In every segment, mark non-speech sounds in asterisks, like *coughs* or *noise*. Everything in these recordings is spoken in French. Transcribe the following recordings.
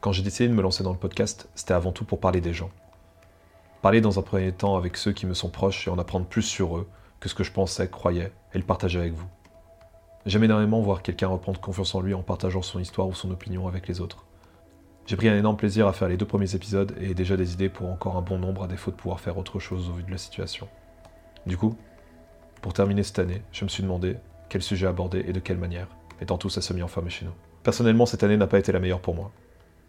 Quand j'ai décidé de me lancer dans le podcast, c'était avant tout pour parler des gens. Parler dans un premier temps avec ceux qui me sont proches et en apprendre plus sur eux que ce que je pensais, croyais, et le partager avec vous. J'aime énormément voir quelqu'un reprendre confiance en lui en partageant son histoire ou son opinion avec les autres. J'ai pris un énorme plaisir à faire les deux premiers épisodes et déjà des idées pour encore un bon nombre à défaut de pouvoir faire autre chose au vu de la situation. Du coup, pour terminer cette année, je me suis demandé quel sujet aborder et de quelle manière, étant tous à semi-enfermés chez nous. Personnellement, cette année n'a pas été la meilleure pour moi.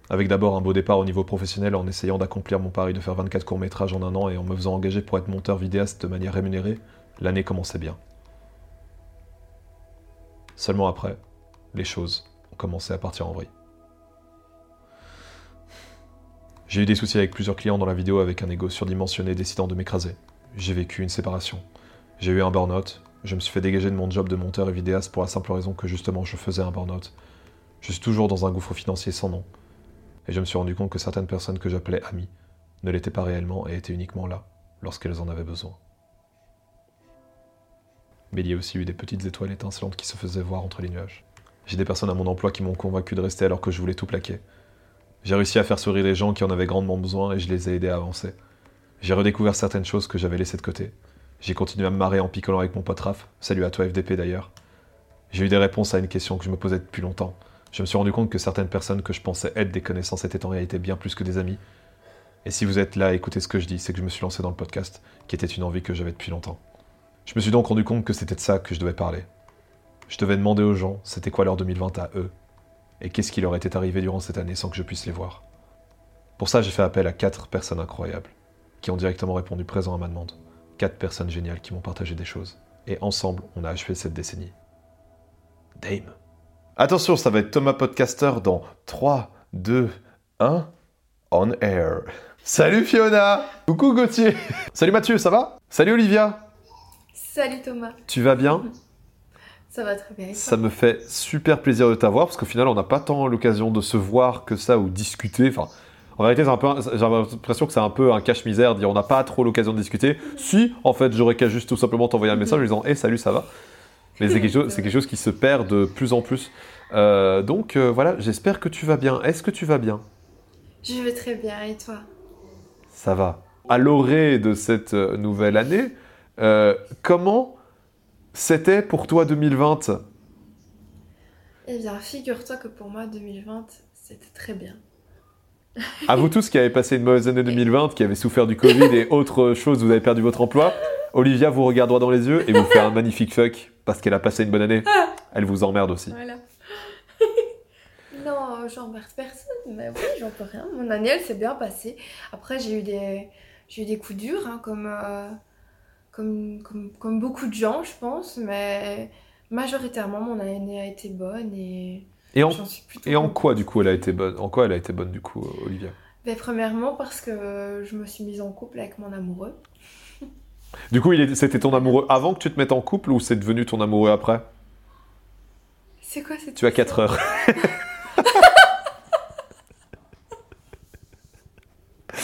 Avec d'abord un beau départ au niveau professionnel en essayant d'accomplir mon pari de faire 24 courts-métrages en un an et en me faisant engager pour être monteur vidéaste de manière rémunérée, l'année commençait bien. Seulement après, les choses ont commencé à partir en vrille. J'ai eu des soucis avec plusieurs clients dans la vidéo avec un ego surdimensionné décidant de m'écraser. J'ai vécu une séparation. J'ai eu un burn-out. Je me suis fait dégager de mon job de monteur et vidéaste pour la simple raison que justement je faisais un burn-out. Je suis toujours dans un gouffre financier sans nom. Et je me suis rendu compte que certaines personnes que j'appelais amis ne l'étaient pas réellement et étaient uniquement là lorsqu'elles en avaient besoin. Mais il y a aussi eu des petites étoiles étincelantes qui se faisaient voir entre les nuages. J'ai des personnes à mon emploi qui m'ont convaincu de rester alors que je voulais tout plaquer. J'ai réussi à faire sourire les gens qui en avaient grandement besoin et je les ai aidés à avancer. J'ai redécouvert certaines choses que j'avais laissées de côté. J'ai continué à me marrer en picolant avec mon pote Raph. Salut à toi FDP d'ailleurs. J'ai eu des réponses à une question que je me posais depuis longtemps. Je me suis rendu compte que certaines personnes que je pensais être des connaissances étaient en réalité bien plus que des amis. Et si vous êtes là à écouter ce que je dis, c'est que je me suis lancé dans le podcast, qui était une envie que j'avais depuis longtemps. Je me suis donc rendu compte que c'était de ça que je devais parler. Je devais demander aux gens c'était quoi leur 2020 à eux, et qu'est-ce qui leur était arrivé durant cette année sans que je puisse les voir. Pour ça, j'ai fait appel à quatre personnes incroyables, qui ont directement répondu présent à ma demande. Quatre personnes géniales qui m'ont partagé des choses. Et ensemble, on a achevé cette décennie. Dame. Attention, ça va être Thomas Podcaster dans 3, 2, 1, on air. Salut Fiona Coucou Gauthier *laughs* Salut Mathieu, ça va? Salut Olivia Salut Thomas Tu vas bien? *laughs* Ça va très bien. Ça me fait super plaisir de t'avoir parce qu'au final, on n'a pas tant l'occasion de se voir que ça ou discuter. Enfin, en vérité, j'ai l'impression que c'est un peu un cache-misère, dire on n'a pas trop l'occasion de discuter. *laughs* Si, en fait, j'aurais qu'à juste tout simplement t'envoyer un message en disant Hé, salut, ça va? Mais c'est quelque, chose- c'est quelque chose qui se perd de plus en plus. Euh, donc euh, voilà, j'espère que tu vas bien. Est-ce que tu vas bien? Je vais très bien et toi? Ça va. À l'orée de cette euh, nouvelle année, euh, comment c'était pour toi 2020 Eh bien, figure-toi que pour moi, 2020, c'était très bien. À vous tous qui avez passé une mauvaise année 2020, qui avez souffert du Covid et autre chose, vous avez perdu votre emploi, Olivia vous regarde droit dans les yeux et vous fait un magnifique fuck parce qu'elle a passé une bonne année. Elle vous emmerde aussi. Voilà. Non, j'emmerde personne, mais oui, j'en peux rien. Mon année, elle s'est bien passée. Après, j'ai eu des, j'ai eu des coups durs, hein, comme, euh, comme, comme, comme beaucoup de gens, je pense, mais majoritairement, mon année a été bonne et Et en, suis et quoi du coup elle a été bonne? En quoi elle a été bonne du coup, Olivia? Ben, premièrement, parce que je me suis mise en couple avec mon amoureux. Du coup, c'était ton amoureux avant que tu te mettes en couple ou c'est devenu ton amoureux après? C'est quoi cette Tu as 4 heures. *laughs*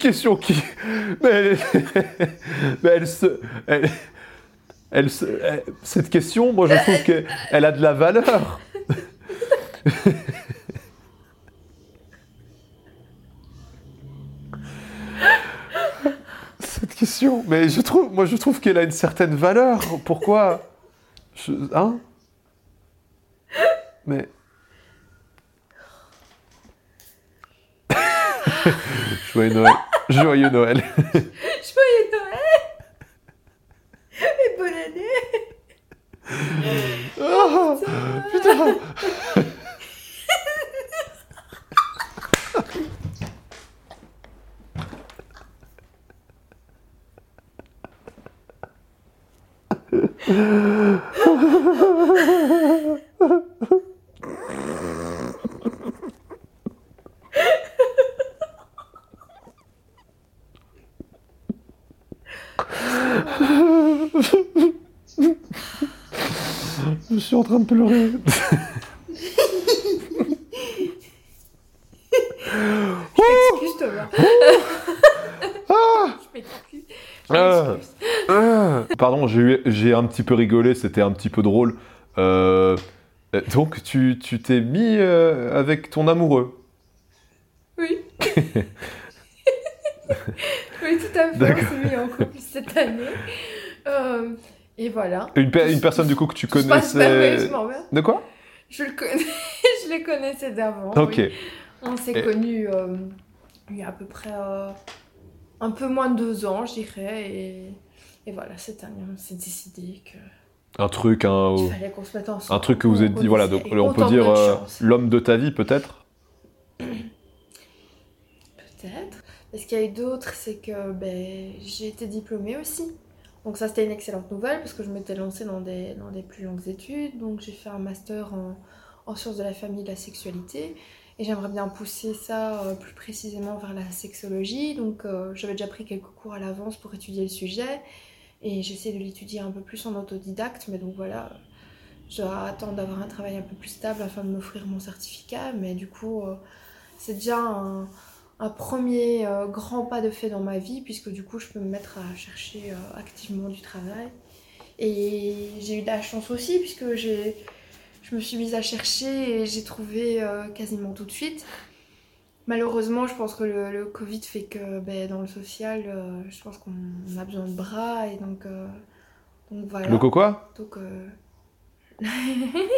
question qui. Mais *laughs* elle, se. Cette question, moi je trouve qu'elle a de la valeur. *laughs* Cette question, mais je trouve, moi je trouve qu'elle a une certaine valeur. Pourquoi je, Hein? Mais. *laughs* Joyeux Noël. Joyeux Noël. *laughs* Joyeux Noël. Et bonne année. Oh, putain *laughs* suis en train de pleurer. Excuse Thomas. Ah Je m'excuse. Je Ah. m'excuse. Ah. Pardon, j'ai j'ai un petit peu rigolé, c'était un petit peu drôle. Euh, euh, donc, tu tu t'es mis euh, avec ton amoureux. Oui. *laughs* oui, tout à fait. D'accord. On s'est mis en couple cette année. Euh, et voilà. Une, pe- une personne du coup que tu connaissais. De quoi? Je le connais. *laughs* je les connaissais d'avant. Ok. oui. On s'est Et- connus euh, il y a à peu près euh, un peu moins de deux ans, je dirais. Et, et voilà, cette année, on s'est décidé que Un truc, un, il fallait qu'on se mette ensemble. un truc que vous êtes dit, voilà, donc on peut dire euh, l'homme de ta vie peut-être? Peut-être. Mais ce qu'il y a eu d'autre, c'est que ben, j'ai été diplômée aussi. Donc ça, c'était une excellente nouvelle parce que je m'étais lancée dans des, dans des plus longues études. Donc j'ai fait un master en, en sciences de la famille et de la sexualité. Et j'aimerais bien pousser ça euh, plus précisément vers la sexologie. Donc euh, j'avais déjà pris quelques cours à l'avance pour étudier le sujet. Et j'essaie de l'étudier un peu plus en autodidacte. Mais donc voilà, je dois attendre d'avoir un travail un peu plus stable afin de m'offrir mon certificat. Mais du coup, euh, c'est déjà un un premier euh, grand pas de fait dans ma vie, puisque du coup, je peux me mettre à chercher euh, activement du travail. Et j'ai eu de la chance aussi, puisque j'ai, je me suis mise à chercher et j'ai trouvé euh, quasiment tout de suite. Malheureusement, je pense que le, le Covid fait que ben, dans le social, je pense qu'on a besoin de bras, et donc, donc voilà. Le coco Donc, euh,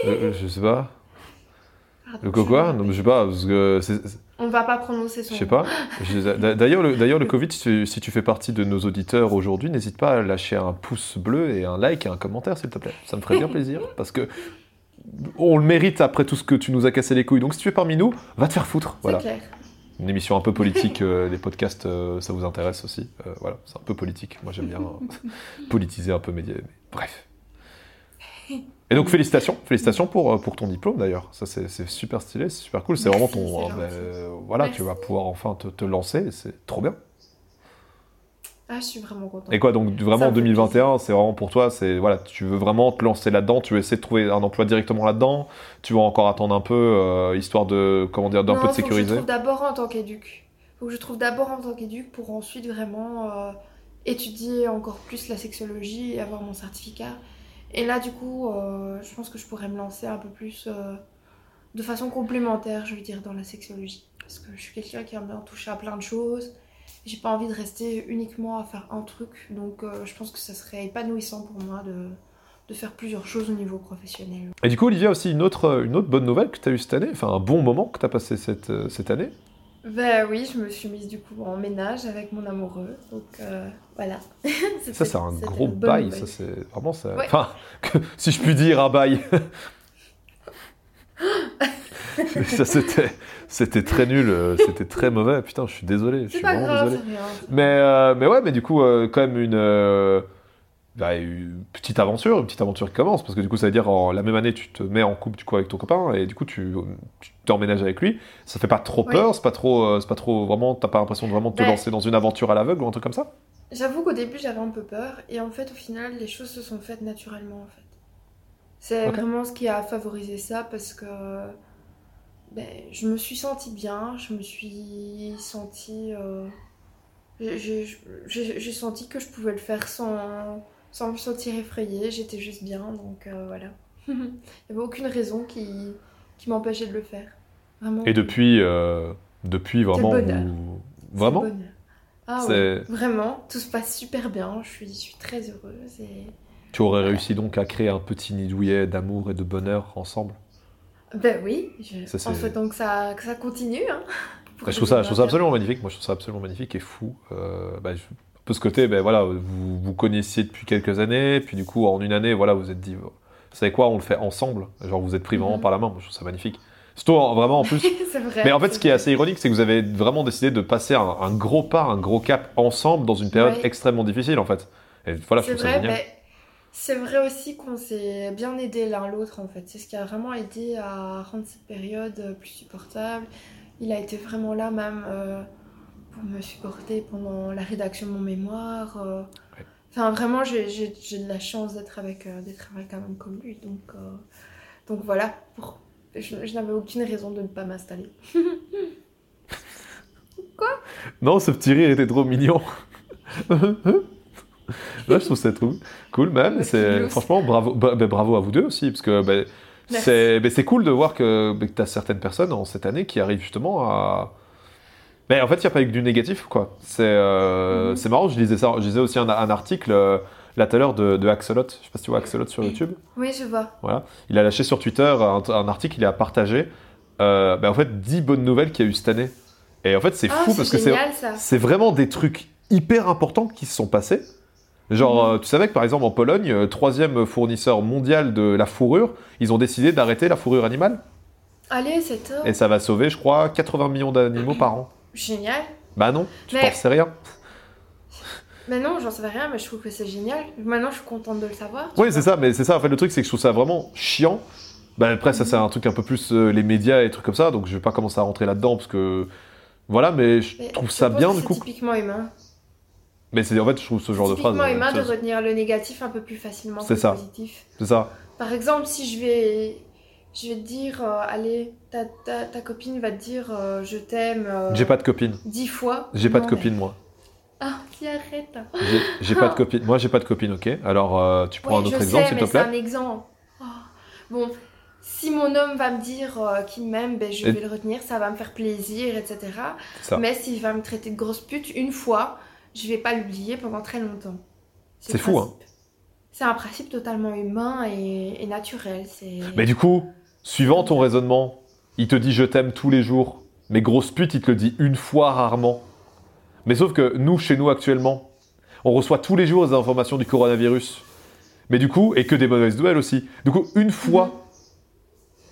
Euh, Je sais pas. pardon, Le coco Non, mais je sais pas, parce que. c'est- On va pas prononcer son Je sais pas. D'ailleurs, le, d'ailleurs, le Covid, si tu, fais partie de nos auditeurs aujourd'hui, n'hésite pas à lâcher un pouce bleu et un like et un commentaire, s'il te plaît. Ça me ferait bien plaisir, *laughs* parce que on le mérite après tout ce que tu nous as cassé les couilles. Donc, si tu es parmi nous, va te faire foutre. C'est Voilà. clair. Une émission un peu politique, euh, les podcasts, euh, ça vous intéresse aussi. Euh, voilà, c'est un peu politique. Moi, j'aime bien euh, *laughs* politiser un peu mais Bref. *laughs* Et donc, félicitations, félicitations pour, euh, pour ton diplôme d'ailleurs. Ça, c'est super stylé, c'est super cool. C'est vraiment ton. euh, ben, voilà, tu Merci. vas pouvoir enfin te, te lancer. C'est trop bien. Ah, je suis vraiment contente. Et quoi, donc vraiment en me fait 2021, c'est vraiment pour toi, c'est voilà, tu veux vraiment te lancer là-dedans, tu veux essayer de trouver un emploi directement là-dedans, tu vas encore attendre un peu, euh, histoire de, comment dire, d'un peu de faut que je sécuriser? trouve d'abord en tant qu'éduc. Faut que je trouve d'abord en tant qu'éduc pour ensuite vraiment euh, étudier encore plus la sexologie et avoir mon certificat. Et là, du coup, euh, je pense que je pourrais me lancer un peu plus euh, de façon complémentaire, je veux dire, dans la sexologie. Parce que je suis quelqu'un qui aime bien toucher à plein de choses. J'ai pas envie de rester uniquement à faire un truc. Donc, euh, je pense que ça serait épanouissant pour moi de, faire plusieurs choses au niveau professionnel. Et du coup, Olivia, aussi une autre, une autre bonne nouvelle que tu as eue cette année, enfin un bon moment que tu as passé cette année? Ben oui, je me suis mise du coup en ménage avec mon amoureux. Donc euh, voilà. *laughs* Ça, c'est un gros bail, nouvelle. ça, c'est vraiment ça. Ouais. Enfin, *laughs* que- si je puis dire, un bail. *laughs* ça, c'était, c'était très nul, euh, c'était très mauvais. Putain, je suis désolé, je suis pas vraiment grave, désolé. Mais, euh, mais ouais, mais du coup, euh, quand même une, bah, une petite aventure, une petite aventure qui commence, parce que du coup, ça veut dire en la même année, tu te mets en couple du coup avec ton copain, et du coup, tu, t'emménages avec lui. Ça fait pas trop Oui. peur, c'est pas trop, euh, c'est pas trop vraiment, t'as pas l'impression de vraiment te Ben- lancer dans une aventure à l'aveugle ou un truc comme ça? J'avoue qu'au début j'avais un peu peur et en fait au final les choses se sont faites naturellement en fait. C'est vraiment ce qui a favorisé ça parce que ben, je me suis sentie bien, je me suis sentie... euh, j'ai senti que je pouvais le faire sans, sans me sentir effrayée, j'étais juste bien donc euh, voilà. *laughs* Il n'y avait aucune raison qui, qui m'empêchait de le faire. Vraiment. Et depuis, euh, depuis vraiment, vous- vraiment. Ah vraiment, tout se passe super bien, je suis, je suis très heureuse et... Tu aurais réussi donc à créer un petit nid douillet d'amour et de bonheur ensemble? Ben oui, je... Ça, en souhaitant que ça, que ça continue. Hein, *laughs* je, trouve ça, je trouve ça 2021. absolument magnifique. Moi, je trouve ça absolument magnifique et fou. Euh, bah, je- peu ce côté, ben voilà, vous vous connaissiez depuis quelques années, puis du coup, en une année, voilà, vous êtes dit, vous savez quoi, on le fait ensemble. Genre, vous êtes pris vraiment Mhm. par la main. Je trouve ça magnifique. Surtout, en- vraiment, en plus. *laughs* c'est vrai. Mais en fait, ce qui est assez ironique, c'est que vous avez vraiment décidé de passer un, un gros pas, un gros cap ensemble dans une période Ouais. extrêmement difficile, en fait. Et voilà, je C'est trouve ça vrai, génial. ben, c'est vrai aussi qu'on s'est bien aidé l'un l'autre en fait. C'est ce qui a vraiment aidé à rendre cette période plus supportable. Il a été vraiment là même euh, pour me supporter pendant la rédaction de mon mémoire. euh. Ouais. Enfin vraiment j'ai j'ai- j'ai de la chance d'être avec, euh, d'être avec un homme comme lui. Donc, euh, donc voilà, pour... je, je n'avais aucune raison de ne pas m'installer. *laughs* Non, ce petit rire était trop mignon. *laughs* Là, je trouve ça trop cool, même. Ouais, C'est franchement bravo, bah, bah, bravo à vous deux aussi, parce que bah, c'est bah, c'est cool de voir que, bah, tu as certaines personnes en cette année qui arrivent justement à. Mais en fait, il n'y a pas eu que du négatif, quoi. C'est euh, Mhm. marrant. Je lisais ça. Je lisais aussi un, un article euh, là tout à l'heure de, de Axolot. Je sais pas si tu vois Axolot sur YouTube. Oui, je vois. Voilà. Il a lâché sur Twitter un, un article. Il a partagé. euh, bah, en fait, 10 bonnes nouvelles qu'il y a eu cette année. Et en fait, c'est Ah, fou parce que génial c'est vraiment des trucs hyper importants qui se sont passés. Genre, Mhm. euh, tu savais que par exemple en Pologne, euh, troisième fournisseur mondial de la fourrure, ils ont décidé d'arrêter la fourrure animale. Allez, c'est top. Et ça va sauver, je crois, 80 millions d'animaux *clears throat* par an. Génial. Bah non, tu Mais- t'en sais rien. Mais non, j'en savais rien, mais je trouve que c'est génial. Maintenant, je suis contente de le savoir. Oui, c'est ça, mais c'est ça, en fait, le truc, c'est que je trouve ça vraiment chiant. Bah, après, ça, c'est un truc un peu plus euh, les médias et trucs comme ça, donc je vais pas commencer à rentrer là-dedans parce que. Voilà, mais je Mais trouve je ça pense bien que du c'est coup. typiquement humain. Mais c'est en fait, je trouve ce genre de phrase. typiquement euh, humain de c'est- retenir le négatif un peu plus facilement que C'est le ça. positif. C'est ça. Par exemple, si je vais, je vais te dire, euh, allez, ta, ta, ta copine va te dire euh, je t'aime euh, J'ai pas de copine. dix fois. J'ai pas de copine, moi. Ah, qui arrête. J'ai- pas de copine. Moi, j'ai pas de copine, ok Alors, euh, tu prends un autre je exemple, s'il te c'est plaît un exemple. Oh. Bon, si mon homme va me dire qu'il m'aime, ben, je Et- vais le retenir, ça va me faire plaisir, etc. C'est ça. Mais s'il va me traiter de grosse pute une fois, je vais pas l'oublier pendant très longtemps. C'est fou, hein. C'est un principe totalement humain et, et naturel. C'est. Mais du coup, suivant ton raisonnement, il te dit je t'aime tous les jours, mais grosse pute, il te le dit une fois rarement. Mais sauf que nous, chez nous actuellement, on reçoit tous les jours des informations du coronavirus. Mais du coup, et que des mauvaises nouvelles aussi. Du coup, une fois,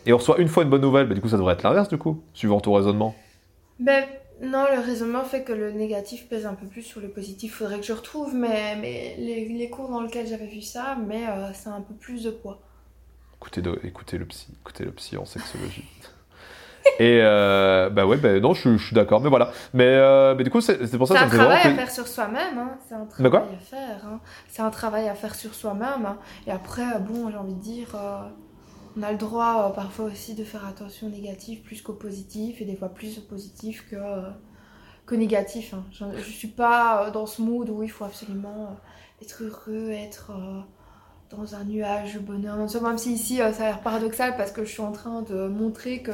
et on reçoit une fois une bonne nouvelle, mais du coup, ça devrait être l'inverse, du coup, suivant ton raisonnement. Ben, non, le raisonnement fait que le négatif pèse un peu plus sur le positif. Faudrait que je retrouve mais, mais les, les cours dans lesquels j'avais vu ça, mais euh, c'est un peu plus de poids. Écoutez, de- écoutez le psy, écoutez le psy en sexologie. *laughs* et euh, bah ouais, bah non, je, suis- je suis d'accord, mais voilà. Mais, euh, mais du coup, c'est c'est pour ça C'est que un ça me fait travail à faire sur soi-même, hein. c'est un De travail quoi à faire. hein. C'est un travail à faire sur soi-même. hein. Et après, bon, j'ai envie de dire, euh, on a le droit euh, parfois aussi de faire attention au négatif plus qu'au positif, et des fois plus au positif que, que négatif. hein. Je, je suis pas dans ce mood où il faut absolument être heureux, être dans un nuage de bonheur. Même si ici, ça a l'air paradoxal parce que je suis en train de montrer que,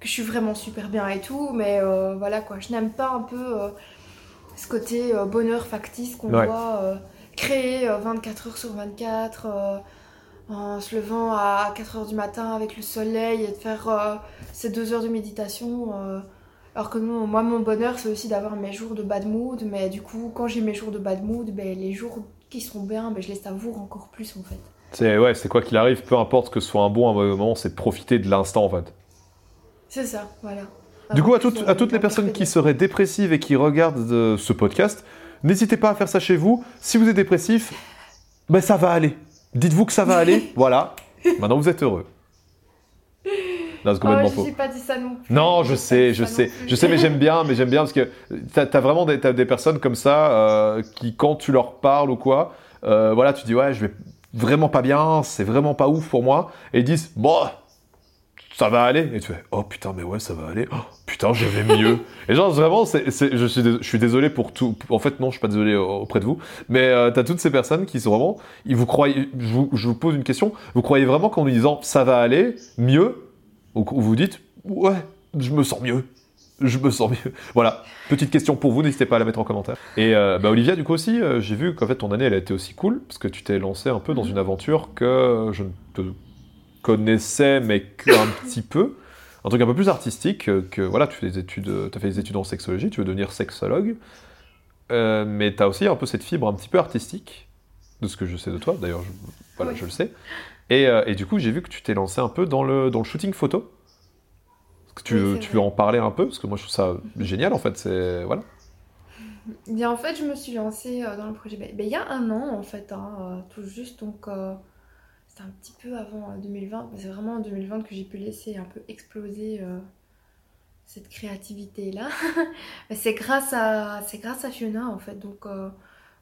que je suis vraiment super bien et tout, mais euh, voilà quoi, je n'aime pas un peu euh, ce côté euh, bonheur factice qu'on Ouais. euh, créer euh, 24 heures sur 24 euh, en se levant à 4 heures du matin avec le soleil et de faire ces deux heures de méditation. alors que non, moi mon bonheur c'est aussi d'avoir mes jours de bad mood, mais du coup quand j'ai mes jours de bad mood, ben, les jours qui sont bien, ben, je les savoure encore plus en fait. C'est ouais, c'est quoi qu'il arrive, peu importe que ce soit un bon ou un mauvais moment, c'est de profiter de l'instant en fait. C'est ça, voilà. Du coup, à toutes, plus, à toutes les personnes qui seraient dépressives et qui regardent euh, ce podcast, n'hésitez pas à faire ça chez vous. Si vous êtes dépressif, ben ça va aller. Dites-vous que ça va aller, *laughs* voilà. Maintenant vous êtes heureux. Là, c'est complètement je faux. n'ai pas dit ça non plus. Non, je sais, je non sais, je sais, mais j'aime bien, mais j'aime bien parce que t'as as vraiment des, personnes comme ça euh, qui, quand tu leur parles ou quoi, euh, voilà, tu dis ouais, je vais vraiment pas bien, c'est vraiment pas ouf pour moi, et ils disent bon, ça va aller, et tu fais oh putain, mais ouais, ça va aller, oh, putain, je vais mieux. et genre vraiment, c'est, c'est- je suis, je suis désolé pour tout. En fait, non, je suis pas désolé auprès de vous, mais euh, t'as toutes ces personnes qui sont vraiment, ils vous croyez, je vous, je vous pose une question, vous croyez vraiment qu'en nous disant ça va aller mieux, ou vous vous dites ouais, je me sens mieux. Je me sens mieux. *laughs* Voilà, petite question pour vous, n'hésitez pas à la mettre en commentaire. Et euh, bah, Olivia, du coup aussi, euh, j'ai vu qu'en fait ton année, elle a été aussi cool, parce que tu t'es lancé un peu dans Mhm. une aventure que je ne te connaissais, mais qu'un petit peu. Un truc un peu plus artistique, euh, que voilà, tu fais des études, tu as fait des études en sexologie, tu veux devenir sexologue, Euh, mais tu as aussi un peu cette fibre un petit peu artistique, de ce que je sais de toi, d'ailleurs, je, voilà, Oui. je le sais. Et, euh, et du coup, j'ai vu que tu t'es lancé un peu dans le, dans le shooting photo. Que tu, Oui, tu veux en parler un peu? Parce que moi, je trouve ça génial, en fait. C'est voilà. Bien, en fait, je me suis lancée euh, dans le projet ben, ben, il y a un an, en fait, hein, euh, tout juste. Donc, euh, c'était un petit peu avant 2020. C'est vraiment en 2020 que j'ai pu laisser un peu exploser cette créativité-là. *laughs* c'est grâce, à, grâce à Fiona, en fait. Donc,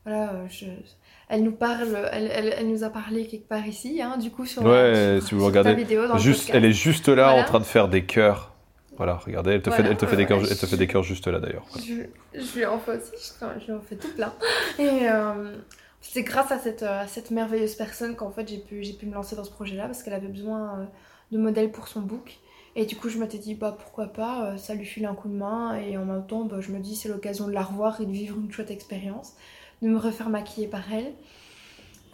voilà, je, elle nous parle, elle, elle, elle, nous a parlé quelque part ici, hein, du coup, sur, ouais, si vous regardez, vidéo. juste, elle est juste là en train de faire des cœurs voilà, regardez, elle te, fait, elle te, fait, des cœurs, elle te fait des cœurs juste là d'ailleurs. Je, je, lui en fais aussi, je, lui en fais tout plein. Et euh, c'est grâce à cette, à cette merveilleuse personne qu'en fait j'ai pu, me lancer dans ce projet-là parce qu'elle avait besoin euh, de modèles pour son book. Et du coup, je m'étais dit, bah pourquoi pas, euh, ça lui file un coup de main. Et en même temps, bah, je me dis, c'est l'occasion de la revoir et de vivre une chouette expérience, de me refaire maquiller par elle.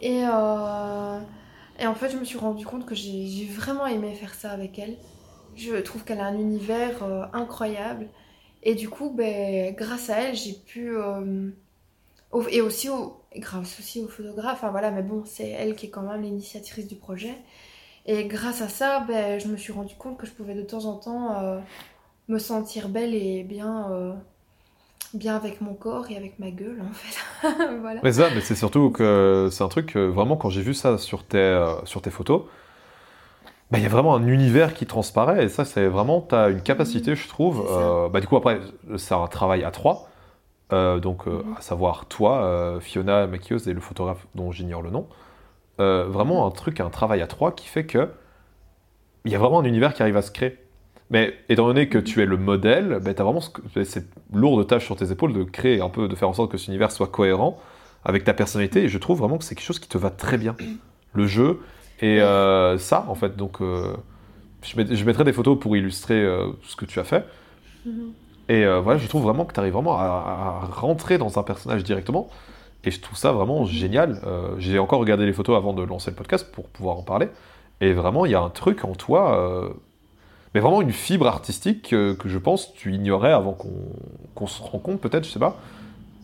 Et, en fait, je me suis rendu compte que j'ai vraiment aimé faire ça avec elle. Je trouve qu'elle a un univers euh, incroyable. Et du coup, ben, grâce à elle, j'ai pu. Euh, et aussi, au, grâce aussi au photographe, enfin voilà, mais bon, c'est elle qui est quand même l'initiatrice du projet. Et grâce à ça, ben, je me suis rendu compte que je pouvais de temps en temps euh, me sentir belle et bien, bien avec mon corps et avec ma gueule, en fait. *laughs* voilà. Mais ça, mais c'est surtout que c'est un truc, vraiment, quand j'ai vu ça sur tes, sur tes photos, bah, il y a vraiment un univers qui transparaît, et ça, c'est vraiment, tu as une capacité, je trouve. Euh, bah, du coup, après, c'est un travail à trois. Euh, donc, euh, mhm. à savoir toi, Fiona maquilleuse et le photographe dont j'ignore le nom. vraiment mhm. un truc, un travail à trois qui fait que il y a vraiment un univers qui arrive à se créer. Mais étant donné que mhm. tu es le modèle, bah, as vraiment cette lourde tâche sur tes épaules de créer un peu, de faire en sorte que cet univers soit cohérent avec ta personnalité. Et je trouve vraiment que c'est quelque chose qui te va très bien. *clears throat* Le jeu, et euh, ça, en fait, donc, euh, je, mettrai des photos pour illustrer euh, ce que tu as fait. Et voilà, je trouve vraiment que tu arrives vraiment à, rentrer dans un personnage directement. Et je trouve ça vraiment génial. J'ai encore regardé les photos avant de lancer le podcast pour pouvoir en parler. Et vraiment, il y a un truc en toi, mais vraiment une fibre artistique que je pense tu ignorais avant qu'on se rencontre, peut-être, je sais pas.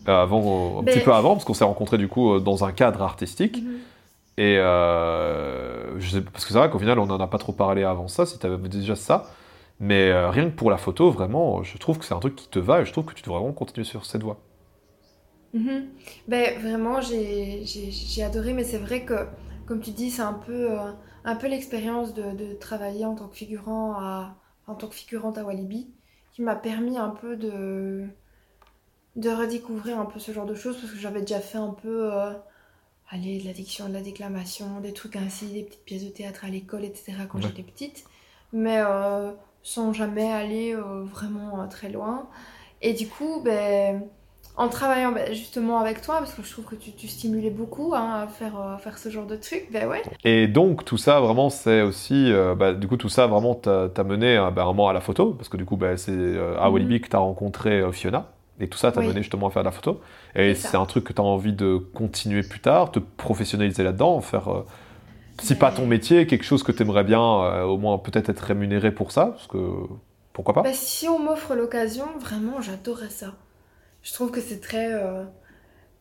Avant, un petit peu avant, parce qu'on s'est rencontrés du coup dans un cadre artistique. Mhm. Et euh, je sais, parce que c'est vrai qu'au final, on n'en a pas trop parlé avant ça, si tu avais déjà ça. Mais euh, rien que pour la photo, vraiment, je trouve que c'est un truc qui te va et je trouve que tu devrais vraiment continuer sur cette voie. Mhm. Ben, vraiment, j'ai adoré, mais c'est vrai que, comme tu dis, c'est un peu, euh, un peu l'expérience de, de, travailler en tant que figurant à, en tant que figurante à Walibi qui m'a permis un peu de, de redécouvrir un peu ce genre de choses parce que j'avais déjà fait un peu allez, de l'addiction, de la déclamation, des trucs ainsi, des petites pièces de théâtre à l'école, etc. quand j'étais petite, mais euh, sans jamais aller euh, vraiment euh, très loin. Et du coup, ben, en travaillant ben, justement avec toi, parce que je trouve que tu, tu stimulais beaucoup hein, à faire, faire ce genre de trucs, ben ouais. Et donc tout ça vraiment c'est aussi, bah, du coup tout ça vraiment t'a mené bah, vraiment à la photo, parce que du coup ben, c'est à Walibi mhm. que t'as rencontré Fiona. Et tout ça t'a mené justement à faire de la photo. Et c'est un truc que tu as envie de continuer plus tard, te professionnaliser là-dedans, faire, euh, si pas ton métier, quelque chose que tu aimerais bien, euh, au moins peut-être être rémunéré pour ça, parce que pourquoi pas bah, Si on m'offre l'occasion, vraiment, j'adorerais ça. Je trouve que c'est très, euh,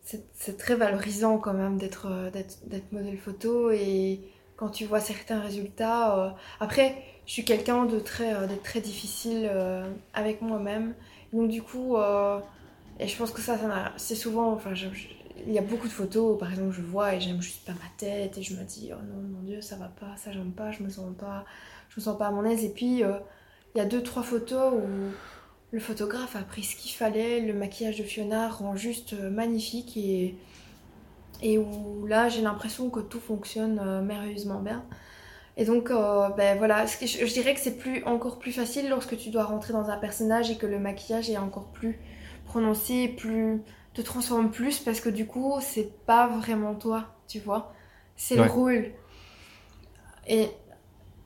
c'est très valorisant quand même d'être d'être modèle photo et quand tu vois certains résultats. Après, je suis quelqu'un de très, très difficile avec moi-même. Donc du coup, euh, et je pense que ça, c'est souvent, enfin, il y a beaucoup de photos, par exemple, je vois et j'aime juste pas ma tête et je me dis, oh non, mon Dieu, ça va pas, ça j'aime pas, je me sens pas, je me sens pas à mon aise. Et puis, euh, il y a deux, trois photos où le photographe a pris ce qu'il fallait, le maquillage de Fiona rend juste euh, magnifique et, et où là, j'ai l'impression que tout fonctionne merveilleusement bien. Et donc, euh, ben voilà, je, dirais que c'est plus, encore plus facile lorsque tu dois rentrer dans un personnage et que le maquillage est encore plus prononcé, plus te transforme plus parce que du coup, c'est pas vraiment toi, tu vois. C'est le rôle. Et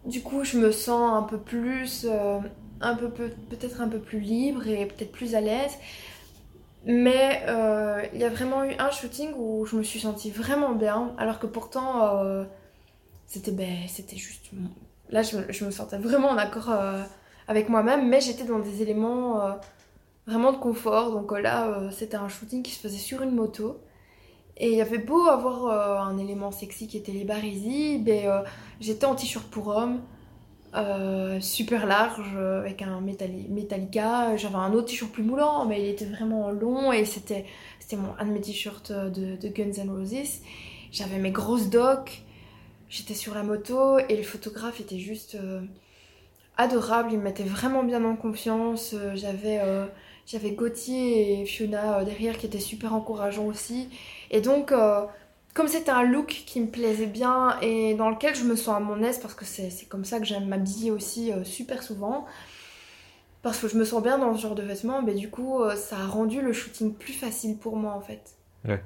du coup, je me sens un peu plus, euh, un peu peut-être un peu plus libre et peut-être plus à l'aise. Mais euh, il y a vraiment eu un shooting où je me suis sentie vraiment bien, alors que pourtant c'était ben, c'était juste. Là, je, je, me sentais vraiment en accord euh, avec moi-même, mais j'étais dans des éléments euh, vraiment de confort. Donc euh, là, c'était un shooting qui se faisait sur une moto. Et il y avait beau avoir un élément sexy qui était les barisis, ben, j'étais en t-shirt pour homme. euh, super large euh, avec un Metallica. J'avais un autre t-shirt plus moulant, mais il était vraiment long et c'était un de mes t-shirts euh, de, de Guns N' Roses. J'avais mes grosses docks, j'étais sur la moto et le photographe était juste euh, adorable. Il me mettait vraiment bien en confiance. Euh, J'avais euh, j'avais Gauthier et Fiona euh, derrière qui étaient super encourageants aussi. Et donc euh, comme c'était un look qui me plaisait bien et dans lequel je me sens à mon aise parce que c'est comme ça que j'aime m'habiller aussi super souvent parce que je me sens bien dans ce genre de vêtements mais du coup ça a rendu le shooting plus facile pour moi en fait Ouais.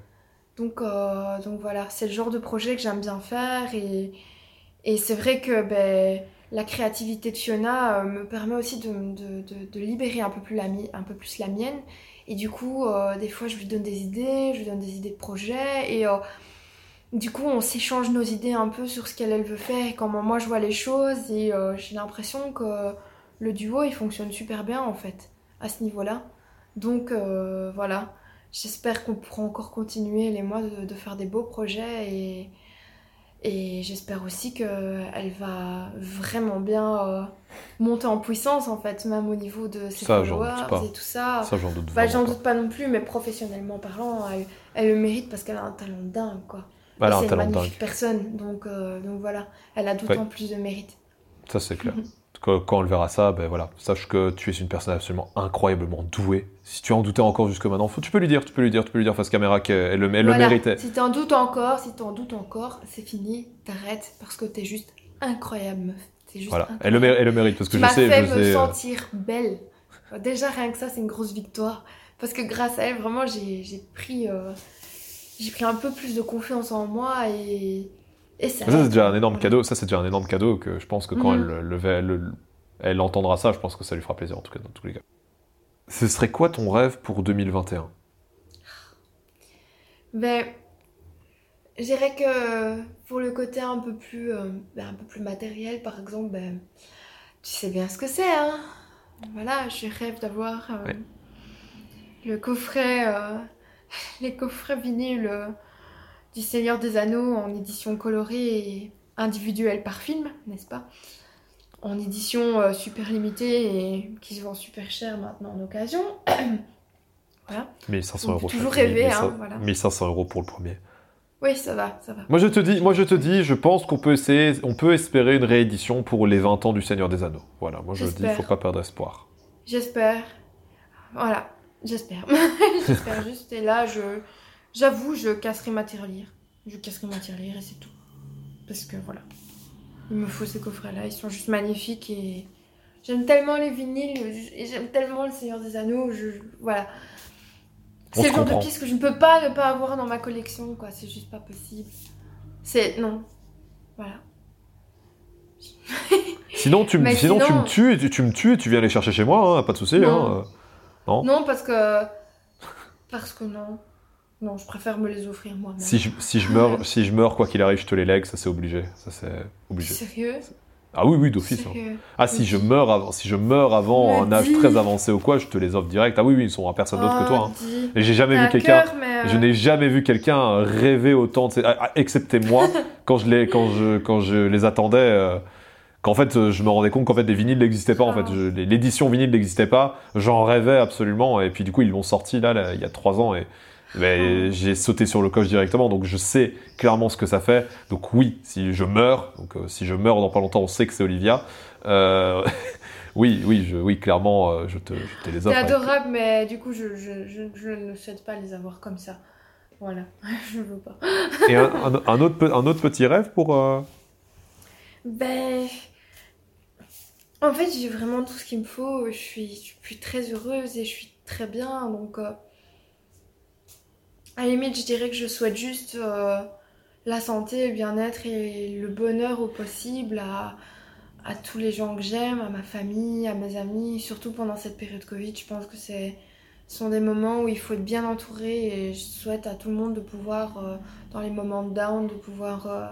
donc, donc voilà c'est le genre de projet que j'aime bien faire et, et c'est vrai que ben, la créativité de Fiona euh, me permet aussi de, libérer un peu, plus la, mienne et du coup euh, des fois je lui donne des idées je lui donne des idées de projets et euh, du coup, on s'échange nos idées un peu sur ce qu'elle elle veut faire et comment moi je vois les choses. Et j'ai l'impression que le duo il fonctionne super bien en fait à ce niveau-là. Donc voilà, j'espère qu'on pourra encore continuer les mois de, faire des beaux projets et, et j'espère aussi qu'elle va vraiment bien euh, monter en puissance en fait, même au niveau de ses Ça, followers et tout ça. Ça, j'en doute Bah, j'en pas. doute pas non plus, mais professionnellement parlant, elle, elle le mérite parce qu'elle a un talent dingue, quoi. Elle a Et un c'est une talent magnifique dingue. personne, donc, euh, donc voilà, elle a d'autant Ouais. plus de mérite. Ça, c'est clair. *laughs* Quand, quand elle verra ça, ben voilà, sache que tu es une personne absolument incroyablement douée. Si tu en doutais encore jusque maintenant, faut, tu peux lui dire, tu peux lui dire, tu peux lui dire face caméra qu'elle le, le méritait. Si t'en doutes encore, si t'en doutes encore, c'est fini, t'arrêtes parce que t'es juste incroyable, meuf. T'es juste Voilà, incroyable. elle le, mé- elle le mérite parce que tu je sais, fait je me sais. euh, sentir belle. Déjà, rien que ça, c'est une grosse victoire. Parce que grâce à elle, vraiment, j'ai j'ai pris, euh, j'ai pris un peu plus de confiance en moi et, et ça. Ça, c'est déjà un énorme cadeau. Ça, c'est déjà un énorme cadeau que je pense que quand Mhm. elle, le, elle entendra ça, je pense que ça lui fera plaisir, en tout cas, dans tous les cas. Ce serait quoi ton rêve pour 2021 Ben, je dirais que pour le côté un peu plus, euh, ben, un peu plus matériel, par exemple, ben, tu sais bien ce que c'est, hein. Voilà, je rêve d'avoir euh, Ouais. le coffret, euh, *laughs* les coffrets vinyles du Seigneur des Anneaux en édition colorée et individuelle par film, n'est-ce pas? En édition euh, super limitée et qui se vend super cher maintenant en occasion. *clears throat* voilà. 1500 On euros. toujours rêver, 1500 hein, voilà. 1500 euros pour le premier. Oui, ça va, ça va. Moi, je te dis, moi, je te dis, je pense qu'on peut essayer, on peut espérer une réédition pour les 20 ans du Seigneur des Anneaux. Voilà, moi, je dis, il faut pas perdre espoir. J'espère. Voilà, j'espère. *laughs* j'espère juste. Et là, je, j'avoue, je casserai ma tirelire. Je casserai ma tirelire et c'est tout. Parce que voilà, il me faut ces coffrets-là. Ils sont juste magnifiques et j'aime tellement les vinyles et j'aime tellement le Seigneur des Anneaux. Je, voilà. C'est le genre de comprend. pièce que je ne peux pas ne pas avoir dans ma collection, quoi. C'est juste pas possible. C'est non. Voilà. *laughs* Sinon, tu me, sinon, tu me tues, et tu, tu me tues et tu viens les chercher chez moi, hein, pas de souci. Non. Hein, Non Non, parce que parce que non. Non, je préfère me les offrir moi-même. Si je, si je meurs, si je meurs, quoi qu'il arrive, je te les lègue, ça c'est obligé. Ça c'est obligé. Sérieux? Ah oui, oui, d'office. hein. Ah si je meurs avant, si je meurs avant un âge très avancé ou quoi, je te les offre direct. Ah oui, oui, ils sont à personne d'autre que toi. hein. Oh. Et j'ai jamais vu un quelqu'un. mais, euh, Je n'ai jamais vu quelqu'un rêver autant de ces... ah, ah, excepté moi *laughs* quand je les quand je quand je les attendais euh, qu'en fait euh, je me rendais compte qu'en fait les vinyles n'existaient pas en fait. Je- les- l'édition vinyle n'existait pas j'en rêvais absolument et puis du coup ils l'ont sorti là, là, il y a trois ans et ben, Ah. j'ai sauté sur le coche directement donc je sais clairement ce que ça fait donc oui si je meurs donc euh, si je meurs dans pas longtemps on sait que c'est Olivia Euh, *laughs* oui oui je, oui clairement euh, je te je te les offre avec- adorable, mais du coup, je, je, je, je ne souhaite pas les avoir comme ça. Voilà, *laughs* je veux pas. et un, un- un autre pe- un autre petit rêve pour Ben. En fait, j'ai vraiment tout ce qu'il me faut. Je suis, je suis très heureuse et je suis très bien. Donc, à la limite, je dirais que je souhaite juste euh, la santé, le bien-être et le bonheur au possible à, tous les gens que j'aime, à ma famille, à mes amis. Surtout pendant cette période Covid, je pense que c'est ce sont des moments où il faut être bien entouré et je souhaite à tout le monde de pouvoir, euh, dans les moments down, de pouvoir, euh,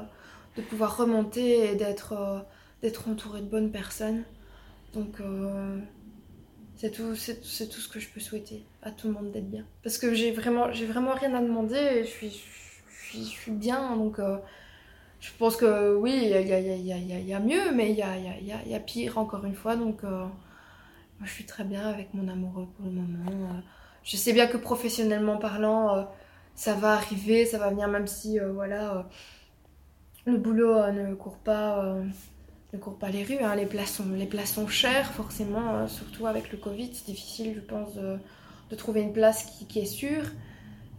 de pouvoir remonter et d'être entouré de bonnes personnes. Donc c'est tout ce que je peux souhaiter à tout le monde d'être bien. Parce que j'ai vraiment, j'ai vraiment rien à demander et je suis, je suis, bien donc euh, je pense que oui, il y a, y, a, y, a, y a mieux, mais il y a, pire encore une fois. Donc, euh, moi, je suis très bien avec mon amoureux pour le moment. Euh. Je sais bien que professionnellement parlant, euh, ça va arriver, ça va venir, même si, voilà, le boulot ne court pas. ne court pas les rues, hein. les, places sont, les places sont chères forcément, surtout avec le Covid, c'est difficile je pense de trouver une place qui, qui est sûre.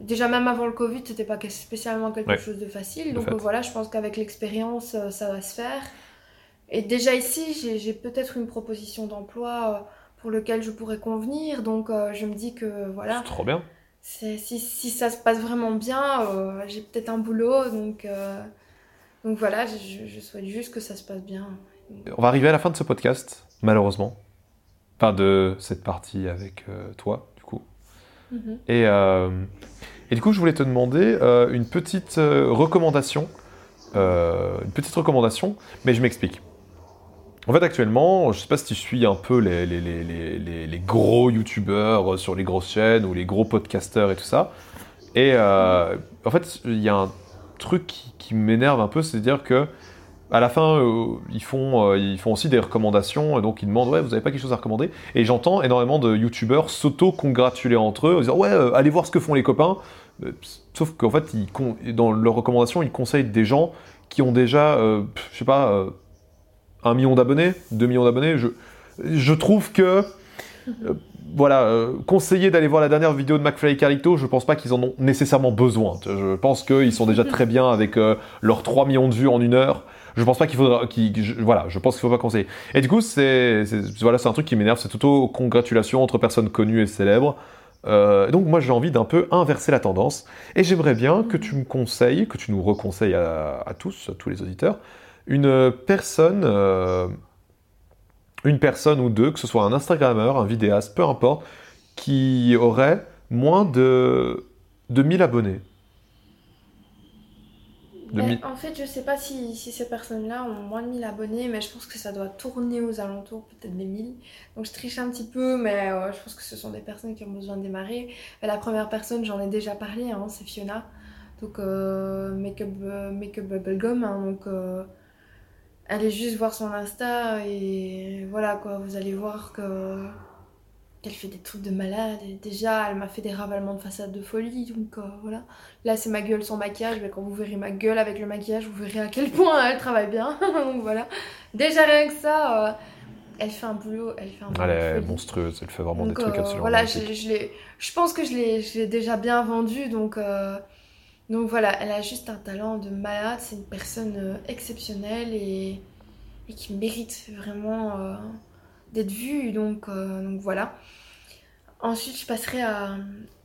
Déjà, même avant le Covid, c'était pas spécialement quelque chose de facile. Donc voilà, je pense qu'avec l'expérience, euh, ça va se faire. Et déjà ici, j'ai peut-être une proposition d'emploi euh, pour lequel je pourrais convenir. Donc euh, je me dis que voilà. C'est trop bien. Si, si, ça se passe vraiment bien, j'ai peut-être un boulot. Donc, donc voilà, je, je, souhaite juste que ça se passe bien. On va arriver à la fin de ce podcast, malheureusement. Enfin, de cette partie avec toi, Mhm. Et et du coup, je voulais te demander euh, une petite euh, recommandation. Euh, une petite recommandation, mais je m'explique. En fait, actuellement, je sais pas si tu suis un peu les, gros youtubeurs sur les grosses chaînes ou les gros podcasteurs et tout ça. Et en fait, il y a un truc qui, qui m'énerve un peu, c'est-à-dire que à la fin, ils, font, ils font aussi des recommandations, et donc ils demandent Ouais, vous n'avez pas quelque chose à recommander Et j'entends énormément de youtubeurs s'auto-congratuler entre eux, en disant Ouais, allez voir ce que font les copains. Euh, sauf qu'en fait, dans leurs recommandations, ils conseillent des gens qui ont déjà, euh, je sais pas, euh, un million d'abonnés, deux millions d'abonnés. Je, je trouve que, voilà, conseiller d'aller voir la dernière vidéo de McFly et Carlito, je pense pas qu'ils en ont nécessairement besoin. Je pense qu'ils sont déjà très bien avec leurs 3 millions de vues en une heure. Je pense pas qu'il faudra, voilà, je pense qu'il faut pas conseiller. Et du coup, c'est, voilà, c'est un truc qui m'énerve, c'est auto-congratulation entre personnes connues et célèbres. Euh, donc moi j'ai envie d'un peu inverser la tendance et j'aimerais bien que tu me conseilles, que tu nous reconseilles à, tous, à tous les auditeurs, une personne, euh, une personne ou deux, que ce soit un Instagrammeur, un vidéaste, peu importe, qui aurait moins de, de 1000 abonnés. En fait, je sais pas si, ces personnes-là ont moins de 1000 abonnés, mais je pense que ça doit tourner aux alentours, peut-être des 1000. Donc je triche un petit peu, mais je pense que ce sont des personnes qui ont besoin de démarrer. la première personne, j'en ai déjà parlé, hein, c'est Fiona. Donc euh, Makeup, euh, make Bubblegum. Hein, donc euh, allez juste voir son Insta et voilà quoi, vous allez voir que elle fait des trucs de malade. déjà, elle m'a fait des ravalements de façade de folie. Donc euh, voilà. Là, c'est ma gueule sans maquillage. Mais quand vous verrez ma gueule avec le maquillage, vous verrez à quel point *laughs* elle travaille bien. *laughs* donc voilà. Déjà, rien que ça, euh, elle fait un boulot. Elle, fait un boulot elle est monstrueuse. Elle fait vraiment des trucs euh, absolument Voilà, je, je, pense que je l'ai déjà bien vendue. Donc, donc voilà, elle a juste un talent de malade. C'est une personne exceptionnelle et, et, qui mérite vraiment d'être vue. Donc, donc voilà. Ensuite, je passerai à,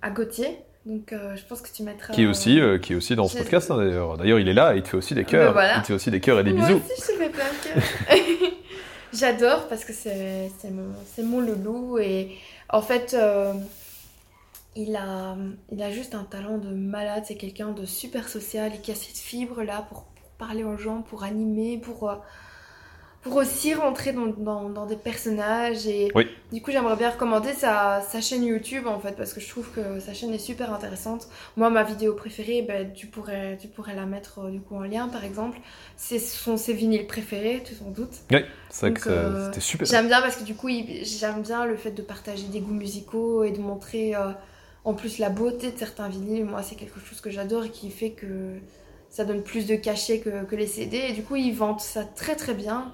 à Gauthier. Donc, euh, je pense que tu mettras. Qui est aussi, euh, qui est aussi dans ce podcast, hein, d'ailleurs. D'ailleurs, il est là, il te fait aussi des cœurs. Il te fait aussi des cœurs et des Moi bisous. aussi, je te fais plein de cœurs. *laughs* J'adore parce que c'est mon, mon loulou. Et en fait, euh, il, a, il a juste un talent de malade. C'est quelqu'un de super social et qui a cette fibre-là pour, pour, parler aux gens, pour animer, pour pour aussi rentrer dans, dans, des personnages. Et du coup, j'aimerais bien recommander sa, sa, chaîne YouTube en fait, parce que je trouve que sa chaîne est super intéressante. Moi, ma vidéo préférée, ben, tu, pourrais, tu pourrais la mettre euh, du coup en lien par exemple. Ce sont ses vinyles préférés, tu t'en doutes. Oui, c'est vrai que euh, c'était super. J'aime bien parce que du coup, j'aime bien le fait de partager des goûts musicaux et de montrer euh, en plus la beauté de certains vinyles. Moi, c'est quelque chose que j'adore et qui fait que ça donne plus de cachet que, que, les CD. Et du coup, ils vendent ça très très bien.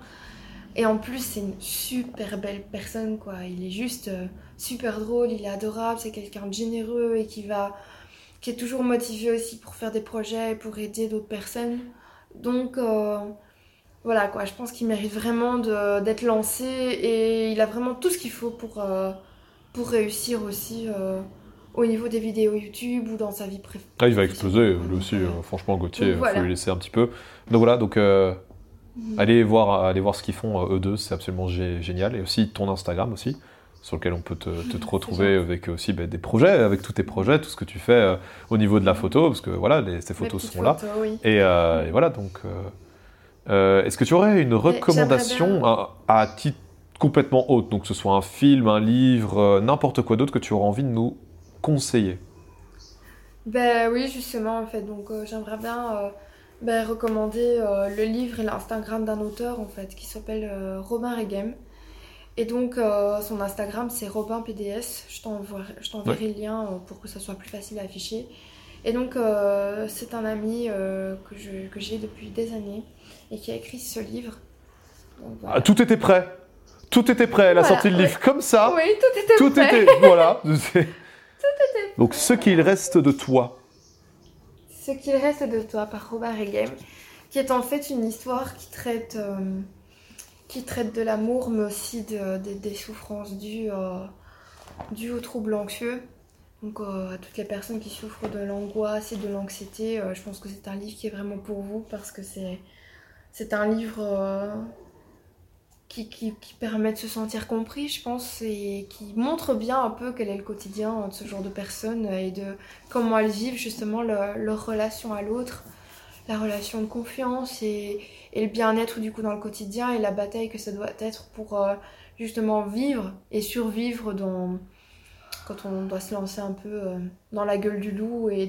Et en plus, c'est une super belle personne, quoi. Il est juste euh, super drôle, il est adorable, c'est quelqu'un de généreux et qui va. qui est toujours motivé aussi pour faire des projets, pour aider d'autres personnes. Donc, euh, voilà, quoi. Je pense qu'il mérite vraiment d'être lancé et il a vraiment tout ce qu'il faut pour, euh, pour réussir aussi au niveau des vidéos YouTube ou dans sa vie préférée. Ah, il va exploser, lui aussi. franchement, Gauthier, il faut lui laisser un petit peu. Donc voilà, donc Mhm. Allez voir, allez voir ce qu'ils font, euh, eux deux, c'est absolument génial. Et aussi ton Instagram aussi, sur lequel on peut te, te, retrouver avec aussi ben, des projets, avec tous tes projets, tout ce que tu fais euh, au niveau de la photo, parce que voilà, les, ces photos sont là. Euh, et, voilà, donc. Est-ce que tu aurais une recommandation à, titre complètement haute, donc que ce soit un film, un livre, n'importe quoi d'autre que tu auras envie de nous conseiller? Ben oui, justement, en fait. Donc j'aimerais bien ben, recommander euh, le livre et l'Instagram d'un auteur en fait qui s'appelle euh, Robin Regem. Et donc euh, son Instagram c'est Robin PDS. Je t'enverrai le lien pour que ça soit plus facile à afficher. Et donc c'est un ami que j'ai depuis des années et qui a écrit ce livre. Donc, voilà. Ah, tout était prêt. Tout était prêt. Elle a Voilà, sorti le ouais. livre comme ça. Oui, tout était Tout prêt. était. Voilà. *laughs* *laughs* C'est- Donc, ce qu'il reste de toi. Ce qu'il reste de toi par Robin Regem, qui est en fait une histoire qui traite, euh, qui traite de l'amour, mais aussi de- de- des souffrances dues, euh, aux troubles anxieux. Donc euh, à toutes les personnes qui souffrent de l'angoisse et de l'anxiété, je pense que c'est un livre qui est vraiment pour vous parce que c'est c'est un livre qui, qui, permet de se sentir compris, je pense, et qui montre bien un peu quel est le quotidien de ce genre de personnes et de comment elles vivent justement le- leur relation à l'autre, la relation de confiance et, le bien-être du coup dans le quotidien et la bataille que ça doit être pour euh, justement vivre et survivre quand on doit se lancer un peu euh, dans la gueule du loup et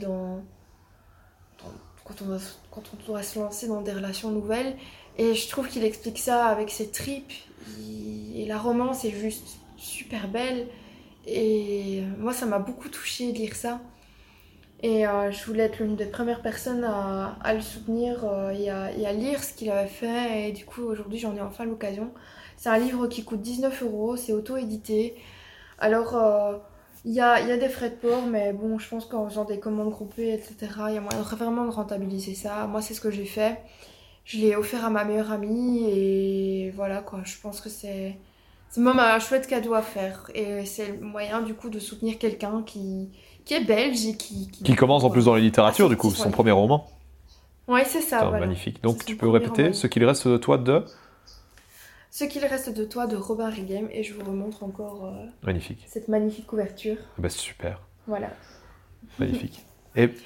quand on doit se lancer dans des relations nouvelles et je trouve qu'il explique ça avec ses tripes et la romance est juste super belle et moi ça m'a beaucoup touchée de lire ça et euh, je voulais être l'une des premières personnes à, le soutenir euh, et, à, lire ce qu'il avait fait. Et du coup, aujourd'hui, j'en ai enfin l'occasion. C'est un livre qui coûte 19 euros, c'est auto-édité. Alors, euh, il y, a, y a des frais de port, mais bon, je pense qu'en faisant des commandes groupées, etc., il y a moyen vraiment de rentabiliser ça. Moi, c'est ce que j'ai fait. Je l'ai offert à ma meilleure amie et voilà quoi. Je pense que c'est c'est même un chouette cadeau à faire. Et c'est le moyen du coup de soutenir quelqu'un qui, qui est belge et qui. Qui commence en plus dans la littérature, du coup, son premier roman. Ouais, c'est ça. Putain, voilà. Magnifique. Donc, tu peux répéter roman. ce qu'il reste de toi de. Ce qu'il reste de toi de Robin Regem et je vous remontre encore euh, Magnifique. cette magnifique couverture. Ah Bah, super. Voilà. Magnifique. *laughs*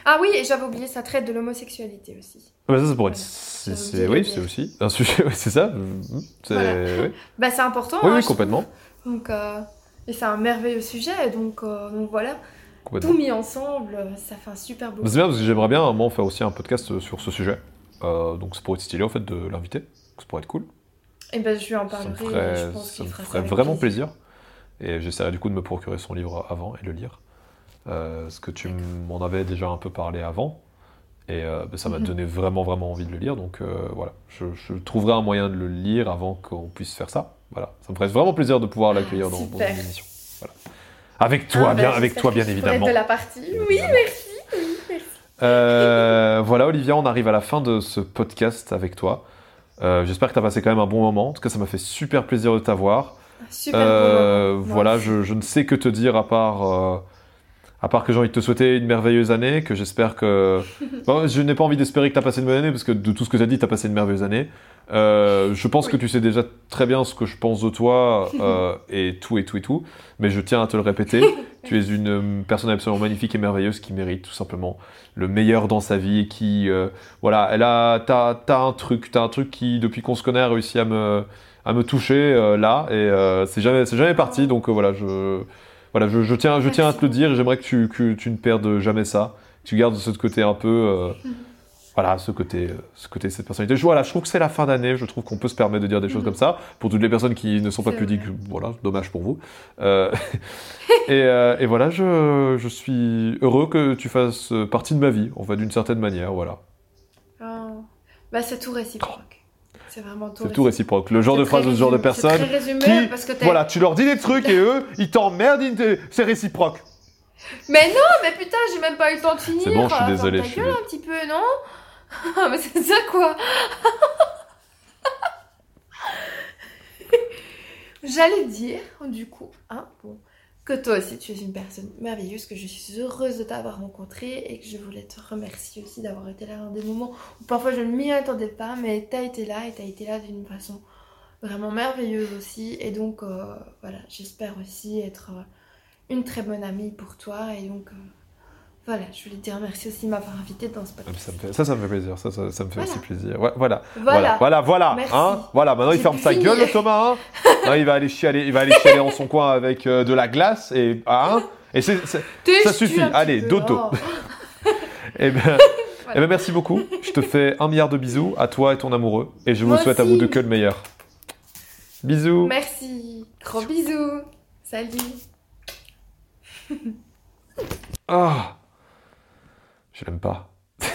Ah oui, et j'avais oublié, ça traite de l'homosexualité aussi. Ah bah, ça, ça pourrait être. C'est- c'est- Oui, c'est aussi un sujet. *laughs* ouais, c'est ça. Mhm. C'est- Voilà. *laughs* Bah c'est important. Oui, hein, oui, complètement. trouve. Donc, euh, et c'est un merveilleux sujet, donc, euh, donc voilà. Tout mis ensemble, euh, ça fait un super beau. C'est bien parce que j'aimerais bien, moi, faire aussi un podcast sur ce sujet. Euh, donc, ça pourrait être stylé, en fait, de l'inviter. Ça pourrait être cool. Et ben je lui en Ça me parlerai. ferait, je pense ça me ferait vraiment plaisir. Et j'essaierai du coup de me procurer son livre avant et le lire. Euh, parce que tu m'en avais déjà un peu parlé avant. Et euh, bah, ça m'a Mhm. donné vraiment, vraiment envie de le lire. Donc euh, voilà, je, je trouverai un moyen de le lire avant qu'on puisse faire ça. Voilà, ça me ferait vraiment plaisir de pouvoir l'accueillir dans, dans une émission. Voilà. Avec toi, Ah, bien, bah, avec j'espère toi, bien évidemment. de la partie. Oui, Évidemment. merci. Oui, merci. Euh, voilà, Olivia, on arrive à la fin de ce podcast avec toi. J'espère que tu as passé quand même un bon moment. En tout cas, ça m'a fait super plaisir de t'avoir. Super moment. Moi voilà, je, je ne sais que te dire à part, à part que j'ai envie de te souhaiter une merveilleuse année, que j'espère que... *laughs* Bon, je n'ai pas envie d'espérer que tu as passé une bonne année, parce que de tout ce que tu as dit, tu as passé une merveilleuse année. Euh, je pense Oui. que tu sais déjà très bien ce que je pense de toi, *laughs* euh, et tout, et tout, et tout, mais je tiens à te le répéter. *laughs* tu es une euh, personne absolument magnifique et merveilleuse qui mérite tout simplement le meilleur dans sa vie, et qui... euh, voilà, elle a... T'as as un truc, t'as un truc qui, depuis qu'on se connaît, a réussi à me à me toucher là et c'est jamais c'est jamais parti donc voilà je voilà je, je tiens je tiens à te le dire j'aimerais que tu que tu ne perdes jamais ça que tu gardes ce côté un peu euh, voilà ce côté ce côté de cette personnalité. Je voilà je trouve que c'est la fin d'année je trouve qu'on peut se permettre de dire des choses Mhm. comme ça. Pour toutes les personnes qui ne sont pas pudiques voilà dommage pour vous. Euh, *laughs* et, euh, et voilà je, je suis heureux que tu fasses partie de ma vie en fait d'une certaine manière voilà. Oh. Bah, c'est tout réciproque. C'est vraiment tout réciproque le genre de phrase de ce genre de personnes très résumé qui- parce que Voilà, tu leur dis des trucs et eux, ils t'emmerdent, te- c'est réciproque. Mais non, mais putain, j'ai même pas eu le temps de finir. C'est bon, je suis Ferme désolé, ta je suis gueule un petit peu, non Ah, *laughs* mais c'est ça quoi *laughs* J'allais dire, du coup, hein, bon, que toi aussi tu es une personne merveilleuse, que je suis heureuse de t'avoir rencontrée et que je voulais te remercier aussi d'avoir été là dans des moments où parfois je ne m'y attendais pas, mais t'as été là et t'as été là d'une façon vraiment merveilleuse aussi. Et donc, euh, voilà, j'espère aussi être euh, une très bonne amie pour toi. Et donc, euh, voilà, je voulais te dire merci aussi de m'avoir invitée dans ce Ça, podcast. me fait, ça, ça me fait plaisir, ça, ça, ça me fait Voilà. aussi plaisir. Ouais, voilà, Voilà. voilà, voilà, Merci. hein, voilà. Maintenant, il ferme sa gueule, le Thomas. hein. *laughs* Non, il va aller chialer, il va aller chialer en son coin avec euh, de la glace et hein. Et Ça suffit. Allez, dodo. oh. *laughs* eh ben, Eh ben, merci beaucoup. Je te fais un milliard de bisous à toi et ton amoureux. Et je vous souhaite à vous deux que le meilleur. Bisous. Merci. Gros bisous. Salut. Ah Je l'aime pas. *laughs*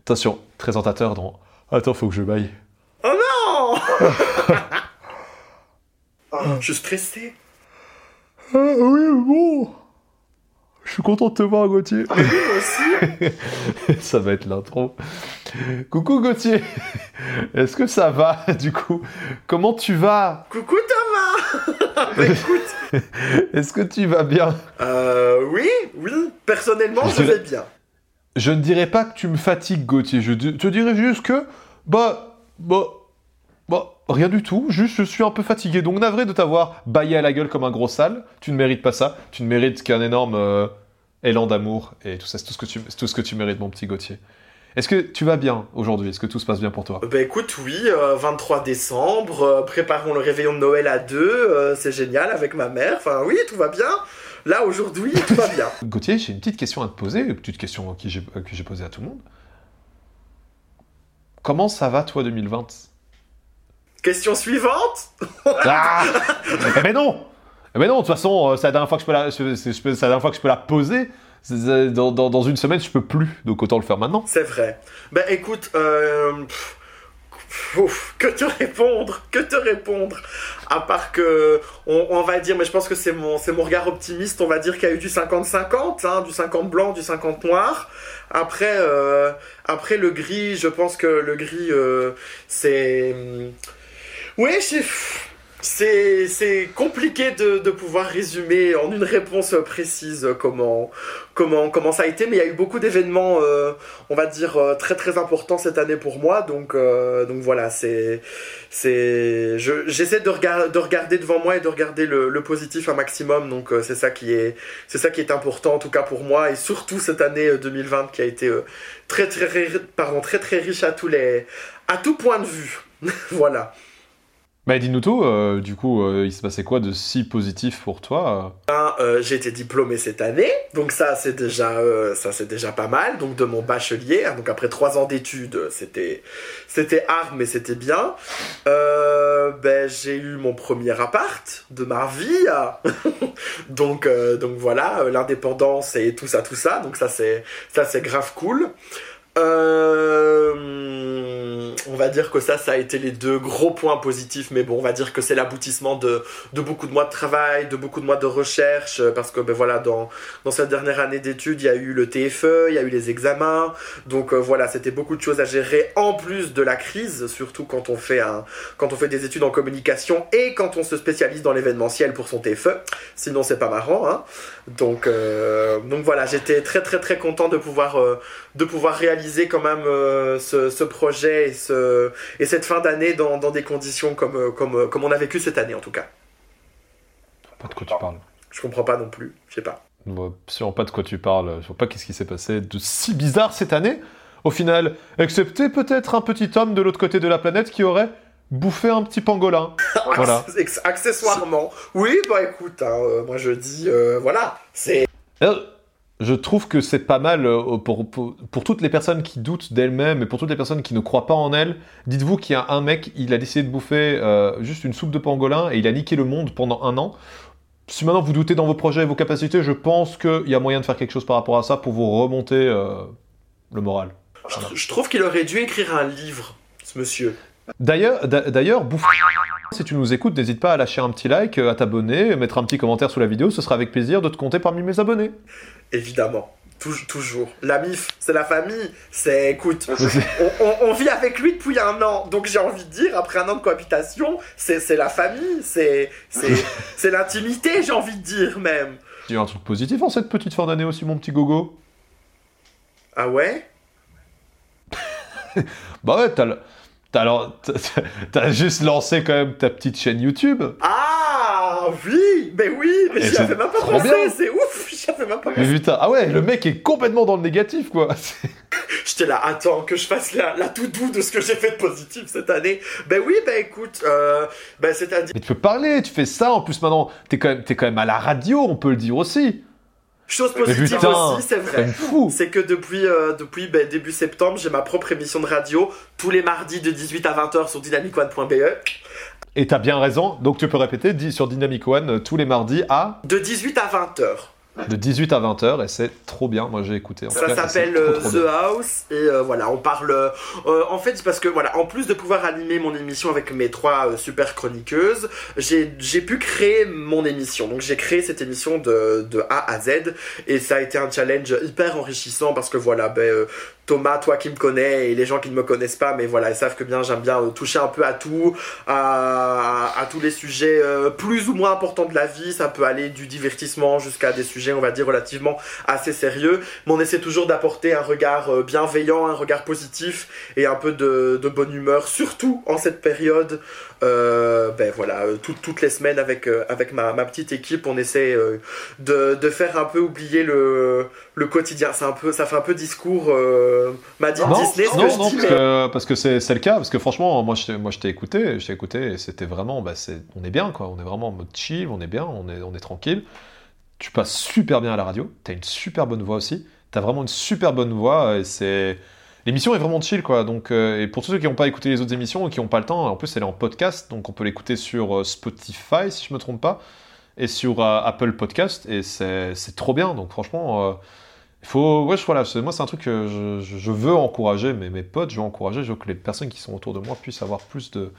Attention, très tentateur dans. Attends, faut que je baille. Oh non *laughs* Oh, Je suis stressé. Ah oui, bon. Je suis content de te voir, Gauthier. Moi aussi. *laughs* ça va être l'intro. Coucou Gauthier. Est-ce que ça va du coup? Comment tu vas? Coucou Thomas Bah, Écoute, Est-ce que tu vas bien? Euh, oui, oui, personnellement, Je- vais bien. Je ne dirais pas que tu me fatigues, Gauthier. Je te dirais juste que, bah, bah, bah, rien du tout. Juste, je suis un peu fatigué. Donc, navré de t'avoir baillé à la gueule comme un gros sale. Tu ne mérites pas ça. Tu ne mérites qu'un énorme euh, élan d'amour et tout ça. C'est tout ce que tu, tout ce que tu mérites, mon petit Gauthier. Est-ce que tu vas bien aujourd'hui? Est-ce que tout se passe bien pour toi? Bah écoute, oui, euh, 23 décembre, euh, préparons le réveillon de Noël à deux, euh, c'est génial avec ma mère. Enfin oui, tout va bien. Là aujourd'hui, tout va bien. *laughs* Gauthier, j'ai une petite question à te poser, une petite question que j'ai que j'ai posée à tout le monde. Comment ça va, toi, 2020 Question suivante. Ah *laughs* Eh ben non Eh ben non, de toute façon, euh, c'est la dernière fois que je peux la, je la dernière fois que je peux la poser. Dans, une semaine, je peux plus, donc autant le faire maintenant. C'est vrai. Bah écoute, euh, que te répondre Que te répondre? À part que, on, va dire, mais je pense que c'est mon, mon regard optimiste, on va dire qu'il y a eu du 50-50, hein, du 50 blanc, du 50 noir. Après, euh, après le gris, je pense que le gris, euh, c'est... hum, Ouais, je- c'est compliqué de, pouvoir résumer en une réponse précise comment, comment, comment ça a été, mais il y a eu beaucoup d'événements, euh, on va dire, euh, très très importants cette année pour moi. Donc, euh, donc voilà, c'est. c'est je- J'essaie de, regar- de regarder devant moi et de regarder le, positif un maximum. Donc c'est ça, qui est- c'est ça qui est important, en tout cas pour moi, et surtout cette année euh, 2020 qui a été très, très, pardon, très très riche à, tous les, à tout point de vue. *laughs* voilà. Bah dis-nous tout, euh, du coup, euh, il se passait quoi de si positif pour toi Euh, j'ai été diplômé cette année, donc ça c'est déjà ça déjà pas mal. Donc de mon bachelier, hein, donc après trois ans d'études, c'était c'était hard mais c'était bien. Ben j'ai eu mon premier appart de ma vie, ah. *laughs* donc donc voilà l'indépendance et tout ça tout ça. Donc ça c'est grave cool. Euh, on va dire que ça, ça a été les deux gros points positifs, mais bon, on va dire que c'est l'aboutissement de, beaucoup de mois de travail, de beaucoup de mois de recherche, euh, parce que ben voilà, dans, cette dernière année d'études, il y a eu le TFE, il y a eu les examens, donc euh, voilà, c'était beaucoup de choses à gérer en plus de la crise, surtout quand on fait des études en communication et quand on se spécialise dans l'événementiel pour son TFE. Sinon, c'est pas marrant, hein. Donc, voilà, j'étais très très très content de pouvoir réaliser quand même euh, ce, ce projet et, ce, et cette fin d'année dans, dans des conditions comme, euh, comme, euh, comme on a vécu cette année en tout cas. Pas de quoi tu parles. Je comprends pas non plus, je sais pas. Vois absolument pas de quoi tu parles. Je vois pas qu'est-ce qui s'est passé de si bizarre cette année. Au final, excepté peut-être un petit homme de l'autre côté de la planète qui aurait bouffé un petit pangolin. *laughs* Voilà. Acc- Accessoirement. Oui, bah écoute, hein, euh, moi je dis, euh, voilà, c'est... Je trouve que c'est pas mal euh, pour, pour, pour toutes les personnes qui doutent d'elles-mêmes et pour toutes les personnes qui ne croient pas en elles. Dites-vous qu'il y a un mec, il a décidé de bouffer euh, juste une soupe de pangolin et il a niqué le monde pendant un an. Si maintenant vous doutez dans vos projets et vos capacités, je pense qu'il y a moyen de faire quelque chose par rapport à ça pour vous remonter euh, le moral. Je, je trouve qu'il aurait dû écrire un livre, ce monsieur. D'ailleurs, d'a- d'ailleurs, bouffe. Si tu nous écoutes, n'hésite pas à lâcher un petit like, à t'abonner, mettre un petit commentaire sous la vidéo, ce sera avec plaisir de te compter parmi mes abonnés. Évidemment. Tou- toujours. La MIF, c'est la famille. C'est, écoute, *laughs* on, on- on vit avec lui depuis un an. Donc j'ai envie de dire, après un an de cohabitation, c'est c'est la famille. C'est c'est *laughs* c'est l'intimité, j'ai envie de dire même. Il y a un truc positif en cette petite fin d'année aussi, mon petit gogo? Ah ouais? *laughs* Bah ouais, t'as le- t'as alors, t'as- t'as juste lancé quand même ta petite chaîne YouTube. Ah oui Mais oui Mais j'y c'est avais même pas trop pensé. C'est ouf J'y avais même pas Mais putain, ah ouais, le mec est complètement dans le négatif, quoi. *laughs* J'étais là, attends, que je fasse la, la tout doux de ce que j'ai fait de positif cette année. Ben oui, ben écoute, euh, ben c'est-à-dire... Mais tu peux parler, tu fais ça, en plus maintenant, t'es quand, même- t'es quand même à la radio, on peut le dire aussi. Chose positive putain, aussi, c'est vrai. fou. C'est que depuis, euh, depuis ben, début septembre, j'ai ma propre émission de radio tous les mardis de 18 à 20h sur dynamicone.be. Et t'as bien raison. Donc tu peux répéter dis- sur Dynamic One euh, tous les mardis à De 18 à 20h. De 18 à 20h et c'est trop bien. Moi j'ai écouté. en Ça s'appelle euh, The bien. House et euh, voilà, on parle. euh, en fait, c'est parce que voilà, en plus de pouvoir animer mon émission avec mes trois euh, super chroniqueuses, j'ai j'ai pu créer mon émission. Donc j'ai créé cette émission de, de A à Z et ça a été un challenge hyper enrichissant parce que voilà, ben, Thomas, toi qui me connais et les gens qui ne me connaissent pas, mais voilà, ils savent que bien j'aime bien euh, toucher un peu à tout, à, tous les sujets euh, plus ou moins importants de la vie. Ça peut aller du divertissement jusqu'à des sujets, on va dire, relativement assez sérieux. Mais on essaie toujours d'apporter un regard euh, bienveillant, un regard positif et un peu de bonne humeur, surtout en cette période. Euh, ben voilà, euh, tout- toutes les semaines avec, euh, avec ma, ma petite équipe, on essaie de, de faire un peu oublier le, le quotidien. C'est un peu, ça fait un peu discours m'a dit Non, Disney, ce non, que je non, dis, parce mais- que, parce que c'est le cas, parce que franchement, moi je t'ai- moi, je t'ai écouté, je t'ai écouté, et c'était vraiment, bah, c'est- on est bien, quoi, on est vraiment en mode chill, on est bien, on est, on est tranquille. Tu passes super bien à la radio, t'as une super bonne voix aussi, t'as vraiment une super bonne voix, et c'est... L'émission est vraiment chill, quoi, donc, euh, et pour tous ceux qui n'ont pas écouté les autres émissions, ou qui n'ont pas le temps, en plus elle est en podcast, donc on peut l'écouter sur euh, Spotify, si je me trompe pas, et sur euh, Apple Podcast, et c'est trop bien, donc franchement... il faut, ouais, je- voilà, moi c'est un truc que je, veux encourager, mes, mes potes, je veux encourager, je veux que les personnes qui sont autour de moi puissent avoir plus de,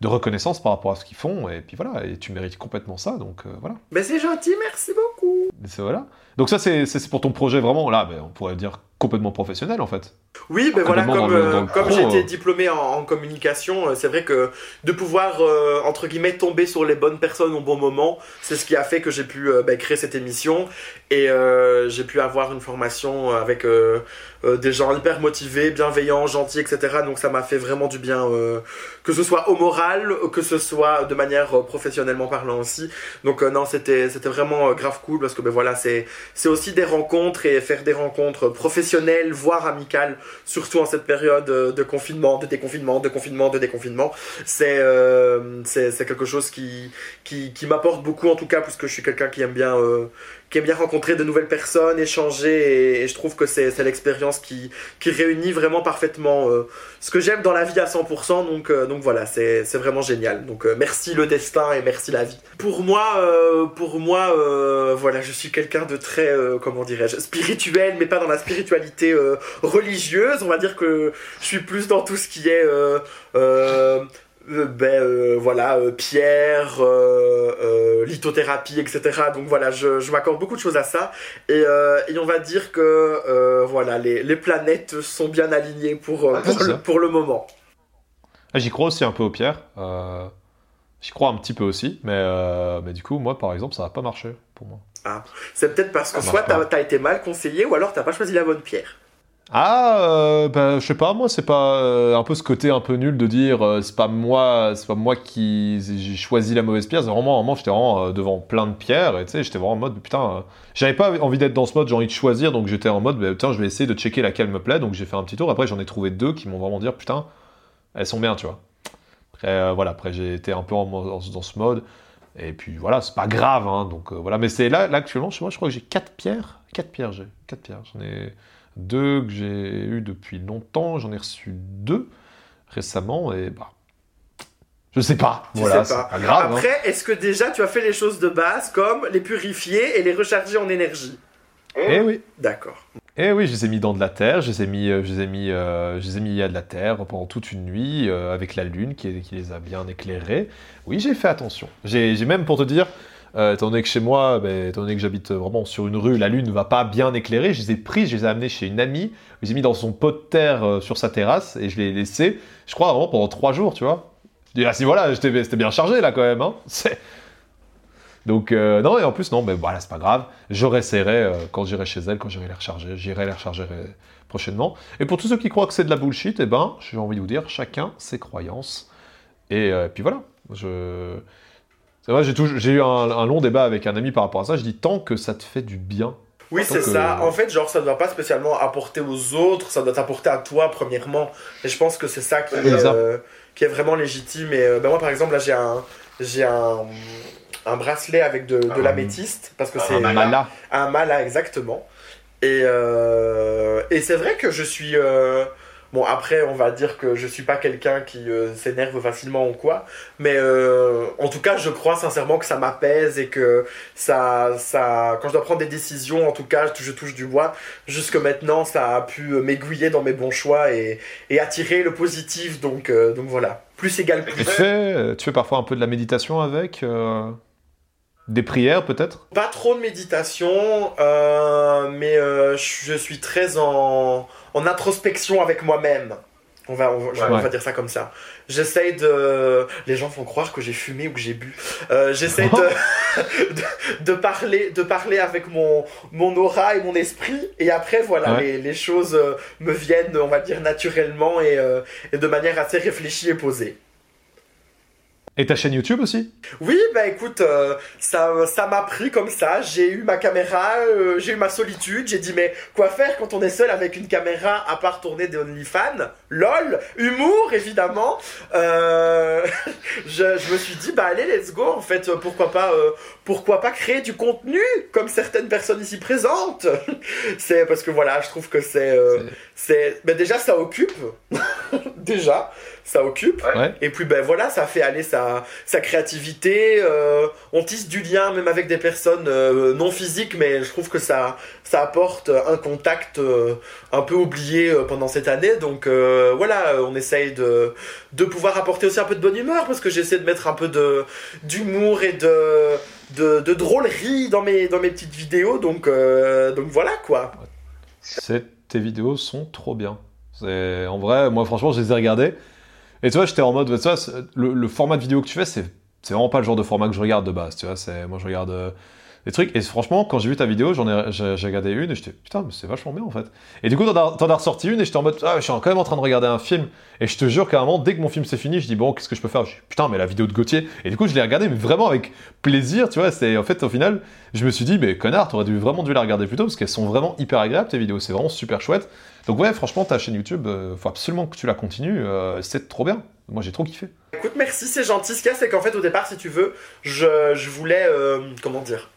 de reconnaissance par rapport à ce qu'ils font, et puis voilà, et tu mérites complètement ça, donc euh, voilà. Mais c'est gentil, merci beaucoup. C'est- voilà. Donc ça c'est pour ton projet vraiment, là, ben, on pourrait dire complètement professionnel en fait. Oui, ben voilà, comme, euh, comme été euh. diplômé en, en communication, euh, c'est vrai que de pouvoir, euh, entre guillemets, tomber sur les bonnes personnes au bon moment, c'est ce qui a fait que j'ai pu euh, ben, créer cette émission et euh, j'ai pu avoir une formation avec euh, euh, des gens hyper motivés, bienveillants, gentils, etc. Donc ça m'a fait vraiment du bien, euh, que ce soit au moral, que ce soit de manière professionnellement parlant aussi. Donc non, c'était vraiment grave cool parce que ben voilà, c'est aussi des rencontres et faire des rencontres professionnelles, voire amicales, surtout en cette période euh, de confinement, de déconfinement, de confinement, de déconfinement. C'est euh, quelque chose qui m'apporte beaucoup en tout cas puisque je suis quelqu'un qui aime bien euh, qui aime bien rencontrer de nouvelles personnes, échanger et, je trouve que c'est l'expérience qui qui réunit vraiment parfaitement euh, ce que j'aime dans la vie à 100%. Donc euh, donc voilà, c'est vraiment génial. Donc euh, merci le destin et merci la vie. Pour moi euh, pour moi euh, voilà, je suis quelqu'un de très euh, comment dirais-je spirituel, mais pas dans la spiritualité religieuse. On va dire que je suis plus dans tout ce qui est ben euh, voilà euh, pierre euh, euh, lithothérapie etc donc voilà je, je m'accorde beaucoup de choses à ça. Et, euh, et on va dire que euh, voilà les, les planètes sont bien alignées pour, euh, Ouais, pour, le, ça. pour le moment. Ah, J'y crois aussi un peu aux pierres, euh, j'y crois un petit peu aussi, mais, euh, mais du coup, moi par exemple, ça va pas marcher pour moi. c'est peut-être parce que Ça soit t'as t'as été mal conseillé ou alors t'as pas choisi la bonne pierre Ah, euh, bah, je sais pas, moi, c'est pas euh, un peu ce côté un peu nul de dire euh, c'est pas moi, c'est pas moi qui j'ai choisi la mauvaise pierre. C'est vraiment, vraiment, j'étais vraiment euh, devant plein de pierres et tu sais, j'étais vraiment en mode putain, j'avais pas envie d'être dans ce mode, j'ai envie de choisir, donc j'étais en mode putain, je vais essayer de checker laquelle me plaît. Donc j'ai fait un petit tour. Après, j'en ai trouvé deux qui m'ont vraiment dit putain, elles sont bien, tu vois. Après, voilà, après j'ai été un peu en- dans, dans ce mode. Et puis voilà, c'est pas grave, hein, donc voilà. Mais c'est là, là actuellement, chez moi, je crois que j'ai quatre pierres. Quatre pierres, j'ai. Quatre pierres. J'en ai deux que j'ai eu depuis longtemps. J'en ai reçu deux récemment et bah. Je sais pas. Tu voilà, sais c'est pas. pas grave. hein. après est-ce que déjà tu as fait les choses de base comme les purifier et les recharger en énergie? Eh oui. d'accord Eh oui, je les ai mis dans de la terre, je les ai mis, euh, je les ai mis, euh, je les ai mis à de la terre pendant toute une nuit euh, avec la lune qui, qui les a bien éclairés. Oui, j'ai fait attention. J'ai même pour te dire, euh, étant donné que chez moi, ben, étant donné que j'habite vraiment sur une rue, la lune ne va pas bien éclairer, je les ai pris, je les ai amenés chez une amie, je les ai mis dans son pot de terre euh, sur sa terrasse et je les ai laissés, je crois vraiment pendant trois jours, tu vois. Je dis, ah si voilà, c'était bien chargé là quand même. Hein. *laughs* Donc euh, non, et en plus non, mais voilà, c'est pas grave. Je réessayerai euh, quand j'irai chez elle, quand j'irai les recharger. J'irai les recharger prochainement. Et pour tous ceux qui croient que c'est de la bullshit, eh ben, j'ai envie de vous dire, chacun ses croyances. Et puis voilà. Je... C'est vrai, j'ai eu un, un long débat avec un ami par rapport à ça. Je dis tant que ça te fait du bien. Oui, c'est ça. En fait, genre, ça ne doit pas spécialement apporter aux autres, ça doit t'apporter à toi, premièrement. Et je pense que c'est ça qui, euh, qui est vraiment légitime. Et euh, ben moi, par exemple, là, j'ai un, j'ai un, un bracelet avec de, de Ah, l'améthyste, parce que c'est Un mala. un mala exactement. Et, euh, et c'est vrai que je suis... euh, Bon, après, on va dire que je suis pas quelqu'un qui euh, s'énerve facilement ou quoi, mais euh, en tout cas, je crois sincèrement que ça m'apaise et que ça, ça, quand je dois prendre des décisions, en tout cas, je touche du bois, jusque maintenant, ça a pu m'aiguiller dans mes bons choix et, et attirer le positif, donc, euh, donc voilà. Plus égal plus. tu fais, tu fais parfois un peu de la méditation avec euh, Des prières peut-être? Pas trop de méditation, euh, mais euh, je suis très en, en introspection avec moi-même. On va, on, va- on va Ouais. dire ça comme ça. J'essaye de. Les gens vont croire que j'ai fumé ou que j'ai bu. Euh, J'essaye de, de, *laughs* *laughs* de parler, de parler avec mon, mon aura et mon esprit. Et après, voilà, Ouais. les, les choses euh, me viennent, on va dire, naturellement et, euh, et de manière assez réfléchie et posée. Et ta chaîne YouTube aussi? Oui, bah écoute, euh, ça ça m'a pris comme ça. J'ai eu ma caméra, euh, j'ai eu ma solitude. J'ai dit, mais quoi faire quand on est seul avec une caméra à part tourner des OnlyFans? LOL Humour, évidemment. Euh, *laughs* je, je me suis dit, bah allez, let's go. En fait, pourquoi pas, pourquoi pas créer du contenu comme certaines personnes ici présentes *laughs* C'est parce que voilà, je trouve que c'est. c'est ben déjà, ça occupe. *laughs* déjà, ça occupe. Ouais. Et puis ben voilà, ça fait aller sa, sa créativité. euh, on tisse du lien même avec des personnes euh, non physiques, mais je trouve que ça, ça apporte un contact euh, un peu oublié euh, pendant cette année. Donc euh, voilà, on essaye de, de pouvoir apporter aussi un peu de bonne humeur parce que j'essaie de mettre un peu de d'humour et de, de, de drôlerie dans mes, dans mes petites vidéos. Donc, euh, donc voilà quoi. Tes vidéos sont trop bien. C'est en vrai, moi franchement, je les ai regardées. Et tu vois, j'étais en mode, tu vois, le, format de vidéo que tu fais, c'est vraiment pas le genre de format que je regarde de base. Tu vois, moi je regarde euh, des trucs. Et franchement, quand j'ai vu ta vidéo, j'en ai j'ai regardé une et j'étais putain, mais c'est vachement bien en fait. Et du coup, t'en as, ressorti une et j'étais en mode, ah, je suis quand même en train de regarder un film. Et je te jure qu'à un moment, dès que mon film s'est fini, je dis bon, qu'est-ce que je peux faire? Je putain, mais la vidéo de Gauthier. Et du coup, je l'ai regardée, mais vraiment avec plaisir. Tu vois, c'est en fait au final, je me suis dit, mais connard, t'aurais vraiment dû la regarder plus tôt parce qu'elles sont vraiment hyper agréables tes vidéos. C'est vraiment super chouette. Donc ouais, franchement, ta chaîne YouTube, euh, faut absolument que tu la continues. euh, c'est trop bien. Moi, j'ai trop kiffé. Écoute, merci, c'est gentil. Ce qu'il y a, c'est qu'en fait, au départ, si tu veux, je, je voulais. euh, comment dire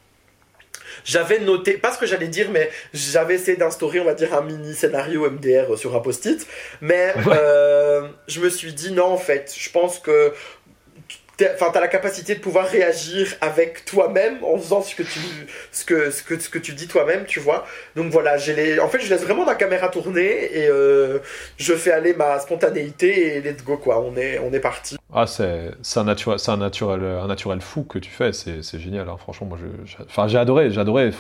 J'avais noté, pas ce que j'allais dire, mais j'avais essayé d'instaurer, on va dire, un mini scénario MDR sur un post-it. Mais Ouais. euh, je me suis dit, non, en fait, je pense que. Enfin, t'as la capacité de pouvoir réagir avec toi-même en faisant ce que tu, ce que, ce que, ce que tu dis toi-même, tu vois. Donc voilà, j'ai les... en fait, je laisse vraiment ma caméra tourner et euh, je fais aller ma spontanéité et let's go, quoi. On est, on est parti. Ah, c'est un, naturel, c'est un, naturel, un naturel fou que tu fais, c'est génial. hein. Franchement, moi, enfin, j'ai adoré, j'ai adoré.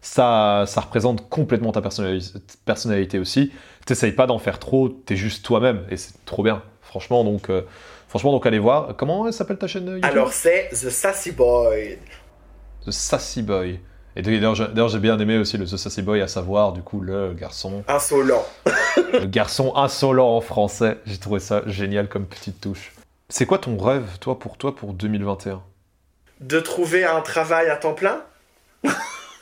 Ça, ça représente complètement ta personnali- personnalité aussi. T'essayes pas d'en faire trop, t'es juste toi-même et c'est trop bien. Franchement, donc, euh, franchement, donc allez voir. Comment elle s'appelle ta chaîne YouTube? Alors c'est The Sassy Boy. The Sassy Boy. Et d'ailleurs, j'ai d'ailleurs, j'ai bien aimé aussi le The Sassy Boy, à savoir, du coup, le garçon, Insolent. *laughs* le garçon insolent en français. J'ai trouvé ça génial comme petite touche. C'est quoi ton rêve, toi, pour toi, pour 2021 De trouver un travail à temps plein? *laughs*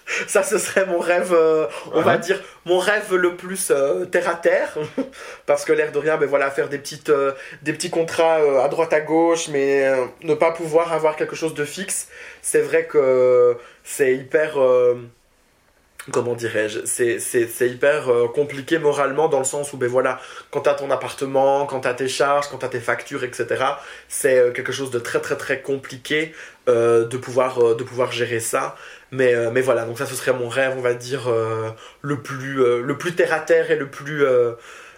*laughs* Ça, ce serait mon rêve, euh, on va dire, mon rêve le plus euh, terre à terre. *laughs* Parce que l'air de rien, ben voilà, faire des, petites, euh, des petits contrats à droite à gauche, mais ne pas pouvoir avoir quelque chose de fixe, c'est vrai que c'est hyper. comment dirais-je C'est hyper compliqué moralement dans le sens où, ben voilà, quand t'as ton appartement, quand t'as tes charges, quand t'as tes factures, etc., c'est quelque chose de très très très compliqué de, pouvoir, de pouvoir gérer ça. Mais, euh, mais voilà, donc ça ce serait mon rêve, on va dire, euh, le, plus, euh, le plus terre à terre et le plus.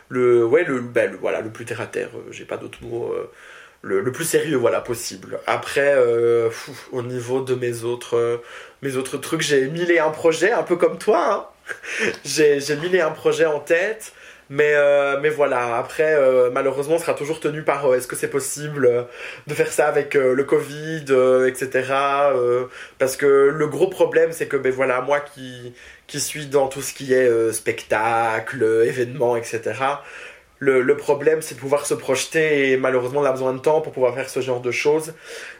le, ouais, le, ben, voilà, le plus terre à terre, j'ai pas d'autre mot. le, plus sérieux, voilà, possible. Après, au niveau de mes autres, mes autres trucs, j'ai mille et un projets, un peu comme toi. Hein. *laughs* j'ai mille et un projets en tête. Mais, euh, mais voilà, après, euh, malheureusement, on sera toujours tenu par euh, est-ce que c'est possible de faire ça avec le Covid, etc. parce que le gros problème, c'est que ben voilà, moi qui, qui suis dans tout ce qui est spectacle, événements, etc. Le, le problème, c'est de pouvoir se projeter et malheureusement, on a besoin de temps pour pouvoir faire ce genre de choses.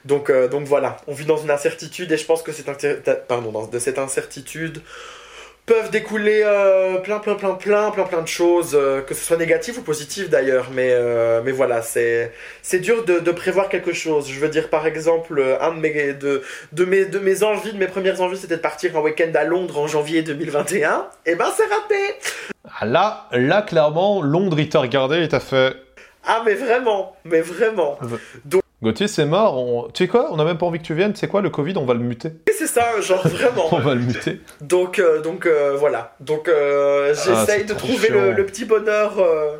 Donc, donc voilà, on vit dans une incertitude et je pense que cette, pardon, de cette incertitude, peuvent découler euh, plein, plein, plein, plein, plein, plein de choses, euh, que ce soit négatif ou positif d'ailleurs. Mais, euh, mais voilà, c'est, c'est dur de, de prévoir quelque chose. Je veux dire, par exemple, euh, un de mes, de, de mes, de mes envies, de mes premières envies, c'était de partir en week-end à Londres en janvier 2021. Et ben, c'est raté. Ah, Là, là, clairement, Londres, il t'a regardé et t'a fait. Ah, mais vraiment, mais vraiment. Gauthier, c'est mort. on- Tu sais quoi On a même pas envie que tu viennes. Tu sais quoi Le Covid, on va le muter. C'est ça, genre *laughs* vraiment. On va le muter. Donc, euh, donc euh, voilà. Donc, euh, j'essaye c'est de trouver le, le petit bonheur euh,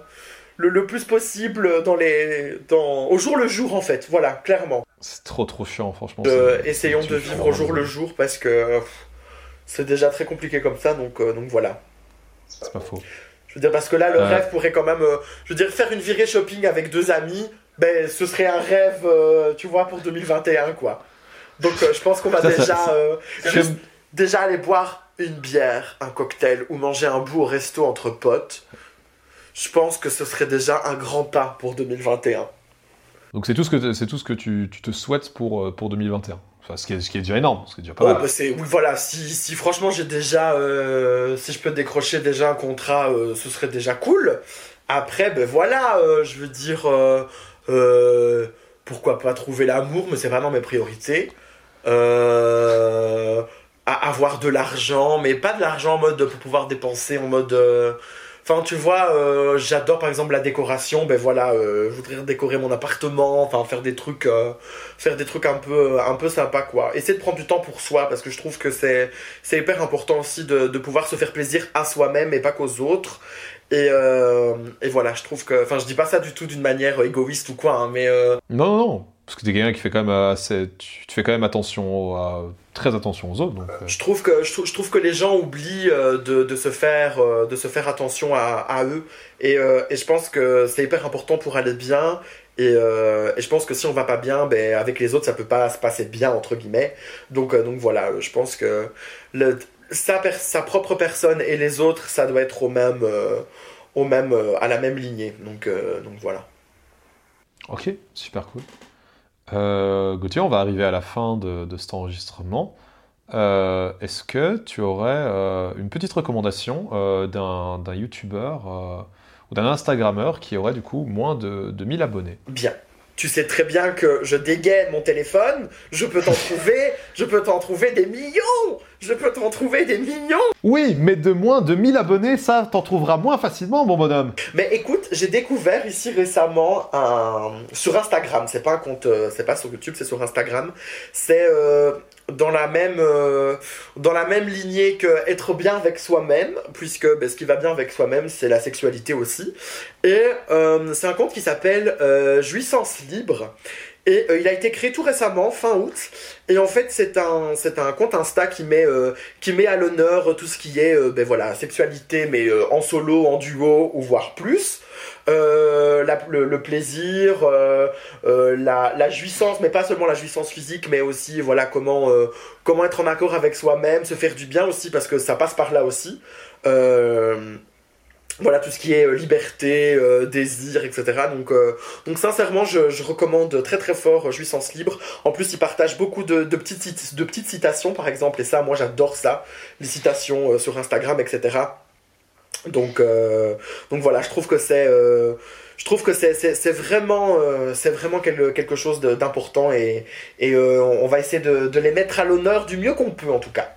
le, le plus possible dans les, dans, au jour le jour, en fait. Voilà, clairement. C'est trop, trop chiant, franchement. C'est- essayons de vivre au jour le jour parce que c'est déjà très compliqué comme ça. Donc, donc voilà. C'est pas faux. Je veux dire, parce que là, le rêve pourrait quand même. je veux dire, faire une virée shopping avec deux amis, ben, ce serait un rêve, euh, tu vois, pour 2021, quoi. Donc, euh, je pense qu'on va *laughs* Ça, déjà. ça- euh, juste déjà aller boire une bière, un cocktail ou manger un bout au resto entre potes. Je pense que ce serait déjà un grand pas pour 2021. Donc c'est tout ce que, c'est tout ce que tu, tu te souhaites pour, pour 2021. Enfin, ce qui, est, ce qui est déjà énorme, ce qui est déjà pas Oh, mal. bah, oui, voilà, si, si franchement j'ai déjà, si je peux décrocher déjà un contrat, ce serait déjà cool. Après, ben voilà, je veux dire, euh, euh, pourquoi pas trouver l'amour, mais c'est vraiment mes priorités. Euh, à avoir de l'argent, mais pas de l'argent en mode pour pouvoir dépenser, en mode. Euh, Enfin, tu vois, euh, j'adore par exemple la décoration. Ben voilà, euh, je voudrais décorer mon appartement, enfin faire des trucs, euh, faire des trucs un peu, un peu sympa quoi. Essayer de prendre du temps pour soi parce que je trouve que c'est, c'est hyper important aussi de, de pouvoir se faire plaisir à soi-même et pas qu'aux autres. Et, euh, et voilà, je trouve que, enfin, je dis pas ça du tout d'une manière égoïste ou quoi, hein, mais euh, non, non. Parce que t'es quelqu'un qui fait quand même assez. Tu, tu fais quand même attention à, très attention aux autres. Donc, euh, je trouve que je, trou- je trouve que les gens oublient euh, de, de se faire euh, de se faire attention à, à eux et, et je pense que c'est hyper important pour aller bien et, et je pense que si on va pas bien ben avec les autres ça peut pas se passer bien entre guillemets donc donc voilà je pense que le, sa, per- sa propre personne et les autres ça doit être au même au même à la même lignée donc donc voilà Ok, super cool. Euh, Gauthier, on va arriver à la fin de, cet enregistrement. Euh, Est-ce que tu aurais euh, une petite recommandation euh, d'un d'un youtubeur euh, ou d'un instagrammeur qui aurait du coup moins de, de 1000 abonnés? Bien. Tu sais très bien que je dégaine mon téléphone, je peux t'en trouver, je peux t'en trouver des millions, je peux t'en trouver des millions. Oui, mais de moins de 1000 abonnés, ça t'en trouveras moins facilement, mon bonhomme. Mais écoute, j'ai découvert ici récemment un sur Instagram, c'est pas un compte, euh, c'est pas sur YouTube, c'est sur Instagram. C'est euh, dans la même euh, dans la même lignée que être bien avec soi-même, puisque ben, ce qui va bien avec soi-même, c'est la sexualité aussi. Et euh, c'est un compte qui s'appelle euh, Jouissance libre. Et euh, il a été créé tout récemment, fin août. Et en fait, c'est un, c'est un compte Insta qui met, euh, qui met à l'honneur tout ce qui est, euh, ben voilà, sexualité, mais euh, en solo, en duo, ou voire plus. Euh, le, le plaisir, euh, euh, la, la jouissance, mais pas seulement la jouissance physique, mais aussi voilà comment, euh, comment être en accord avec soi-même, se faire du bien aussi, parce que ça passe par là aussi. Euh, voilà tout ce qui est euh, liberté, euh, désir, etc. Donc, euh, donc sincèrement, je, recommande très très fort Jouissance Libre. En plus, il partage beaucoup de, petites, citations, par exemple, et ça, moi j'adore ça, les citations sur Instagram, etc. Donc, donc voilà, je trouve que c'est, vraiment, quelque chose d'important et, on va essayer de les mettre à l'honneur du mieux qu'on peut en tout cas.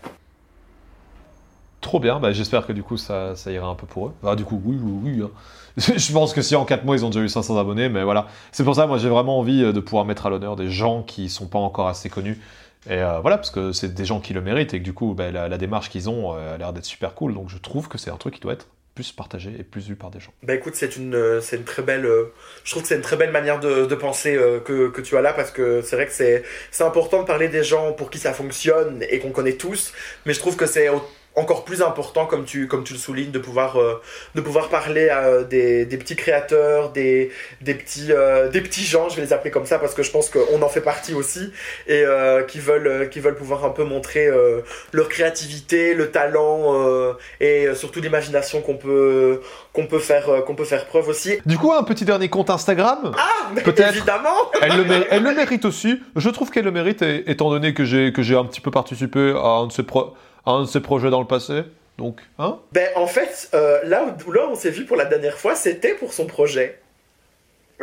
Trop bien, bah, j'espère que du coup ça, ira un peu pour eux. Du coup, oui, oui, oui. hein. *laughs* Je pense que si en 4 mois ils ont déjà eu 500 abonnés, mais voilà. C'est pour ça, moi j'ai vraiment envie euh, de pouvoir mettre à l'honneur des gens qui sont pas encore assez connus. Et euh, voilà, parce que c'est des gens qui le méritent et que du coup, bah, la, démarche qu'ils ont euh, a l'air d'être super cool. Donc je trouve que c'est un truc qui doit être plus partagé et plus vu par des gens. Bah écoute, c'est une, une très belle, je trouve que c'est une très belle manière de, penser que, tu as là parce que c'est vrai que c'est, important de parler des gens pour qui ça fonctionne et qu'on connaît tous, mais je trouve que c'est encore plus important, comme tu, comme tu le soulignes, de pouvoir, euh, de pouvoir parler à des, des petits créateurs, des, des, petits, euh, des petits gens, je vais les appeler comme ça parce que je pense qu'on en fait partie aussi, et euh, qui, veulent, euh, qui veulent pouvoir un peu montrer euh, leur créativité, le talent euh, et euh, surtout l'imagination qu'on peut, qu'on peut, faire, euh, qu'on peut faire preuve aussi. Du coup, un petit dernier compte Instagram Ah, Peut-être. évidemment *laughs* elle le, méri- elle le mérite aussi. Je trouve qu'elle le mérite, étant donné que j'ai que j'ai un petit peu participé à un de ses, pro- un de ses projets dans le passé. Donc, hein? Ben, en fait, euh, là, où, là où on s'est vu pour la dernière fois, c'était pour son projet.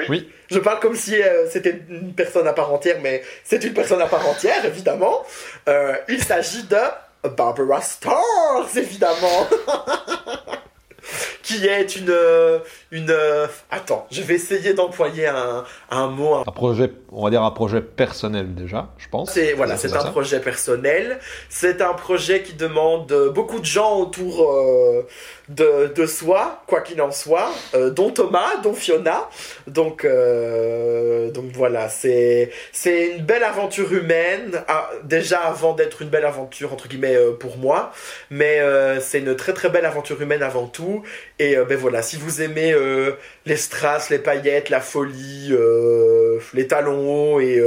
Oui. Je parle comme si euh, c'était une personne à part entière, mais c'est une personne à part entière, *laughs* évidemment. Euh, il s'agit de Barbara Stars, évidemment. *laughs* qui est une euh, une euh, attends je vais essayer d'employer un, un mot un Un projet, on va dire un projet personnel déjà, je pense. C'est voilà, C'est un ça. projet personnel. C'est un projet qui demande euh, beaucoup de gens autour euh, de, de soi, quoi qu'il en soit, euh, dont Thomas, dont Fiona. Donc euh, donc voilà, c'est c'est une belle aventure humaine. Ah, déjà avant d'être une belle aventure entre guillemets pour moi, mais c'est une très très belle aventure humaine avant tout. Et euh, ben voilà, si vous aimez euh, les strass, les paillettes, la folie, euh, les talons hauts et,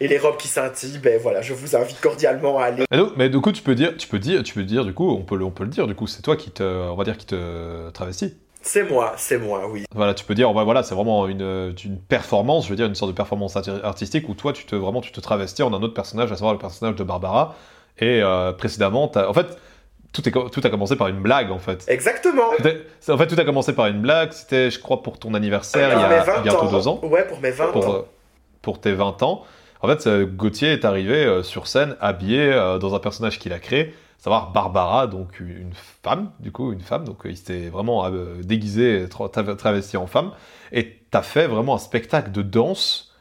et les robes qui scintillent, ben voilà, je vous invite cordialement à aller. Mais, du coup, tu peux dire, tu peux dire, tu peux dire, du coup, on peut le, on peut le dire, du coup, c'est toi qui te, on va dire, qui te travestis. C'est moi, c'est moi, oui. Voilà, tu peux dire, voilà, c'est vraiment une, une performance, je veux dire, une sorte de performance arti- artistique où toi, tu te, vraiment, tu te travestis en un autre personnage, à savoir le personnage de Barbara. Et précédemment, en fait, tout, est, tout a commencé par une blague, en fait. Exactement. En fait, tout a commencé par une blague. C'était, je crois, pour ton anniversaire, il y a 20 bientôt deux ans. Ouais, pour mes 20 pour, ans. euh, pour tes 20 ans. En fait, euh, Gauthier est arrivé euh, sur scène habillé dans un personnage qu'il a créé, à savoir Barbara, donc une femme, du coup, une femme. Donc il s'était vraiment déguisé, tra- tra- travesti en femme. Et t'as fait vraiment un spectacle de danse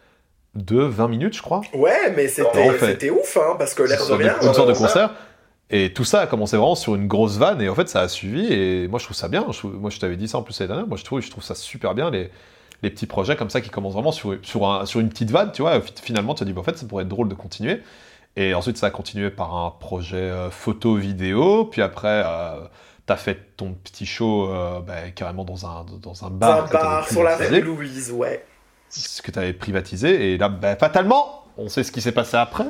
de 20 minutes, je crois. Ouais, mais En c'était fait. ouf, hein, parce que l'air de rien. une sorte de concert. Et tout ça a commencé vraiment sur une grosse vanne, et en fait, ça a suivi, et moi, je trouve ça bien. Je moi, je t'avais dit ça en plus l'année dernière, moi, je trouve, je trouve ça super bien, les, les petits projets comme ça qui commencent vraiment sur, sur, un- sur une petite vanne, tu vois. Fi- Finalement, tu te dis, bah, en fait, ça pourrait être drôle de continuer. Et ensuite, ça a continué par un projet euh, photo-vidéo, puis après, euh, t'as fait ton petit show euh, bah, carrément dans un, dans un bar. un que t'avais bar sur la rue Louise, ouais. Ce que tu avais privatisé, et là, bah, fatalement, on sait ce qui s'est passé après.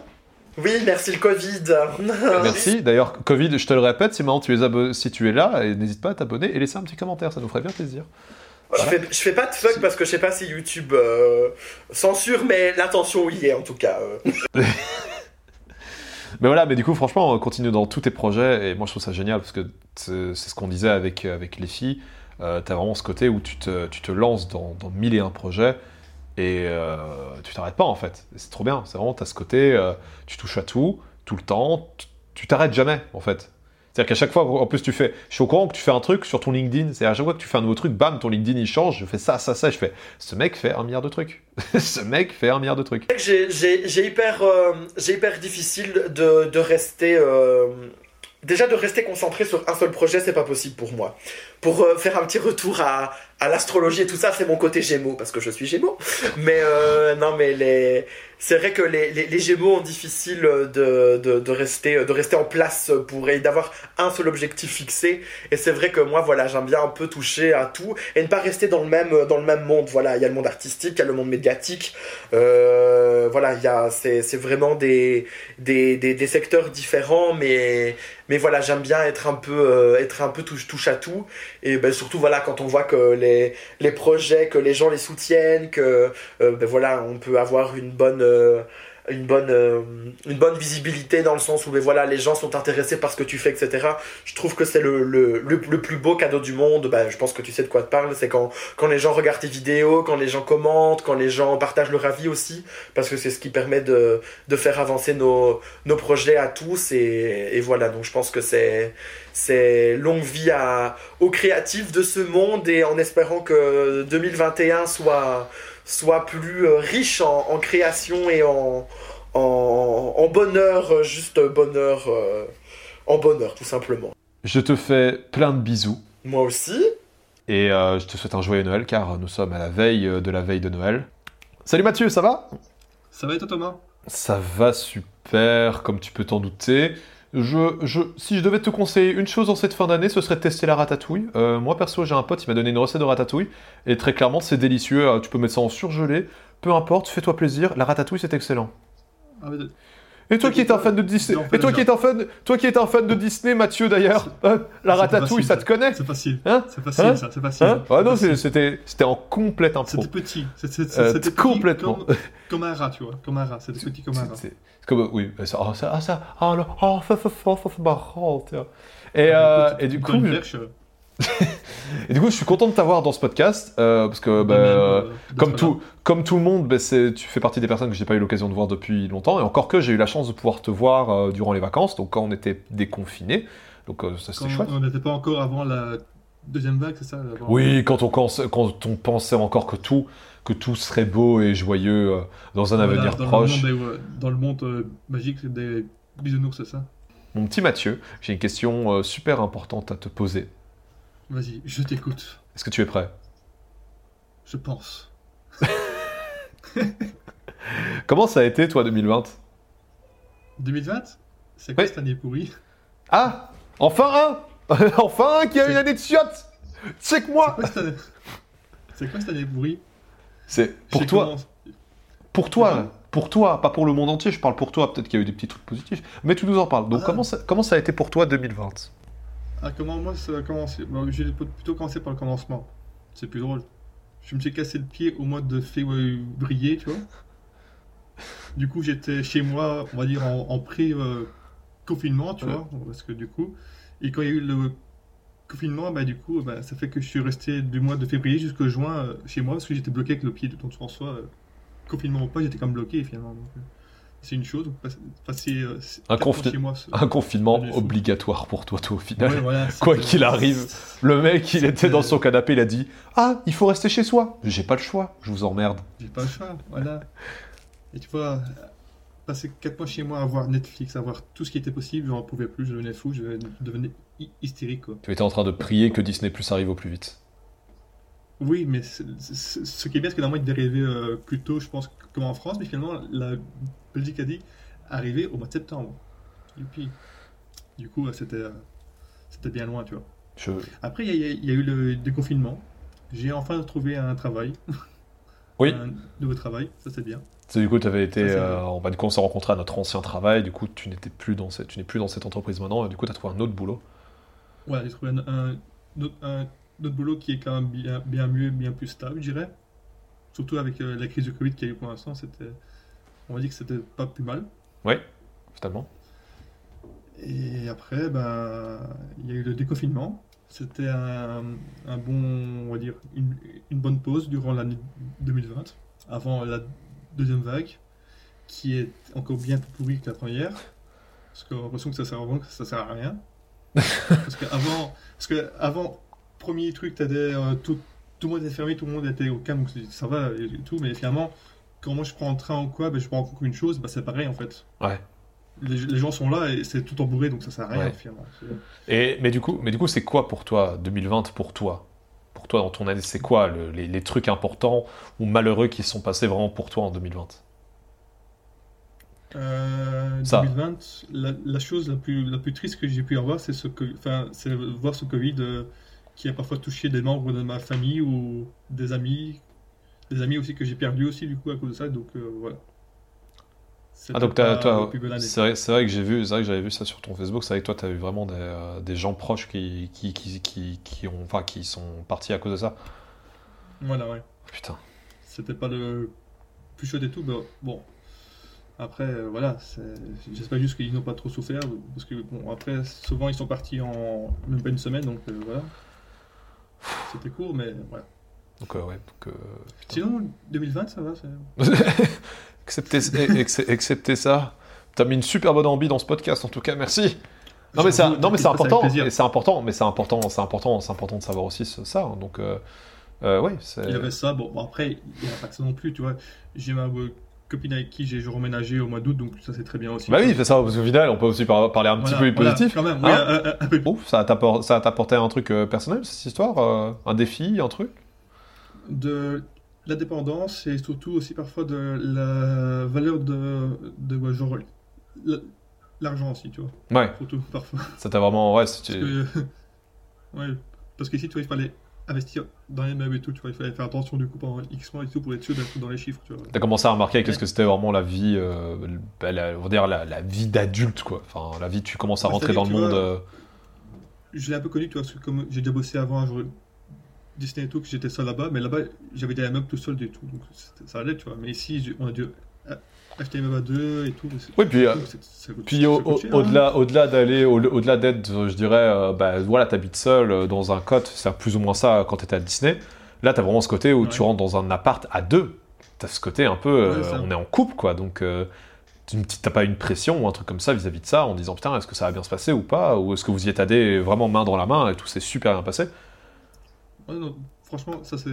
Oui, merci le Covid. *laughs* Merci. D'ailleurs, Covid, je te le répète, si maintenant tu es, si tu es là, n'hésite pas à t'abonner et laisser un petit commentaire, ça nous ferait bien plaisir. Je fais, je fais pas de fuck parce que je sais pas si YouTube euh, censure, mais l'intention y est en tout cas. euh. *laughs* Mais voilà, mais du coup, franchement, continue dans tous tes projets, et moi je trouve ça génial, parce que c'est c'est ce qu'on disait avec, avec les filles, euh, t'as vraiment ce côté où tu te, tu te lances dans, dans mille et un projets, et euh, tu t'arrêtes pas en fait. C'est trop bien, c'est vraiment, t'as ce côté, euh, tu touches à tout, tout le temps, tu- t'arrêtes jamais en fait. C'est-à-dire qu'à chaque fois, en plus, tu fais. Je suis au courant que tu fais un truc sur ton LinkedIn. C'est à chaque fois que tu fais un nouveau truc, bam, ton LinkedIn il change. Je fais ça, ça, ça. Je fais. Ce mec fait un milliard de trucs. *laughs* ce mec fait un milliard de trucs. J'ai- hyper, euh, hyper difficile de, de rester. euh, déjà, de rester concentré sur un seul projet, c'est pas possible pour moi. Pour euh, faire un petit retour à, l'astrologie et tout ça, c'est mon côté Gémeaux, parce que je suis Gémeaux. Mais euh, non, mais. C'est vrai que les, Gémeaux ont difficile de, de, rester, en place pour et d'avoir un seul objectif fixé. Et c'est vrai que moi, voilà, j'aime bien un peu toucher à tout et ne pas rester dans le même, monde. Voilà, il y a le monde artistique, il y a le monde médiatique. Euh, voilà, il y a, c'est, vraiment des, secteurs différents, mais, voilà, j'aime bien être un peu, euh, touche à tout. Et ben, surtout, voilà, quand on voit que les, les projets, que les gens les soutiennent, que euh, ben, voilà, on peut avoir une bonne. Une bonne, euh, une bonne visibilité dans le sens où ben, voilà, les gens sont intéressés par ce que tu fais, etc. Je trouve que c'est le, le, le, le plus beau cadeau du monde. Ben, je pense que tu sais de quoi te parle. C'est quand, quand les gens regardent tes vidéos, quand les gens commentent, quand les gens partagent leur avis aussi. Parce que c'est ce qui permet de, de faire avancer nos, nos projets à tous. Et, et voilà, donc je pense que c'est c'est longue vie à, aux créatifs de ce monde et en espérant que 2021 soit, soit plus euh, riche en, en création et en, en, en bonheur, euh, juste bonheur, euh, en bonheur tout simplement. Je te fais plein de bisous. Moi aussi. Et euh, je te souhaite un joyeux Noël, car nous sommes à la veille de la veille de Noël. Salut Mathieu, ça va? Ça va et toi Thomas? Ça va super, comme tu peux t'en douter. Je, je, si je devais te conseiller une chose en cette fin d'année, ce serait de tester la ratatouille. Euh, moi perso, j'ai un pote, il m'a donné une recette de ratatouille, et très clairement, c'est délicieux. Euh, Tu peux mettre ça en surgelé, peu importe, fais-toi plaisir. La ratatouille, c'est excellent. Ah, mais- Et toi qui es un fan de Disney, Non, et toi qui es un fan, toi qui es un fan de Disney, Mathieu d'ailleurs, hein, la ratatouille, facile, ça te connaît C'est facile. Hein C'est facile, Hein ça, c'est facile. Hein Ah non, c'était c'était en complète impro. C'était petit. Euh, C'était complètement. Comme, comme un rat, tu vois. Comme un rat. C'était petit comme un rat. Comme oui, ça, ah ça, ah ça, ah là, ah ça, ça, ça, ça, c'est marrant. tiens. Et, Ah, euh, et du coup, je- *laughs* et du coup, je suis content de t'avoir dans ce podcast euh, parce que bah, euh, comme tout, comme tout le monde, bah, tu fais partie des personnes que j'ai pas eu l'occasion de voir depuis longtemps. Et encore que j'ai eu la chance de pouvoir te voir euh, durant les vacances, donc quand on était déconfinés. Donc euh, ça c'était chouette. on n'était pas encore avant la deuxième vague, c'est ça Oui, quand on, quand on pensait encore que tout, que tout serait beau et joyeux euh, dans un Voilà, avenir dans proche. Le monde, des- ouais, dans le monde euh, magique des bisounours, c'est ça? Mon petit Mathieu, j'ai une question euh, super importante à te poser. Vas-y, je t'écoute. Est-ce que tu es prêt? Je pense. *laughs* Comment ça a été toi 2020 2020 C'est quoi Oui. cette année pourrie? Ah Enfin un *laughs* Enfin un qui a une année de chiottes Check-moi Quoi, cette année- C'est quoi cette année pourrie? C'est pour toi, commencé- pour toi, pour toi, pas pour le monde entier, je parle pour toi, peut-être qu'il y a eu des petits trucs positifs, mais tu nous en parles. Donc Ah. comment, ça, comment ça a été pour toi 2020 Ah, comment moi ça a commencé? Bon, J'ai plutôt commencé par le commencement. C'est plus drôle. Je me suis cassé le pied au mois de février, tu vois. Du coup, j'étais chez moi, on va dire, en, en pré-confinement, tu Ouais. vois. Parce que du coup, et quand il y a eu le confinement, bah, du coup, bah, ça fait que je suis resté du mois de février jusqu'au juin euh, chez moi parce que j'étais bloqué avec le pied de ton François. euh, confinement ou pas, j'étais comme bloqué finalement. euh, c'est une chose. passer- Un confi- chez moi, Un confinement obligatoire pour toi, toi, au final. Ouais, voilà, Quoi qu'il arrive. Le mec, il était dans son canapé, il a dit Ah, il faut rester chez soi. J'ai pas le choix, je vous emmerde. J'ai pas le choix, voilà. Et tu vois, passer 4 mois chez moi à voir Netflix, à voir tout ce qui était possible, j'en pouvais plus, je devenais fou, je devenais hystérique, quoi. Tu étais en train de prier que Disney Plus arrive au plus vite. Oui, mais ce qui est bien, c'est que normalement, il devait arriver euh, plus tôt, je pense, comme en France, mais finalement, la Belgique a dit arriver au mois de septembre. Youpi. Du coup, euh, c'était euh, c'était bien loin, tu vois. Je... Après, il y, a- il y a eu le déconfinement. J'ai enfin trouvé un travail. Oui. Un nouveau travail, ça c'est bien. Du coup, tu avais été, Ça, euh, on va du coup, on s'est rencontrés à notre ancien travail. Du coup, tu n'étais plus dans cette, tu n'es plus dans cette entreprise maintenant. Et du coup, tu as trouvé un autre boulot. Voilà, j'ai trouvé un, un, autre- un autre boulot qui est quand même bien, bien mieux, bien plus stable, je dirais. Surtout avec euh, la crise du Covid qu'il y a eu pour l'instant, c'était, on va dire que c'était pas plus mal. Finalement. Et après, ben, il y a eu le déconfinement. C'était un, un bon, on va dire, une, une bonne pause durant l'année 2020, avant la deuxième vague, qui est encore bien plus pourrie que la première. Parce qu'on a l'impression que ça sert à ça sert à rien. Parce qu'avant, parce que avant, premier truc, euh, tout, tout le monde était fermé, tout le monde était au calme, donc ça va et tout, mais finalement, quand moi je prends un train ou quoi, ben, je prends encore une chose, ben, c'est pareil en fait. Ouais. Les, les gens sont là et c'est tout embourré, donc ça sert à rien Ouais. finalement. Et, mais du coup, mais du coup, c'est quoi pour toi 2020 pour toi? Pour toi, dans ton année, c'est quoi le- les, les trucs importants ou malheureux qui se sont passés vraiment pour toi en 2020 Euh, Ça. 2020, la, la chose la plus, la plus triste que j'ai pu avoir, c'est ce que, enfin, c'est voir ce Covid euh, qui a parfois touché des membres de ma famille ou des amis, des amis aussi que j'ai perdus aussi du coup à cause de ça. Donc euh, voilà. Ah donc c'est vrai, vrai que j'ai vu, c'est vrai que j'avais vu ça sur ton Facebook. C'est vrai que toi, tu as eu vraiment des, euh, des gens proches qui, qui, qui, qui, qui ont, enfin, qui sont partis à cause de ça. Voilà, ouais. Putain. C'était pas le plus chouette et tout, mais bon. Après, euh, voilà, j'espère juste qu'ils n'ont pas trop souffert, parce que bon, après, souvent ils sont partis en même pas une semaine, donc euh, voilà. C'était court, mais voilà. Donc euh, ouais. Donc, euh. Sinon, 2020, ça va. *laughs* excepté, ex- excepté ça, t'as mis une super bonne ambi dans ce podcast. En tout cas, merci. Non mais, c'est, J'avoue, non mais c'est important, c'est important, mais c'est important, c'est important, c'est important de savoir aussi ce- ça. hein. Donc, ouais. Il y avait ça, bon, bon, après, il n'y a pas que ça non plus, tu vois. J'ai ma copine avec qui j'ai remménagé au mois d'août, donc ça c'est très bien aussi. Bah oui, c'est ça, parce qu'au final, on peut aussi par- parler un petit peu voilà, positif. quand même, Hein un, un- un peu Ouf, ça t'a apporté un truc euh, personnel, cette histoire euh, Un défi, un truc? De la dépendance et surtout aussi parfois de la valeur de, de ouais, genre, la- l'argent aussi, tu vois. Ouais, Surtout parfois. ça t'a vraiment. Ouais, Parce que, *laughs* ouais, parce qu'ici, tu vois, il fallait investir dans les meubles et tout, tu vois. Il fallait faire attention du coup pendant X mois et tout pour être sûr d'être dans les chiffres, tu vois. T'as commencé à remarquer qu'est-ce que c'était vraiment la vie, euh, bah, la- on va dire la, la vie d'adulte, quoi. Enfin, la vie, tu commences à Ouais, rentrer dans le monde. euh, Je l'ai un peu connu, tu vois, parce que comme j'ai déjà bossé avant un jour Disney et tout, que j'étais seul là-bas, mais là-bas, j'avais des meubles tout seul et tout, donc ça allait, tu vois. Mais ici, on a dû meubles à deux et tout. c'est- Oui, puis, euh, c'est- Puis au- au- hein. au-delà, au-delà d'aller, au- au-delà d'être, euh, je dirais, euh, bah, voilà, t'habites seul euh, dans un cote, c'est plus ou moins ça quand t'étais à Disney. Là, t'as vraiment ce côté où Ouais. tu rentres dans un appart à deux. T'as ce côté un peu, Ouais, on est en couple, quoi. Donc, tu t'as pas une pression ou un truc comme ça vis-à-vis de ça, en disant putain, est-ce que ça va bien se passer ou pas, ou est-ce que vous y êtes allé vraiment main dans la main et tout s'est super bien passé? Ouais, non, franchement, ça s'est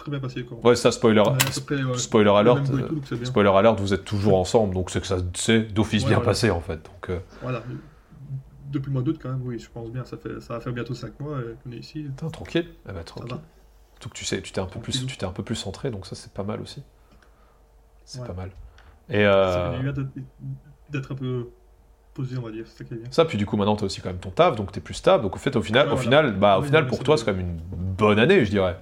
très bien passé, quoi. Ouais, ça spoiler, près, ouais, spoiler le alert. euh, tout. Spoiler alert, vous êtes toujours ensemble, donc c'est que ça c'est d'office Ouais, bien voilà. passé en fait. Donc, euh, Voilà. Depuis le mois d'août, quand même, oui, je pense bien. Ça, fait, ça va faire bientôt 5 mois et qu'on est ici. putain, tranquille. Eh ben, tranquille. Surtout que tu sais, tu t'es un peu plus, tu t'es un peu plus centré, donc ça c'est pas mal aussi. C'est pas mal. Et euh, d'être- un peu posé, on va dire. C'est ça qui est bien. ça, puis du coup maintenant t'as aussi quand même ton taf, donc t'es plus stable. Donc au fait, au final, Ouais, au voilà. final, bah au Oui, final pour toi c'est quand même une bonne année, je dirais.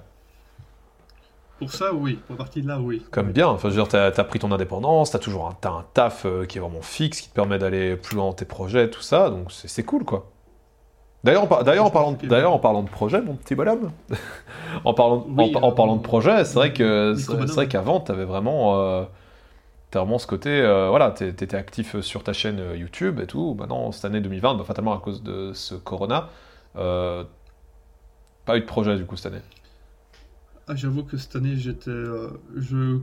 Pour ça, oui. Pour la partie de là, oui. Comme bien. Enfin, je veux dire, t'as as pris ton indépendance, t'as toujours un, taf euh, qui est vraiment fixe, qui te permet d'aller plus loin dans tes projets, tout ça. Donc c'est cool quoi. D'ailleurs, en, par- d'ailleurs, en parlant de, d'ailleurs, en parlant de projet, mon petit bonhomme, *laughs* en parlant, Oui, en, en euh, parlant de projet, c'est vrai que c'est vrai qu'avant, t'avais vraiment, euh, t'as vraiment ce côté, euh, voilà, t'étais actif sur ta chaîne YouTube et tout. Maintenant, cette année 2020, bah, fatalement à cause de ce Corona, pas eu de projet du coup cette année. Ah, j'avoue que cette année, j'étais. euh, je.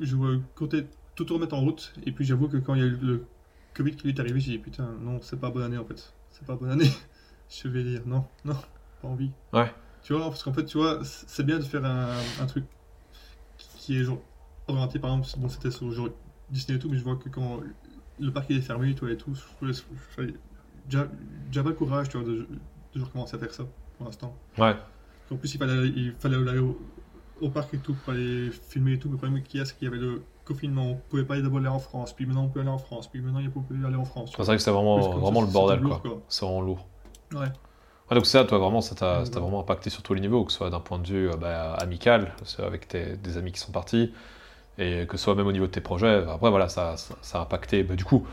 Je comptais tout remettre en route. Et puis, j'avoue que quand il y a eu le Covid qui est arrivé, j'ai dit putain, non, c'est pas bonne année en fait. C'est pas bonne année. *laughs* je vais dire non, non, pas envie. Ouais. Tu vois, parce qu'en fait, tu vois, c'est bien de faire un, un truc qui est genre orienté, par exemple, bon, c'était sur genre Disney et tout, mais je vois que quand le parc il est fermé, toi et tout, je, je, je- je- j'avais j'avais le courage, tu vois, de, de recommencer à faire ça pour l'instant. Ouais. En plus, il fallait, il fallait aller au, au parc et tout pour aller filmer et tout. Mais le problème qu'il y a, c'est qu'il y avait le confinement. On pouvait pas d'abord aller en France, puis maintenant on peut aller en France, puis maintenant il peut plus aller en France. C'est vrai que c'était vraiment, vraiment ça, le bordel lourd, quoi. C'est vraiment lourd. Ouais. Ouais, donc ça, toi, vraiment, ça t'a Ouais, vraiment impacté sur tous les niveaux, que ce soit d'un point de vue euh, bah, amical, c'est avec tes, des amis qui sont partis, et que ce soit même au niveau de tes projets. Après, voilà, ça, ça, ça a impacté, bah, du coup,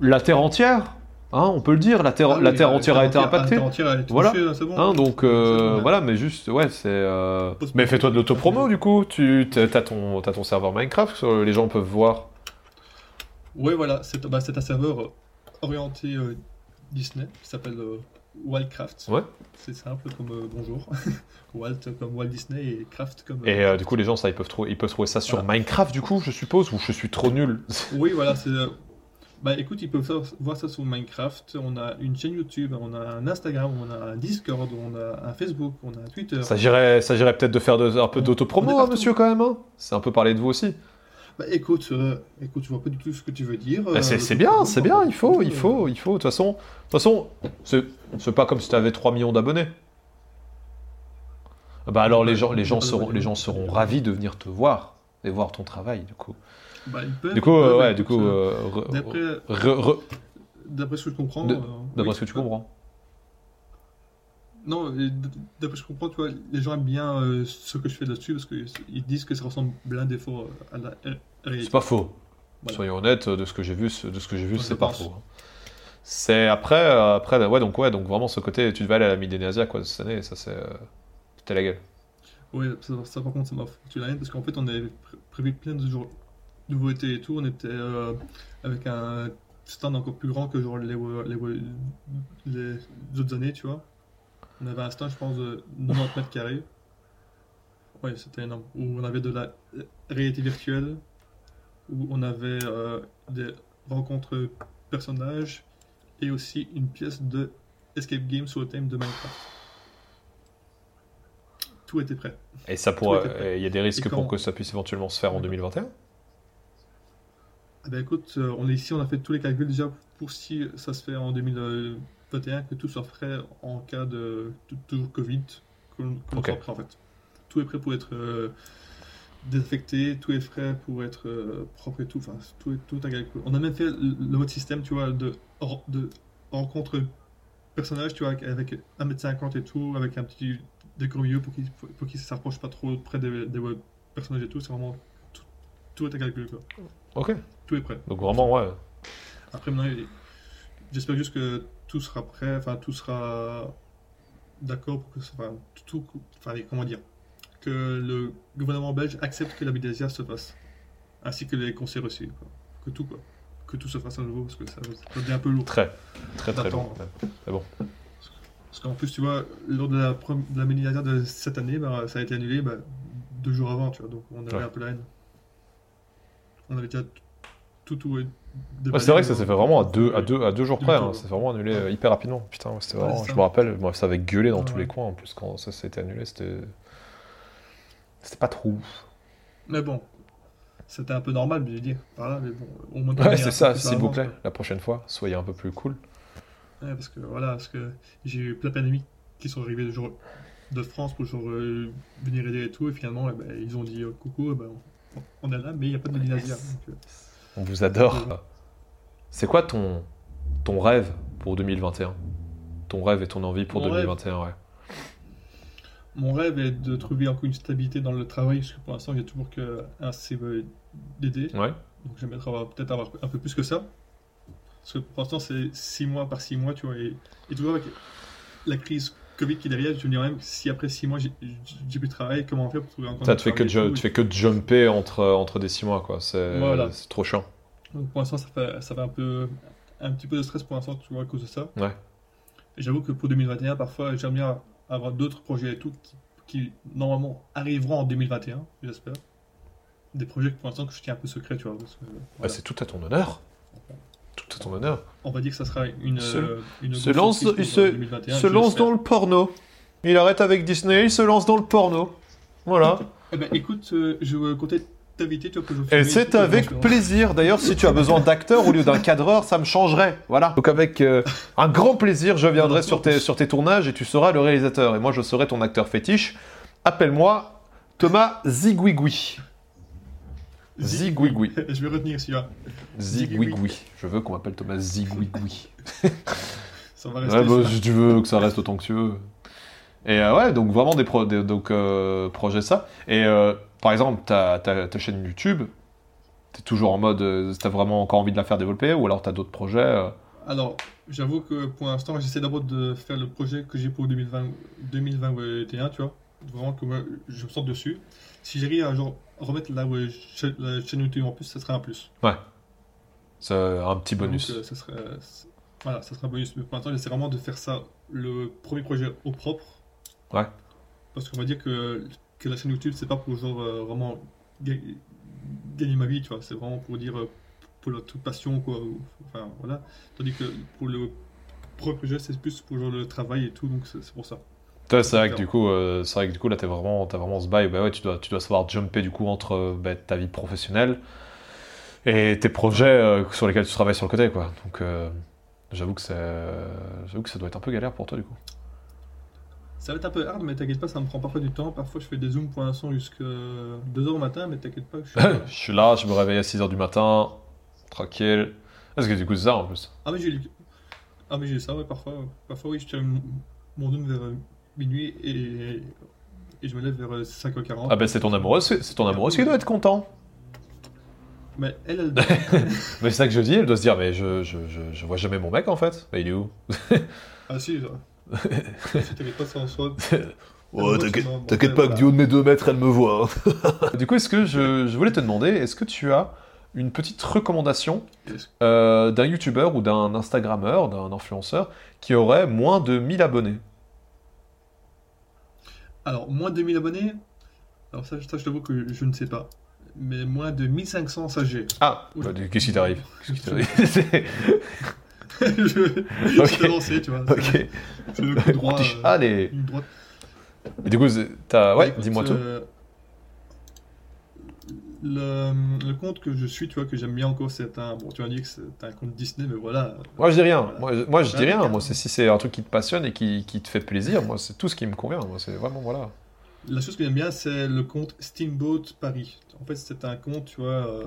la Terre entière, hein, on peut le dire, la Terre, Ah oui, la terre la entière a été impactée. La terre entière a été Voilà. touchée, c'est bon. Hein, donc euh, bon, voilà, mais juste, ouais, c'est. euh, Mais fais-toi de l'autopromo du coup. Tu t'as t'as ton, serveur Minecraft, les gens peuvent voir. Ouais, voilà, c'est bah, un serveur euh, orienté euh, Disney qui s'appelle Wildcraft. Ouais. C'est simple comme bonjour. *laughs* Walt comme Walt Disney et Craft comme. Et du coup, les gens, ça, ils peuvent trouver, ils peuvent trouver ça sur Voilà. Minecraft du coup, je suppose, ou je suis trop nul. Oui, voilà, c'est. Euh, Bah écoute, ils peuvent voir ça sur Minecraft. On a une chaîne YouTube, on a un Instagram, on a un Discord, on a un Facebook, on a un Twitter. Ça girait, ça girait peut-être de faire de- un peu d'autopromo, hein, monsieur, quand même. hein c'est un peu parler de vous aussi. Bah écoute, euh, écoute, je vois pas du tout ce que tu veux dire. Bah, euh, c'est bien, euh, c'est bien, il faut, euh, il faut, il faut. De toute façon, de toute façon, c'est c'est pas comme si tu avais 3 millions d'abonnés. Bah alors les gens, les gens seront, les gens seront ravis de venir te voir et voir ton travail, du coup. Bah, ils peuvent, Du coup, ils euh, peuvent, ouais, écoute, du coup, euh, euh, D'après ce que je comprends. Euh, d'après ce que tu euh, comprends. Non, d'après ce que je comprends, tu vois, les gens aiment bien euh, ce que je fais là-dessus parce qu'ils disent que ça ressemble plein des fois euh, à la réalité. C'est pas faux. Voilà. Soyons honnêtes, de ce que j'ai vu, de ce que j'ai vu, Ouais, c'est pas pense. faux. hein. C'est après, euh, après, ouais, donc ouais, donc vraiment ce côté, tu devais aller à la Midénésia quoi cette année, ça c'est, euh, c'était la gueule. Oui, ça, ça, par contre, ça m'a foutu la haine parce qu'en fait, on avait pr- prévu plein de jours- nouveautés et tout. On était euh, avec un stand encore plus grand que genre les, les, les autres années, tu vois. On avait un stand, je pense, de *laughs* 90 mètres carrés. Ouais, c'était énorme. Où on avait de la réalité virtuelle, où on avait euh, des rencontres personnages et aussi une pièce de escape game sur le thème de Minecraft. Tout était prêt. Et ça prêt. il y a des risques quand- pour que ça puisse éventuellement se faire en 2021. Ah ben écoute, euh, on est ici, on a fait tous les calculs déjà pour si ça se fait en 2021, que tout soit prêt en cas de toujours Covid, que l'on que l'on Ok. soit prêt en fait. Tout est prêt pour être euh, désinfecté, tout est prêt pour être euh, propre et tout, enfin tout est tout un calcul. On a même fait le, le mode système, tu vois, de, de rencontre personnage, tu vois, avec 1m50 et tout, avec un petit décor milieu pour qu'ils pour ne s'approchent pas trop près des, des personnages et tout. C'est vraiment tout, quoi. Ok. Tout est prêt. Donc vraiment, ouais. Après maintenant, j'espère juste que tout sera prêt, enfin tout sera d'accord pour que ça, enfin, tout, enfin comment dire, que le gouvernement belge accepte que la Bidasia se fasse, ainsi que les conseils reçus, quoi. que tout quoi, que tout se fasse à nouveau parce que ça, ça devient un peu lourd. Très, très, très D'attendre. long. Parce qu'en plus, tu vois, lors de la, de la de cette année, bah, ça a été annulé bah, deux jours avant, tu vois, donc on avait Ouais. un peu la haine. On avait déjà tout, tout. Ouais, c'est vrai que ça s'est fait vraiment à deux, à deux, à deux jours près. hein. C'est vraiment annulé euh, hyper rapidement. Putain, ouais, c'était Ouais, vraiment. je ça. me rappelle, moi, ça avait gueulé dans Ouais, tous ouais. les coins en plus quand ça s'était annulé. C'était. C'était pas trop ouf. Mais bon, c'était un peu normal, je veux dire, par là, mais bon, au moins. Ouais, c'est ça, s'il vous plaît. quoi. La prochaine fois, soyez un peu plus cool. Ouais, parce que voilà, parce que j'ai eu plein d'amis qui sont arrivés de, jour, de France pour genre, euh, venir aider et tout, et finalement, eh ben, ils ont dit euh, coucou, eh ben, on, est là, mais il n'y a pas de donc, euh, On vous adore. C'est quoi ton, ton rêve pour 2021 Ton rêve et ton envie pour Mon rêve 2021, ouais. Mon rêve est de trouver encore une stabilité dans le travail, parce que pour l'instant, il y a toujours qu'un CVDD. Ouais. Donc j'aimerais peut-être avoir un peu plus que ça. Parce que pour l'instant, c'est 6 mois par 6 mois, tu vois. Et, et toujours avec la crise Covid qui est derrière, je me dis même si après 6 mois, j'ai plus de travail, comment faire pour trouver encore Ça, tu fais, que tout. tu fais que de jumper entre, entre des 6 mois, quoi. C'est Voilà. trop chiant. Donc pour l'instant, ça fait, ça fait un, peu, un petit peu de stress pour l'instant, tu vois, à cause de ça. Ouais. J'avoue que pour 2021, parfois, j'aime bien avoir d'autres projets et tout qui, qui, normalement arriveront en 2021, j'espère. Des projets que pour l'instant que je tiens un peu secret, tu vois. Bah, c'est tout à ton honneur. Tout à ton honneur. On va dire que ça sera une. Se- euh, une se lance- pour se- 2021, se lance dans le porno. Il arrête avec Disney, il se lance dans le porno. Voilà. Eh ben, écoute, euh, je comptais t'inviter, tu vois, pour que je Et filme c'est avec plaisir. D'ailleurs, si tu as besoin d'acteur au lieu d'un cadreur, ça me changerait. Voilà. Donc avec euh, un grand plaisir, je viendrai sur tes, sur tes tournages et tu seras le réalisateur. Et moi, je serai ton acteur fétiche. Appelle-moi Thomas Ziguigui. Ziguigui. *laughs* Je vais retenir celui-là. Ziguigui. Je veux qu'on m'appelle Thomas Ziguigui. Ça va rester. Ouais, bah, si tu veux que ça reste autant que tu veux. Et euh, ouais, donc vraiment des, pro- des- donc, euh, projets ça. Et euh, par exemple, ta, chaîne YouTube, t'es toujours en mode, t'as vraiment encore envie de la faire développer ou alors t'as d'autres projets Alors, j'avoue que pour l'instant, j'essaie d'abord de faire le projet que j'ai pour 2020, 2021, tu vois. Vraiment que moi, je me sens dessus. Si j'arrive à genre, remettre la, ouais, la chaîne YouTube en plus, ça serait un plus. C'est un petit bonus. que ça serait, c'est- voilà, ça serait un bonus. Mais pour l'instant, j'essaie vraiment de faire ça, le premier projet au propre. Ouais. Parce qu'on va dire que, que la chaîne YouTube, c'est pas pour genre euh, vraiment ga- gagner ma vie, tu vois. C'est vraiment pour dire euh, pour la toute passion, quoi. Enfin, voilà. Tandis que pour le premier projet, c'est plus pour genre le travail et tout, donc c'est pour ça. C'est vrai que du coup, euh, c'est vrai que du coup là, t'es vraiment, t'as vraiment ce bail. Bah ouais, tu dois, tu dois savoir jumper du coup entre bah, ta vie professionnelle et tes projets euh, sur lesquels tu travailles sur le côté, quoi. Donc, euh, j'avoue que c'est, j'avoue que ça doit être un peu galère pour toi du coup. Ça va être un peu hard, mais t'inquiète pas, ça me prend parfois du temps. Parfois, je fais des zooms pour l'instant jusqu'à 2h au matin, mais t'inquiète pas. Je suis... *laughs* je suis là, je me réveille à 6h du matin, tranquille. Parce que du coup, c'est ça en plus? ah, mais j'ai ah, mais j'ai ça, ouais, parfois. Parfois, oui, je tiens mon- zoom vers minuit et, et je me lève vers euh, 5h40. Ah ben c'est ton amoureuse, c'est ton amoureuse qui doit être content. Mais elle, elle. *laughs* Mais c'est ça que je dis, elle doit se dire, mais je, je, je, je vois jamais mon mec en fait. Bah, il est où ah, si, *laughs* *laughs* t'inquiète pas, ça en soit. Ouais, t'inquiète pas que du haut de mes deux mètres, elle me voit. hein. du coup, est-ce que je, je voulais te demander, est-ce que tu as une petite recommandation euh, d'un youtubeur ou d'un instagrammeur, d'un influenceur qui aurait moins de 1000 abonnés? Alors, moins de 1000 abonnés. Alors, ça, ça je t'avoue que je ne sais pas. Mais moins de 1500, ça j'ai. Ah, bah, qu'est-ce qui t'arrive? *laughs* Qu'est-ce qui t'arrive? Je je Ok. t'ai lancé, tu vois. Ok. C'est le coup droit. euh, Allez. une droite. Et du coup, t'as... Ouais, dis-moi tout. euh, le, le compte que je suis, tu vois, que j'aime bien encore, c'est un. Bon, tu m'as dit que c'est un compte Disney, mais voilà. Moi, je dis rien. Voilà. Moi, je- moi, je dis rien. Moi, c'est si c'est un truc qui te passionne et qui, qui te fait plaisir, moi, c'est tout ce qui me convient. Moi, c'est vraiment, voilà. La chose que j'aime bien, c'est le compte Steamboat Paris. En fait, c'est un compte, tu vois, euh,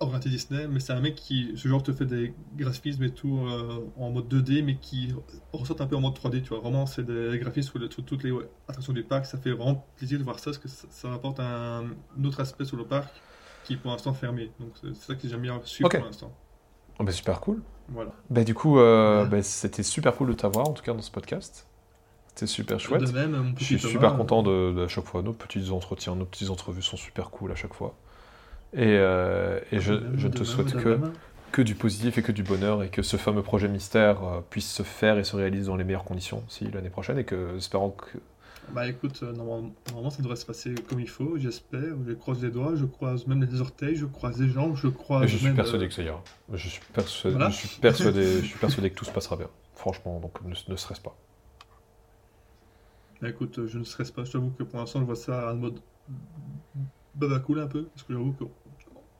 orienté Disney, mais c'est un mec qui, ce genre, te fait des graphismes et tout euh, en mode 2D, mais qui ressort un peu en mode 3D, tu vois. Vraiment, c'est des graphismes sur, le- sur toutes les attractions du parc. Ça fait vraiment plaisir de voir ça, parce que ça, ça apporte un, un autre aspect sur le parc qui est pour l'instant fermé. Donc c'est c'est ça que j'aime bien suivre pour l'instant. Oh, bah, super cool. Voilà. Bah, du coup, euh, Ouais. bah, c'était super cool de t'avoir, en tout cas, dans ce podcast. C'était super chouette. De même, mon Je petit suis Thomas, super euh, content de, de à chaque fois. Nos petits entretiens, nos petites entrevues sont super cool à chaque fois. Et, euh, et je, je te souhaite que, que du positif et que du bonheur et que ce fameux projet mystère euh, puisse se faire et se réaliser dans les meilleures conditions si l'année prochaine et que espérons que Bah écoute, euh, normalement, ça devrait se passer comme il faut, j'espère. Je croise les doigts, je croise même les orteils, je croise les jambes, je croise je suis persuadé euh, que ça ira. Je suis persuadé, Voilà. je suis persuadé, je suis persuadé que tout se passera bien. Franchement, donc ne, ne stresse pas. Bah écoute, je ne stresse pas, je t'avoue que pour l'instant, je vois ça en mode baba cool un peu, parce que j'avoue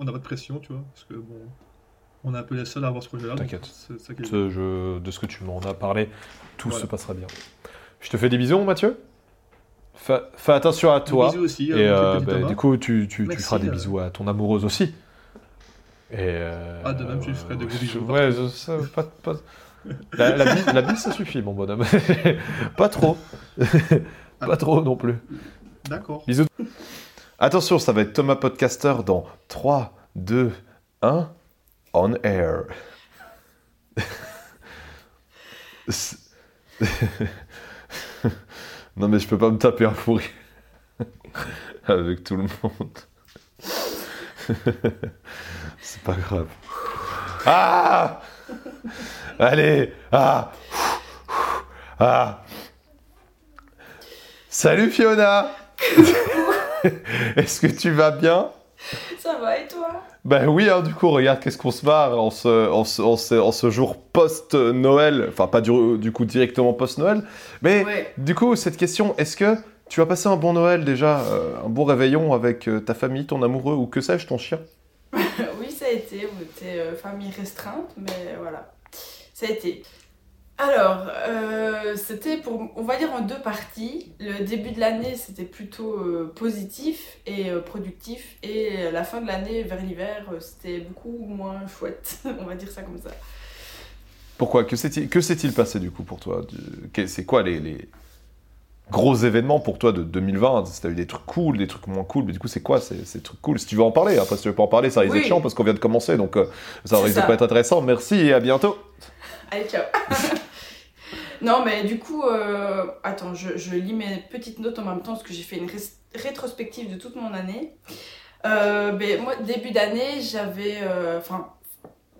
qu'on n'a pas de pression, tu vois, parce que bon, on est un peu les seuls à avoir ce projet-là. T'inquiète. Ce- de ce que tu m'en as parlé, tout Voilà. se passera bien. Je te fais des bisous, Mathieu. Fais, fais attention à toi. Bisous aussi, Et à mon euh, bah, du coup, tu, tu, tu feras des euh. bisous à ton amoureuse aussi. Et euh, Ah, de même, je lui ferai des gros bisous. Ouais, ça, ça, pas, pas- La, la, bise, la bise, ça suffit, mon bonhomme. *laughs* pas trop. *laughs* pas trop non plus. D'accord. Bisous. Attention, ça va être Thomas Podcaster dans 3, 2, 1, on air. *laughs* Non mais je peux pas me taper un fou rire *laughs* avec tout le monde. *laughs* C'est pas grave. Ah Allez Ah Ah Salut Fiona *laughs* Est-ce que tu vas bien? Ça va et toi? Ben oui, hein, du coup, regarde qu'est-ce qu'on se marre en ce, en ce, en ce, en ce jour post-Noël. Enfin, pas du, du coup directement post-Noël. Mais Ouais. du coup, cette question, est-ce que tu as passé un bon Noël déjà euh, Un bon réveillon avec euh, ta famille, ton amoureux ou que sais-je, ton chien? *laughs* Oui, ça a été. On était euh, famille restreinte, mais voilà. Ça a été. Alors, euh, c'était pour, on va dire en deux parties. Le début de l'année, c'était plutôt euh, positif et euh, productif. Et la fin de l'année, vers l'hiver, c'était beaucoup moins chouette. *laughs* on va dire ça comme ça. Pourquoi? Que s'est-il passé du coup pour toi? C'est quoi les, les gros événements pour toi de 2020 Si t'as eu des trucs cool, des trucs moins cool, mais du coup, c'est quoi ces, ces trucs cool? Si tu veux en parler, après, si tu veux pas en parler, ça risque d'être chiant parce qu'on vient de commencer, donc ça risque de ça. pas être intéressant. Merci et à bientôt. Allez, ciao *laughs* Non, mais du coup, euh, attends, je, je lis mes petites notes en même temps parce que j'ai fait une rétrospective de toute mon année. Euh, ben, moi, début d'année, j'avais. euh, Enfin,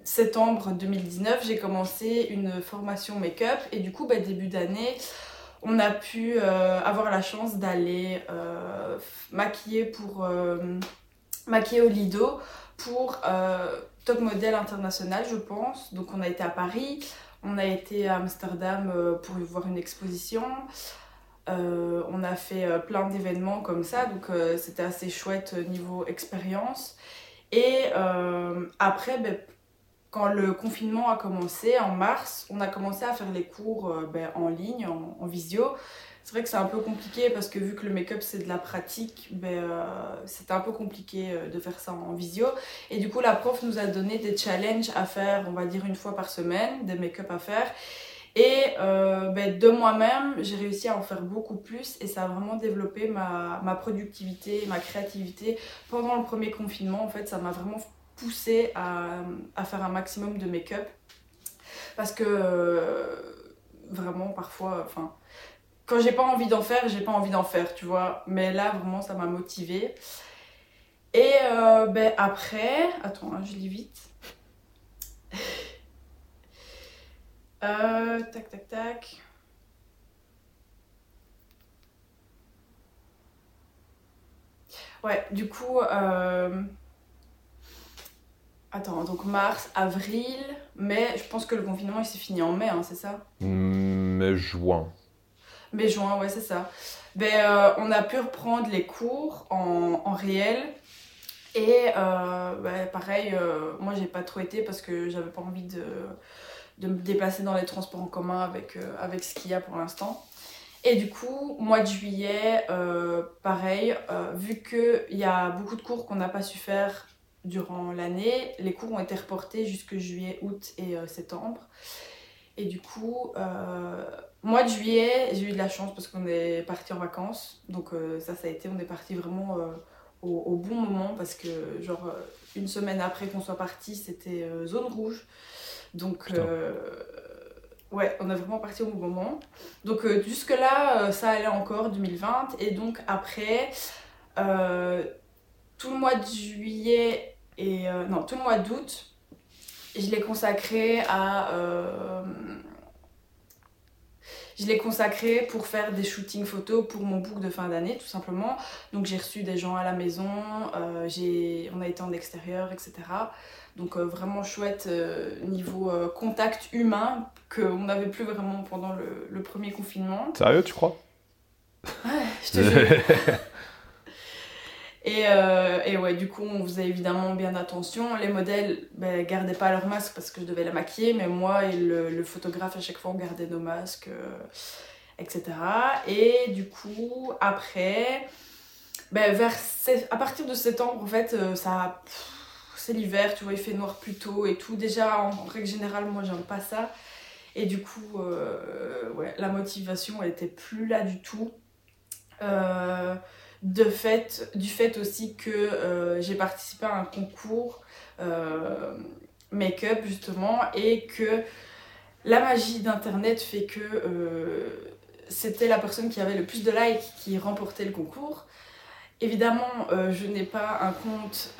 septembre 2019, j'ai commencé une formation make-up et du coup, ben, début d'année, on a pu avoir la chance d'aller maquiller pour. maquiller au Lido pour Top Model International, je pense. Donc, on a été à Paris. On a été à Amsterdam euh, pour y voir une exposition. Euh, on a fait euh, plein d'événements comme ça, donc c'était assez chouette niveau expérience. Et après, ben, quand le confinement a commencé en mars, on a commencé à faire les cours ben, en ligne, en visio. C'est vrai que c'est un peu compliqué parce que vu que le make-up c'est de la pratique, ben, euh, c'était un peu compliqué euh, de faire ça en visio. Et du coup, la prof nous a donné des challenges à faire, on va dire une fois par semaine, des make-up à faire. Et euh, ben, de moi-même, j'ai réussi à en faire beaucoup plus et ça a vraiment développé ma, productivité, ma créativité. Pendant le premier confinement, en fait, ça m'a vraiment poussé à, faire un maximum de make-up. Parce que vraiment, parfois, enfin, quand j'ai pas envie d'en faire, j'ai pas envie d'en faire, tu vois. Mais là, vraiment, ça m'a motivée. Et euh, ben, après, attends, hein, je lis vite. *laughs* Euh, tac, tac, tac. Ouais, du coup, euh... attends, donc mars, avril, mai, je pense que le confinement il s'est fini en mai, hein, c'est ça? Mais juin. Mai, juin, ouais, c'est ça. Ben, euh, on a pu reprendre les cours en, en réel. Et euh, ben, pareil, euh, moi j'ai pas trop été parce que j'avais pas envie de, de me déplacer dans les transports en commun avec, avec ce qu'il y a pour l'instant. Et du coup, mois de juillet, pareil, vu qu'il y a beaucoup de cours qu'on n'a pas su faire durant l'année. Les cours ont été reportés jusque juillet, août et septembre. Et du coup, euh, mois de juillet, j'ai eu de la chance parce qu'on est parti en vacances. Donc euh, ça, ça a été, on est parti vraiment euh, au, au bon moment parce que genre une semaine après qu'on soit parti, c'était zone rouge. Donc ouais, on est vraiment parti au bon moment. Donc jusque là, ça allait encore 2020. Et donc après, tout le mois de juillet et non, tout le mois d'août, je l'ai consacré à euh, je l'ai consacré pour faire des shootings photos pour mon book de fin d'année, tout simplement. Donc j'ai reçu des gens à la maison, euh, j'ai, on a été en extérieur, etc. Donc euh, vraiment chouette euh, niveau contact humain qu'on n'avait plus vraiment pendant le, le premier confinement. Sérieux, tu crois? Ouais, je te jure. *laughs* Et, euh, et ouais, du coup, on faisait évidemment bien attention. Les modèles ben, gardaient pas leur masque parce que je devais la maquiller, mais moi et le, photographe, à chaque fois, on gardait nos masques, euh, etc. Et du coup, après, ben, vers à partir de septembre, en fait, euh, ça. C'est l'hiver, tu vois, il fait noir plus tôt et tout. Déjà, en règle générale, moi, j'aime pas ça. Et du coup, ouais, la motivation, elle était plus là du tout. Euh, de fait, du fait aussi que euh, j'ai participé à un concours euh, make-up justement et que la magie d'internet fait que euh, c'était la personne qui avait le plus de likes qui remportait le concours. Évidemment, je n'ai pas un compte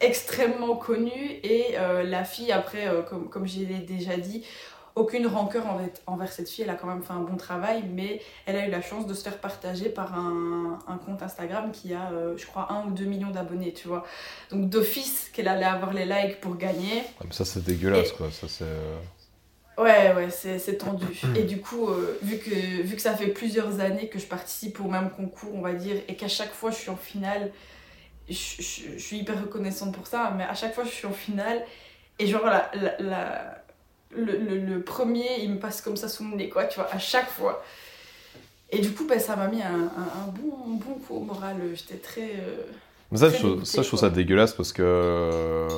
extrêmement connu et la fille après, comme, comme je l'ai déjà dit, aucune rancœur envers, cette fille, elle a quand même fait un bon travail, mais elle a eu la chance de se faire partager par un, un compte Instagram qui a, euh, je crois, 1 ou 2 millions d'abonnés, tu vois. Donc d'office qu'elle allait avoir les likes pour gagner. Ah, mais Ça, c'est dégueulasse, quoi. Ça, c'est. euh, Ouais, ouais, c'est c'est tendu. *clears throat* Et du coup, euh, vu, que, vu que ça fait plusieurs années que je participe au même concours, on va dire, et qu'à chaque fois je suis en finale, je, je- je suis hyper reconnaissante pour ça, mais à chaque fois je suis en finale, et genre la, la- la- le, le- le premier, il me passe comme ça sous le nez, quoi, tu vois, à chaque fois. Et du coup, bah, ça m'a mis un, un- un bon, bon coup au moral. J'étais très. euh, Mais ça, je Très trouve, ça, je trouve quoi. ça dégueulasse parce que.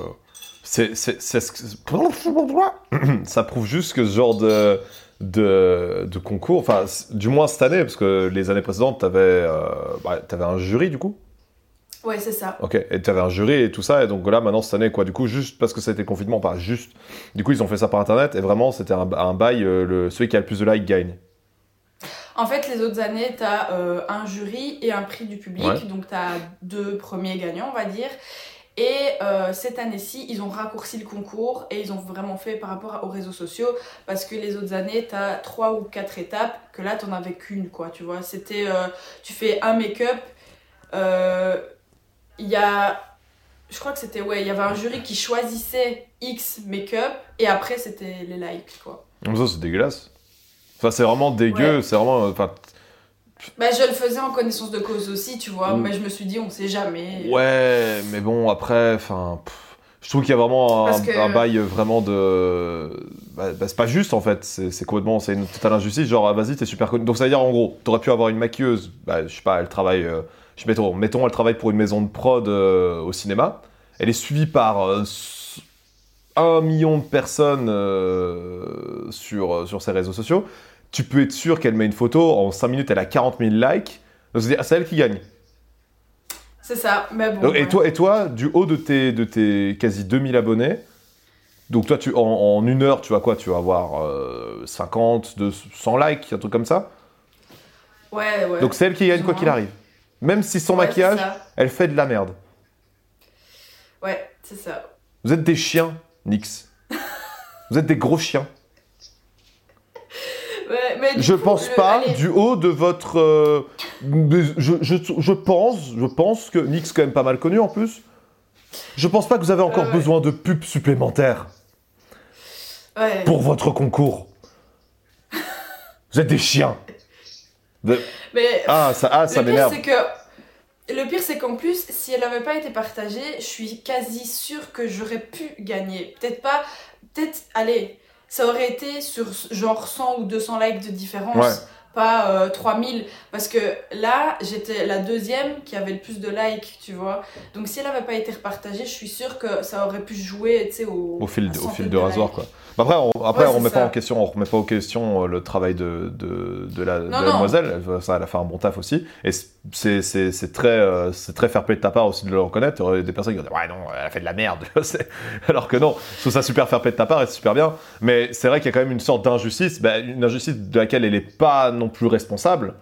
C'est, c'est, c'est ce que- *coughs* ça prouve juste que ce genre de, de, de concours, enfin, du moins cette année, parce que les années précédentes, t'avais, euh, bah, t'avais un jury du coup. Ouais, c'est ça. Ok, et t'avais un jury et tout ça, et donc là, maintenant, cette année, quoi, du coup, juste parce que ça a été confinement, pas juste. Du coup, ils ont fait ça par internet, et vraiment, c'était un, un bail, euh, le, celui qui a le plus de likes gagne. En fait, les autres années, tu as un jury et un prix du public. Ouais. Donc, tu as deux premiers gagnants, on va dire. Et euh, cette année-ci, ils ont raccourci le concours et ils ont vraiment fait par rapport aux réseaux sociaux. Parce que les autres années, tu as trois ou quatre étapes, que là, tu n'en avais qu'une, quoi. Tu vois, c'était. euh, tu fais un make-up. Il y a. Je crois que c'était. Ouais, il y avait un jury qui choisissait X make-up et après, c'était les likes, quoi. Ça, c'est dégueulasse. Enfin, c'est vraiment dégueu, Ouais. c'est vraiment. euh, Enfin, Bah, je le faisais en connaissance de cause aussi, tu vois, Mm. mais je me suis dit, on sait jamais. Ouais, mais bon, après, enfin. Je trouve qu'il y a vraiment un, Parce que- un bail vraiment de. Bah, bah, c'est pas juste en fait, c'est c'est complètement. C'est une totale injustice. Genre, ah, vas-y, t'es super connu. Donc ça veut dire en gros, t'aurais pu avoir une maquilleuse, bah, je sais pas, elle travaille. euh, je mettons, mettons, elle travaille pour une maison de prod euh, au cinéma. Elle est suivie par euh, un million de personnes euh, sur, sur ses réseaux sociaux. Tu peux être sûr qu'elle met une photo, en 5 minutes, elle a 40 000 likes. C'est elle qui gagne. C'est ça, mais bon. Donc, et, toi, et toi, du haut de tes, de tes quasi 2000 abonnés, donc toi, tu, en, en une heure, tu vas quoi? Tu vas avoir euh, 50, 200, 100 likes, un truc comme ça? Ouais, ouais. Donc c'est elle qui gagne quoi qu'il arrive. Même si son Ouais, maquillage, elle fait de la merde. Ouais, c'est ça. Vous êtes des chiens, Nix. *laughs* Vous êtes des gros chiens. Ouais, mais Je coup, pense le- pas, allez, du haut de votre... euh, je, je, je pense, je pense que Nix, quand même pas mal connu en plus, je pense pas que vous avez encore Euh, ouais. besoin de pubs supplémentaires. ouais. pour votre concours. *laughs* Vous êtes des chiens. De- Mais Ah, ça, ah, ça le pire, m'énerve. c'est que. Le pire, c'est qu'en plus, si elle n'avait pas été partagée, je suis quasi sûre que j'aurais pu gagner. Peut-être pas. Peut-être, allez, ça aurait été sur genre 100 ou 200 likes de différence. Ouais. pas euh, 3000 parce que là j'étais la deuxième qui avait le plus de likes tu vois donc si elle avait pas été repartagée je suis sûre que ça aurait pu jouer tu sais au, Au fil, au de rasoir, likes. quoi. Bah après, on, après, Ouais, on remet pas en question, on remet pas en question euh, le travail de, de, de la, de la demoiselle. Elle, ça, elle a fait un bon taf aussi. Et c'est, c'est, c'est très, euh, c'est très fair play de ta part aussi de le reconnaître. Il y aurait des personnes qui vont dire, ouais, non, elle a fait de la merde. *laughs* Alors que non, je trouve ça super fair play de ta part et c'est super bien. Mais c'est vrai qu'il y a quand même une sorte d'injustice, bah, une injustice de laquelle elle est pas non plus responsable.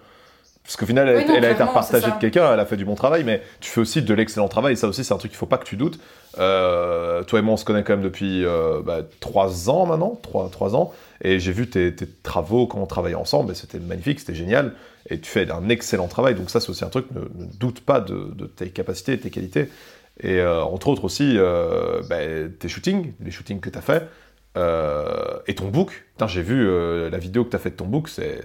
Parce qu'au final, elle, Oui, non, elle a été repartagée de quelqu'un, elle a fait du bon travail, mais tu fais aussi de l'excellent travail. Et ça aussi, c'est un truc qu'il faut pas que tu doutes. Euh, toi et moi, on se connaît quand même depuis euh, bah, trois ans maintenant, trois, trois ans, et j'ai vu tes, tes travaux quand on travaillait ensemble, et c'était magnifique, c'était génial, et tu fais un excellent travail, donc ça c'est aussi un truc, ne, ne doute pas de, de tes capacités et tes qualités. Et euh, entre autres aussi, euh, bah, tes shootings, les shootings que tu as fait, et ton book. J'ai vu la vidéo que tu as fait de ton book, c'est...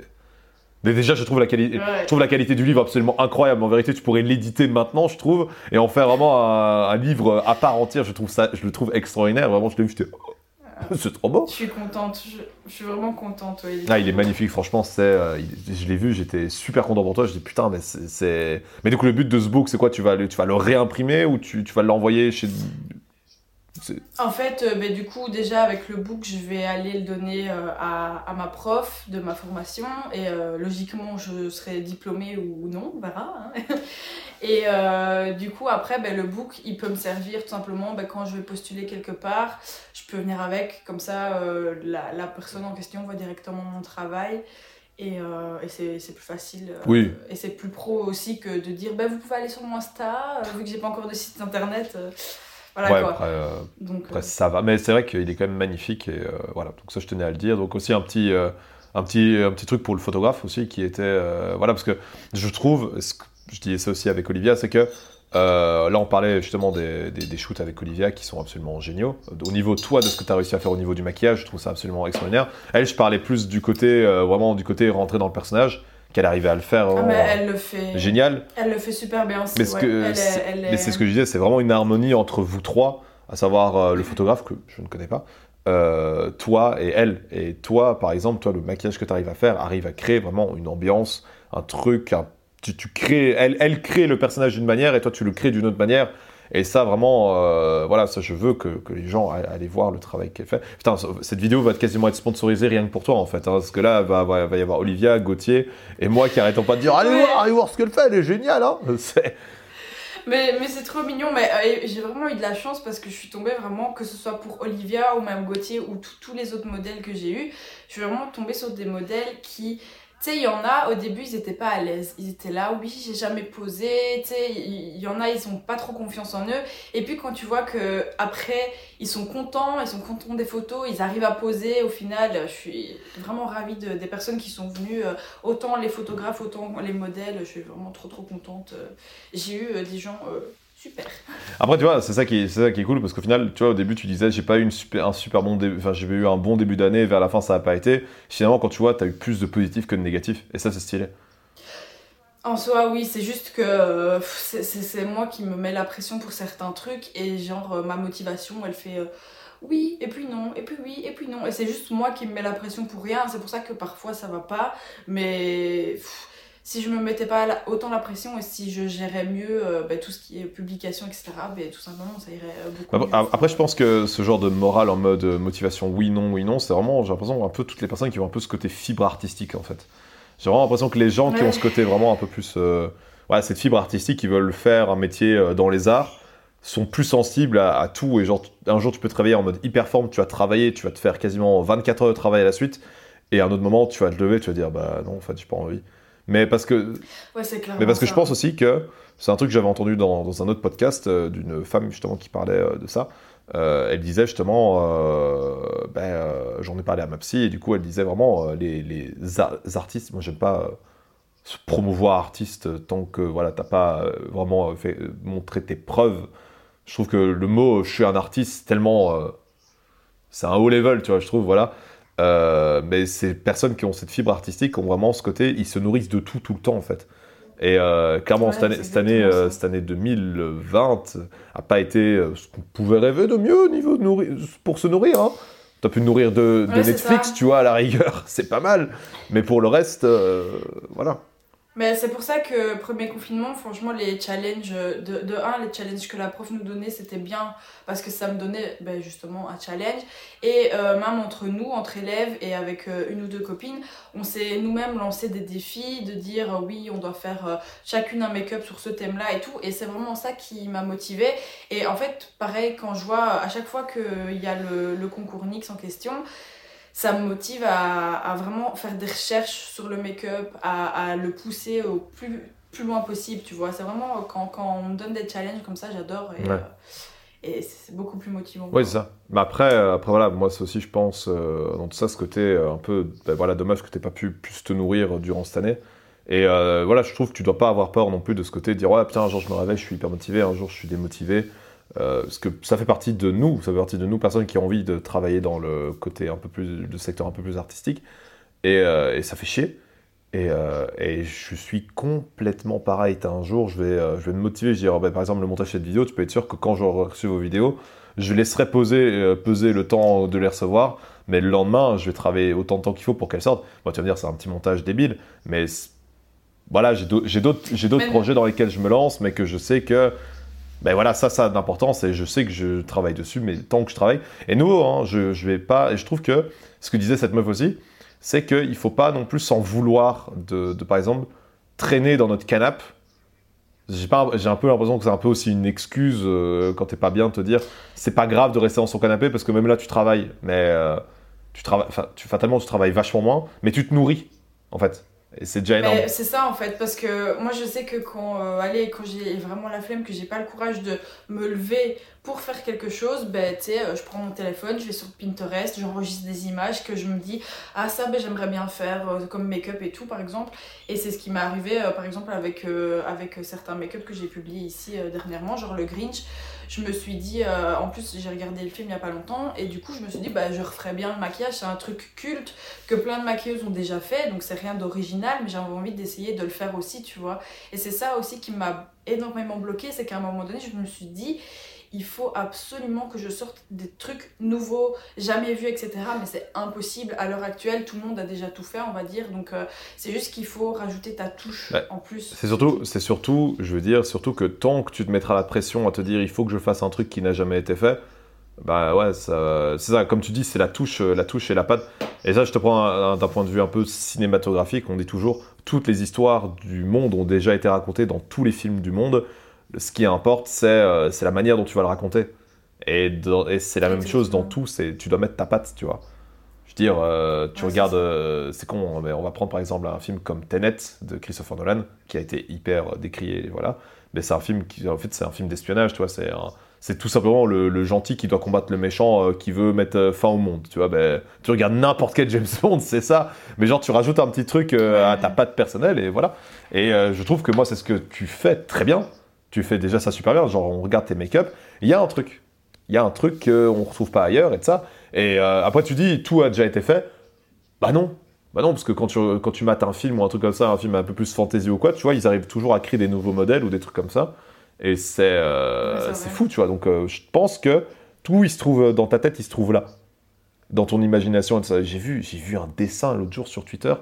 Mais déjà, je trouve la qualité... Ouais. Je trouve la qualité du livre absolument incroyable. En vérité, tu pourrais l'éditer maintenant, je trouve, et en faire vraiment un, un livre à part entière. Je trouve ça, je le trouve extraordinaire. Vraiment, je l'ai vu, j'étais, oh, *laughs* c'est trop beau. je suis contente je, je suis vraiment contente ouais. Ah, il est magnifique, franchement. C'est, euh, il- je l'ai vu, j'étais super content pour toi. Je dis putain, mais c'est, c'est- Mais du coup, le but de ce book, c'est quoi? Tu vas, le- tu vas le réimprimer ou tu, tu vas l'envoyer chez En fait, euh, ben, du coup, déjà avec le book, je vais aller le donner euh, à, à ma prof de ma formation et euh, logiquement, je serai diplômée ou non, on verra. hein. *laughs* Et du coup, après, ben, le book, il peut me servir tout simplement ben, quand je vais postuler quelque part. Je peux venir avec, comme ça, la, la personne en question voit directement mon travail. Et, et c'est plus facile. Oui. Et c'est plus pro aussi que de dire vous pouvez aller sur mon Insta, vu que j'ai pas encore de site internet. Voilà ouais, quoi. après, euh, Donc, après, euh, ça va. Mais c'est vrai qu'il est quand même magnifique et euh, voilà. Donc ça, je tenais à le dire. Donc aussi un petit, euh, un petit, un petit truc pour le photographe aussi qui était, voilà, parce que je trouve, ce que je disais ça aussi avec Olivia, c'est que euh, là, on parlait justement des, des, des shoots avec Olivia qui sont absolument géniaux. Au niveau, toi, de ce que tu as réussi à faire au niveau du maquillage, je trouve ça absolument extraordinaire. Elle, je parlais plus du côté, euh, vraiment du côté rentrer dans le personnage, qu'elle arrivait à le faire. Ah, mais elle le fait. Génial. Elle le fait super bien aussi. Mais, ouais. est- est- c'est ce que je disais, c'est vraiment une harmonie entre vous trois, à savoir euh, le photographe que je ne connais pas, euh, toi et elle. Et toi, par exemple, toi, le maquillage que tu arrives à faire arrive à créer vraiment une ambiance, un truc, un- tu, tu crées, elle, elle crée le personnage d'une manière et toi, tu le crées d'une autre manière. Et ça, vraiment, euh, voilà, ça, je veux que, que les gens aillent voir le travail qu'elle fait. Putain, cette vidéo va quasiment être sponsorisée rien que pour toi, en fait. hein, parce que là, va, va, va y avoir Olivia, Gauthier et moi qui arrêtons pas de dire Allez voir, allez voir ce qu'elle fait, elle est géniale, hein C'est- Mais, mais c'est trop mignon. Mais euh, j'ai vraiment eu de la chance parce que je suis tombée vraiment, que ce soit pour Olivia ou même Gauthier ou tous les autres modèles que j'ai eu, je suis vraiment tombée sur des modèles qui. Tu sais, il y en a, au début, ils étaient pas à l'aise. Ils étaient là, oui, j'ai jamais posé. Tu sais, il y en a, ils ont pas trop confiance en eux. Et puis, quand tu vois que après, ils sont contents, ils sont contents des photos, ils arrivent à poser, au final, je suis vraiment ravie de- des personnes qui sont venues, euh, autant les photographes, autant les modèles. Je suis vraiment trop, trop contente. Euh, J'ai eu euh, des gens super. Après, tu vois, c'est ça, qui est- c'est ça qui est cool parce qu'au final, tu vois, au début, tu disais, j'ai pas eu une super, un super bon début, enfin, j'ai eu un bon début d'année, vers la fin, ça a pas été. Finalement, quand tu vois, t'as eu plus de positifs que de négatifs. Et ça, c'est stylé. En soi, oui, c'est juste que c'est- c'est c'est moi qui me mets la pression pour certains trucs et genre euh, ma motivation, elle fait euh, oui, et puis non, et puis oui, et puis non. Et c'est juste moi qui me mets la pression pour rien. C'est pour ça que parfois ça va pas. Mais pff, si je me mettais pas la- autant la pression et si je gérais mieux euh, bah, tout ce qui est publication, etc., bah, tout simplement ça irait euh, beaucoup Après, mieux. après, je pense que ce genre de morale en mode euh, motivation oui, non, oui, non, c'est vraiment, j'ai l'impression, un peu toutes les personnes qui ont un peu ce côté fibre artistique, en fait. J'ai vraiment l'impression que les gens qui ont ce côté vraiment un peu plus. euh, ouais, cette fibre artistique, qui veulent faire un métier dans les arts, sont plus sensibles à, à tout. Et genre, un jour, tu peux te réveiller en mode hyper forme, tu vas travailler, tu vas te faire quasiment 24 heures de travail à la suite. Et à un autre moment, tu vas te lever, tu vas dire, bah non, en fait, j'ai pas envie. Mais parce que Ouais, c'est clairement mais parce que je pense aussi que c'est un truc que j'avais entendu dans, dans un autre podcast euh, d'une femme justement qui parlait euh, de ça. Euh, elle disait justement, ben, j'en ai parlé à ma psy et du coup elle disait vraiment les, les ar- artistes, moi j'aime pas se promouvoir artiste tant que voilà t'as pas vraiment fait montré tes preuves. Je trouve que le mot je suis un artiste c'est tellement c'est un haut level tu vois je trouve voilà. Euh, mais ces personnes qui ont cette fibre artistique ont vraiment ce côté, ils se nourrissent de tout tout le temps en fait. Et euh, clairement, Ouais, cette, année, cette, année, exactement euh, ça. cette année 2020 a pas été ce qu'on pouvait rêver de mieux au niveau de nourrir, pour se nourrir. hein. T'as pu te nourrir de, Ouais, Netflix, ça. tu vois, à la rigueur, *laughs* c'est pas mal. Mais pour le reste, voilà. Mais c'est pour ça que premier confinement, franchement, les challenges, de, de un, les challenges que la prof nous donnait, c'était bien parce que ça me donnait ben, justement un challenge. Et euh, même entre nous, entre élèves et avec euh, une ou deux copines, on s'est nous-mêmes lancé des défis de dire euh, oui, on doit faire chacune un make-up sur ce thème-là et tout. Et c'est vraiment ça qui m'a motivée. Et en fait, pareil, quand je vois à chaque fois qu'il y a le, le concours NYX en question, ça me motive à, à vraiment faire des recherches sur le make-up, à, à le pousser au plus, plus loin possible, tu vois. C'est vraiment quand, quand on me donne des challenges comme ça, j'adore et, Ouais. euh, et c'est beaucoup plus motivant. Oui, c'est ça. Mais après, euh, après voilà, moi, c'est aussi, je pense, euh, dans tout ça, ce côté un peu, ben voilà, dommage que tu pas pu plus te nourrir durant cette année. Et voilà, je trouve que tu dois pas avoir peur non plus de ce côté, de dire, ouais, putain, un jour je me réveille, je suis hyper motivé, un jour je suis démotivé. Euh, parce que ça fait partie de nous, ça fait partie de nous, personnes qui ont envie de travailler dans le côté un peu plus, le secteur un peu plus artistique. Et, euh, et ça fait chier. Et, euh, et je suis complètement pareil. Un jour, je vais, je vais me motiver. Je vais dire, oh, bah, par exemple, le montage de cette vidéo, tu peux être sûr que quand j'aurai reçu vos vidéos, je laisserai poser, peser le temps de les recevoir. Mais le lendemain, je vais travailler autant de temps qu'il faut pour qu'elles sortent. Bon, tu vas me dire, c'est un petit montage débile. Mais voilà, j'ai d'au- j'ai d'autres projets dans lesquels je me lance, mais que je sais que. Ben voilà, ça, ça a d'importance et je sais que je travaille dessus, mais tant que je travaille. Et nouveau, hein, je, je vais pas. Et je trouve que ce que disait cette meuf aussi, c'est qu'il faut pas non plus s'en vouloir de, par exemple, traîner dans notre canapé. J'ai un peu l'impression que c'est un peu aussi une excuse euh, quand t'es pas bien de te dire c'est pas grave de rester dans son canapé parce que même là tu travailles, mais euh, tu travailles, tu, fatalement tu travailles vachement moins, mais tu te nourris en fait. C'est déjà énorme. C'est ça en fait, parce que moi je sais que quand, euh, allez, quand j'ai vraiment la flemme, que j'ai pas le courage de me lever pour faire quelque chose, ben euh, je prends mon téléphone, je vais sur Pinterest, j'enregistre des images que je me dis, ah ça ben j'aimerais bien faire euh, comme make-up et tout par exemple. Et c'est ce qui m'est arrivé euh, par exemple avec, avec certains make-up que j'ai publiés ici dernièrement, genre le Grinch. Je me suis dit, euh, en plus j'ai regardé le film il y a pas longtemps, et du coup je me suis dit, bah je referais bien le maquillage, c'est un truc culte que plein de maquilleuses ont déjà fait, donc c'est rien d'original, mais j'avais envie d'essayer de le faire aussi, tu vois. Et c'est ça aussi qui m'a énormément bloqué, c'est qu'à un moment donné, je me suis dit, il faut absolument que je sorte des trucs nouveaux, jamais vus, etc. Mais c'est impossible à l'heure actuelle, tout le monde a déjà tout fait, on va dire, donc euh, c'est juste qu'il faut rajouter ta touche Ouais. en plus. C'est surtout, c'est surtout, je veux dire, surtout que tant que tu te mettras la pression à te dire il faut que je fasse un truc qui n'a jamais été fait, bah ouais, c'est ça, comme tu dis, c'est la touche, euh, la touche et la patte. Et ça, je te prends un- un- d'un point de vue un peu cinématographique, on dit toujours, toutes les histoires du monde ont déjà été racontées dans tous les films du monde. Ce qui importe, c'est euh, c'est la manière dont tu vas le raconter. Et, c'est la même chose dans tout, c'est tu dois mettre ta patte, tu vois. Je veux dire, euh, tu Ouais, regardes, euh, c'est con, mais on va prendre par exemple un film comme Tenet de Christopher Nolan, qui a été hyper décrié, voilà. Mais c'est un film qui, en fait, c'est un film d'espionnage, tu vois. C'est tout simplement le, le gentil qui doit combattre le méchant euh, qui veut mettre fin au monde, tu vois. Ben, tu regardes n'importe quel James Bond, *laughs* c'est ça. Mais genre, tu rajoutes un petit truc à ta patte personnelle et voilà. Et je trouve que moi, c'est ce que tu fais très bien. Tu fais déjà ça super bien. Genre, on regarde tes make-up. Il y a un truc. Il y a un truc qu'on ne retrouve pas ailleurs et de ça. Et euh, après, tu dis, tout a déjà été fait. Bah non. Bah non, parce que quand tu, quand tu mates un film ou un truc comme ça, un film un peu plus fantasy ou quoi, tu vois, ils arrivent toujours à créer des nouveaux modèles ou des trucs comme ça. Et c'est euh, fou, tu vois. Donc, euh, je pense que tout, il se trouve dans ta tête, il se trouve là. Dans ton imagination. J'ai vu, j'ai vu un dessin l'autre jour sur Twitter.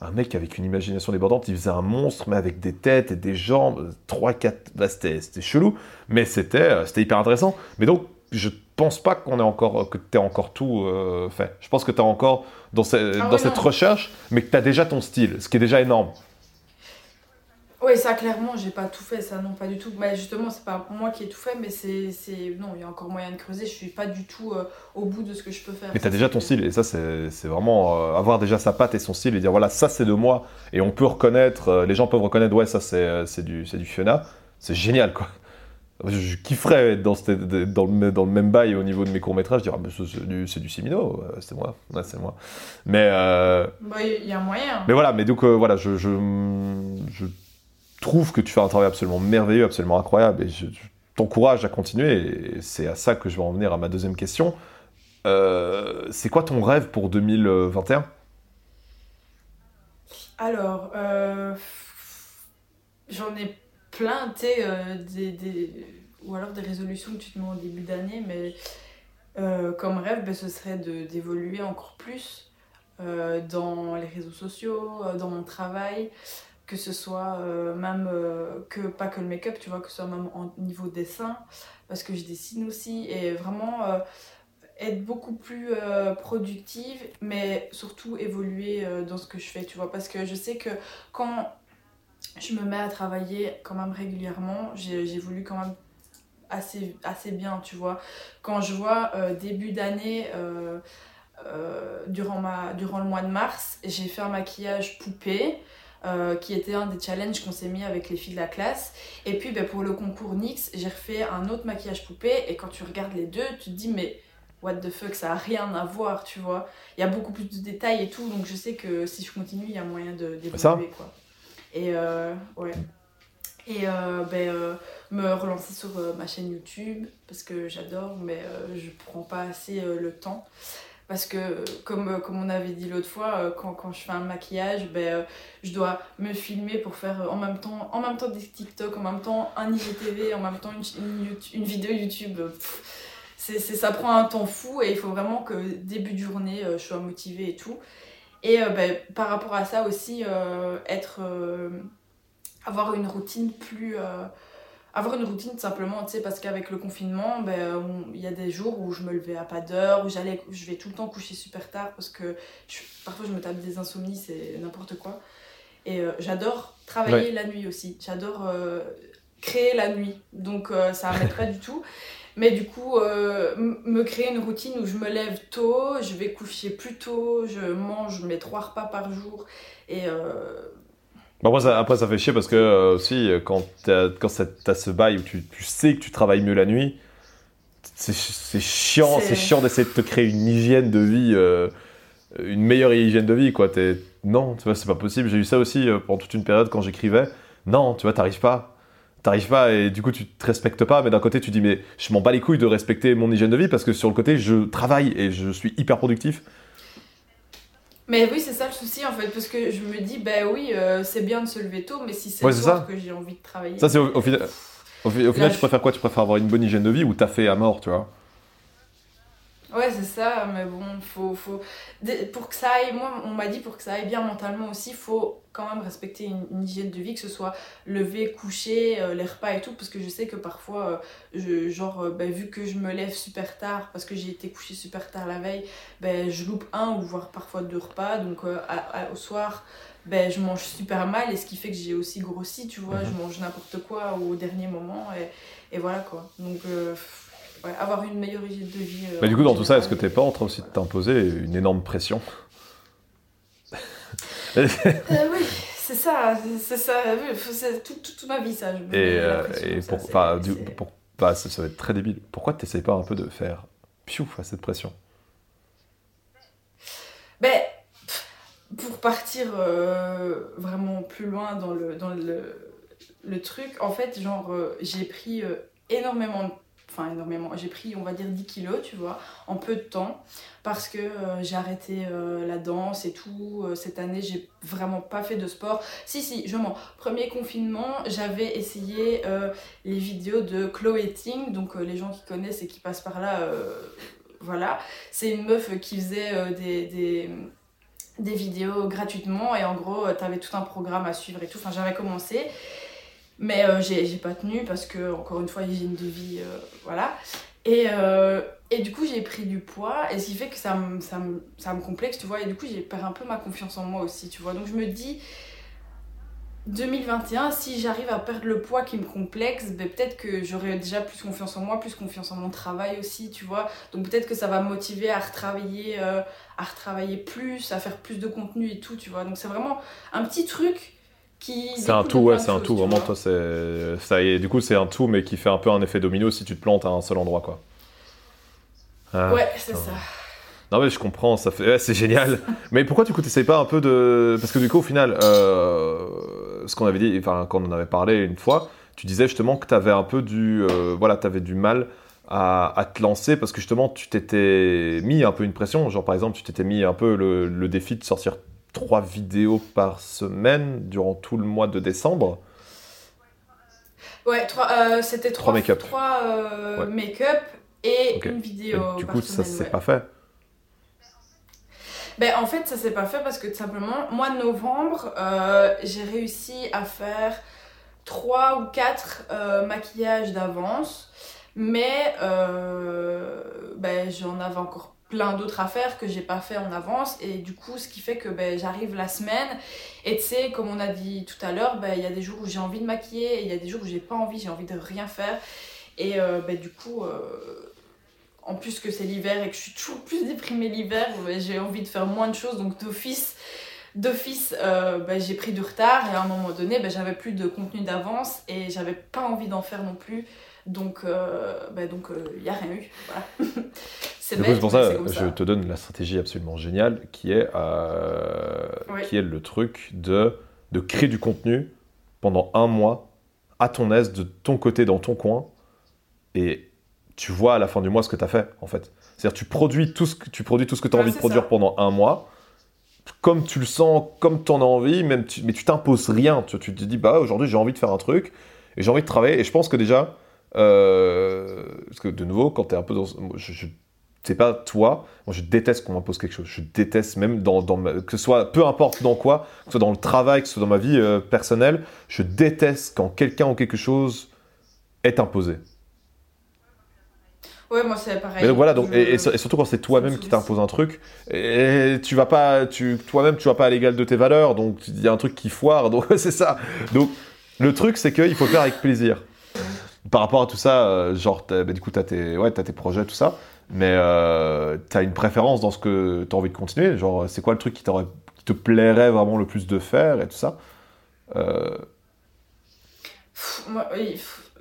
Un mec avec une imagination débordante, il faisait un monstre, mais avec des têtes et des jambes, 3, 4. Bah, c'était chelou, mais c'était euh, c'était hyper intéressant. Mais donc, je pense pas qu'on ait encore, que tu aies encore tout euh, fait. Je pense que tu es encore dans, ce- Ah dans cette non. recherche, mais que tu as déjà ton style, ce qui est déjà énorme. Oui, ça clairement, j'ai pas tout fait, ça non, pas du tout. Mais justement, c'est pas moi qui ai tout fait, mais c'est. Non, il y a encore moyen de creuser, je suis pas du tout euh, au bout de ce que je peux faire. Mais tu as Ça, déjà ton style, et ça, c'est vraiment euh, avoir déjà sa patte et son style et dire voilà, ça c'est de moi, et on peut reconnaître, euh, les gens peuvent reconnaître, ouais, ça c'est du, du Fiona, c'est génial quoi. Je, je kifferais être dans, cette- dans, le, dans le même bail au niveau de mes courts-métrages, dire ah, c'est du, du Simino, c'est moi, ouais, c'est moi. Mais, Bah, il y a moyen. mais voilà, mais donc voilà, je, je, je trouve que tu fais un travail absolument merveilleux, absolument incroyable, et je, t'encourage à continuer, et c'est à ça que je vais en venir à ma deuxième question. Euh, c'est quoi ton rêve pour 2021 Alors, euh, j'en ai plein, tu euh, des, des- ou alors des résolutions que tu te mets au début d'année, mais comme rêve, ben, ce serait d'évoluer encore plus dans les réseaux sociaux, dans mon travail, que ce soit euh, même euh, que pas que le make-up, tu vois, que ce soit même en niveau dessin, parce que je dessine aussi, et vraiment euh, être beaucoup plus productive, mais surtout évoluer dans ce que je fais, tu vois, parce que je sais que quand je me mets à travailler quand même régulièrement, j'évolue quand même assez, assez bien, tu vois. Quand je vois début d'année, durant, ma, durant le mois de mars, j'ai fait un maquillage poupée. Euh, qui était un des challenges qu'on s'est mis avec les filles de la classe. Et puis ben, pour le concours NYX, j'ai refait un autre maquillage poupée. Et quand tu regardes les deux, tu te dis, mais what the fuck, ça a rien à voir, tu vois. Il y a beaucoup plus de détails et tout, donc je sais que si je continue, il y a moyen de d'évoluer, quoi. Et euh, ouais. Et euh, ben, euh, me relancer sur ma chaîne YouTube parce que j'adore, mais je prends pas assez le temps. Parce que, comme, euh, comme on avait dit l'autre fois, euh, quand, quand je fais un maquillage, ben, euh, je dois me filmer pour faire en même temps, en même temps des TikTok, en même temps un IGTV, en même temps une, une, vidéo YouTube. ça prend un temps fou et il faut vraiment que début de journée, je sois motivée et tout. Et ben, par rapport à ça aussi, être, avoir une routine plus... avoir une routine tout simplement, tu sais, parce qu'avec le confinement, ben, il y a des jours où je me levais à pas d'heure, où j'allais, je vais tout le temps coucher super tard parce que je- parfois je me tape des insomnies, c'est n'importe quoi. Et euh, j'adore travailler la nuit aussi, j'adore euh, créer la nuit, donc euh, ça *laughs* m'aide pas du tout. Mais du coup, me créer une routine où je me lève tôt, je vais coucher plus tôt, je mange mes trois repas par jour. Et Bah, après, ça, après, ça fait chier parce que euh, aussi, quand t'as quand t'as ce bail où tu, tu sais que tu travailles mieux la nuit, c'est c'est chiant, C'est- c'est chiant d'essayer de te créer une hygiène de vie, euh, une meilleure hygiène de vie, quoi. T'es- Non, tu vois, c'est pas possible. J'ai eu ça aussi euh, pendant toute une période quand j'écrivais. Non, tu vois, t'arrives pas. T'arrives pas et du coup tu te respectes pas, mais d'un côté tu dis mais je m'en bats les couilles de respecter mon hygiène de vie parce que sur le côté je travaille et je suis hyper productif. Mais oui, c'est ça le souci en fait, parce que je me dis, ben oui, euh, c'est bien de se lever tôt, mais si c'est Ouais, ça. que j'ai envie de travailler. Ça c'est au, au final, au, fi- au final Là, tu je- préfères quoi? Tu préfères avoir une bonne hygiène de vie ou taffer à mort, tu vois? Ouais, c'est ça, mais bon, faut, faut... Pour que ça aille, moi, on m'a dit pour que ça aille bien mentalement aussi, faut quand même respecter une, une hygiène de vie, que ce soit lever, coucher, euh, les repas et tout, parce que je sais que parfois, euh, je, genre, euh, ben, vu que je me lève super tard, parce que j'ai été coucher super tard la veille, ben, je loupe un ou voire parfois deux repas, donc à- à- au soir, ben, je mange super mal, et ce qui fait que j'ai aussi grossi, tu vois, Mhm. je mange n'importe quoi au dernier moment, et, et voilà quoi. Donc, euh, ouais, avoir une meilleure hygiène de vie. euh, Mais du coup dans tout ça, est-ce que t'es pas en train aussi de t'imposer une énorme pression *laughs* Euh, oui, c'est ça, c'est ça, c'est tout- tout- toute ma vie ça. Je Et, euh, et ça, pour, enfin, du- pour- bah, ça, ça va être très débile. Pourquoi t'essayes pas un peu de faire piouf à cette pression? Ben, pour partir euh, vraiment plus loin dans le, dans le, le truc, en fait, genre, euh, j'ai pris euh, énormément de Enfin, énormément. J'ai pris, on va dire, 10 kilos, tu vois, en peu de temps, parce que euh, j'ai arrêté euh, la danse et tout. Euh, cette année, j'ai vraiment pas fait de sport. Si, si, je mens. Premier confinement, j'avais essayé les vidéos de Chloé Ting, donc les gens qui connaissent et qui passent par là, voilà. C'est une meuf qui faisait des, des, vidéos gratuitement et en gros, t'avais tout un programme à suivre et tout. Enfin, j'avais commencé. Mais euh, j'ai pas tenu parce que, encore une fois, hygiène de vie, euh, voilà. Et, euh, et du coup, j'ai pris du poids, et ce qui fait que ça me, ça ça complexe, tu vois. Et du coup, j'ai perdu un peu ma confiance en moi aussi, tu vois. Donc, je me dis, 2021, si j'arrive à perdre le poids qui me complexe, ben, peut-être que j'aurai déjà plus confiance en moi, plus confiance en mon travail aussi, tu vois. Donc, peut-être que ça va me motiver à retravailler, à retravailler plus, à faire plus de contenu et tout, tu vois. Donc, c'est vraiment un petit truc. C'est un tout, ouais, c'est un tout. Vraiment, toi, c'est ça. Et du coup, c'est un tout, mais qui fait un peu un effet domino si tu te plantes à un seul endroit, quoi. Ah, Ouais, c'est ça. Non mais je comprends, ça fait, ouais, c'est génial. *laughs* mais pourquoi du coup t'essayes pas un peu de, parce que du coup au final, euh, ce qu'on avait dit, enfin quand on en avait parlé une fois, tu disais justement que t'avais un peu du, euh, voilà, t'avais du mal à, à te lancer parce que justement tu t'étais mis un peu une pression, genre par exemple tu t'étais mis un peu le, le défi de sortir trois vidéos par semaine durant tout le mois de décembre. Ouais, trois, euh, c'était Trois make-up. trois, euh, Ouais. make-up et une Et vidéo du par coup, ça semaine, s'est ouais. pas fait. Ben, en fait, ça s'est pas fait parce que tout simplement, mois de novembre, euh, j'ai réussi à faire trois ou quatre euh, maquillages d'avance, mais ben, j'en avais encore plein d'autres à faire que j'ai pas fait en avance et du coup ce qui fait que ben, j'arrive la semaine et tu sais comme on a dit tout à l'heure ben, il y a des jours où j'ai envie de maquiller et il y a des jours où j'ai pas envie j'ai envie de rien faire et euh, ben, du coup euh, en plus que c'est l'hiver et que je suis toujours plus déprimée l'hiver, ouais, j'ai envie de faire moins de choses. Donc d'office, d'office euh, j'ai pris du retard et à un moment donné, j'avais plus de contenu d'avance et j'avais pas envie d'en faire non plus. Donc euh, bah, donc il y a rien eu. Voilà. *laughs* c'est bête, pour ça, je te donne la stratégie absolument géniale qui est, euh, Oui. qui est le truc de, de créer du contenu pendant un mois à ton aise, de ton côté, dans ton coin, et tu vois à la fin du mois ce que tu as fait, en fait. C'est-à-dire tu produis tout ce que tu produis tout ce que as Ouais, envie de produire ça. pendant un mois, comme tu le sens, comme tu en as envie, même tu- mais tu t'imposes rien. Tu, tu te dis, bah aujourd'hui j'ai envie de faire un truc, et j'ai envie de travailler, et je pense que déjà, euh, parce que de nouveau, quand tu es un peu dans... Je, je- c'est pas toi, moi je déteste qu'on m'impose quelque chose, je déteste même dans, dans ma- que ce soit, peu importe dans quoi, que ce soit dans le travail, que ce soit dans ma vie euh, personnelle, je déteste quand quelqu'un ou quelque chose est imposé. Ouais, moi c'est pareil. Mais donc voilà, donc, Je- et, et sur- et surtout quand c'est toi-même me qui t'impose un truc, et tu vas pas, tu, toi-même tu vas pas à l'égal de tes valeurs, donc il y a un truc qui foire, donc *laughs* c'est ça. Donc le truc c'est qu'il faut le faire avec plaisir. Par rapport à tout ça, euh, genre, t'as- bah, du coup, tu as, tes ouais, t'as tes projets, tout ça, mais euh, tu as une préférence dans ce que tu as envie de continuer? Genre, c'est quoi le truc qui, qui te plairait vraiment le plus de faire et tout ça? Euh,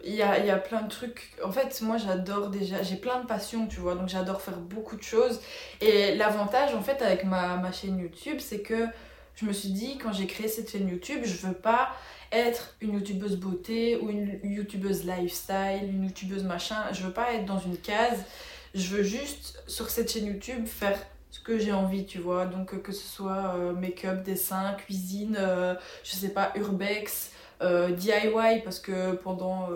il y a, y a plein de trucs. En fait, moi, j'adore déjà, j'ai plein de passions, tu vois, donc j'adore faire beaucoup de choses. Et l'avantage, en fait, avec ma, ma chaîne YouTube, c'est que je me suis dit, quand j'ai créé cette chaîne YouTube, je veux pas être une youtubeuse beauté ou une youtubeuse lifestyle, une youtubeuse machin. Je veux pas être dans une case. Je veux juste, sur cette chaîne YouTube, faire ce que j'ai envie, tu vois. Donc, euh, que ce soit euh, make-up, dessin, cuisine, euh, je sais pas, urbex. DIY parce que pendant,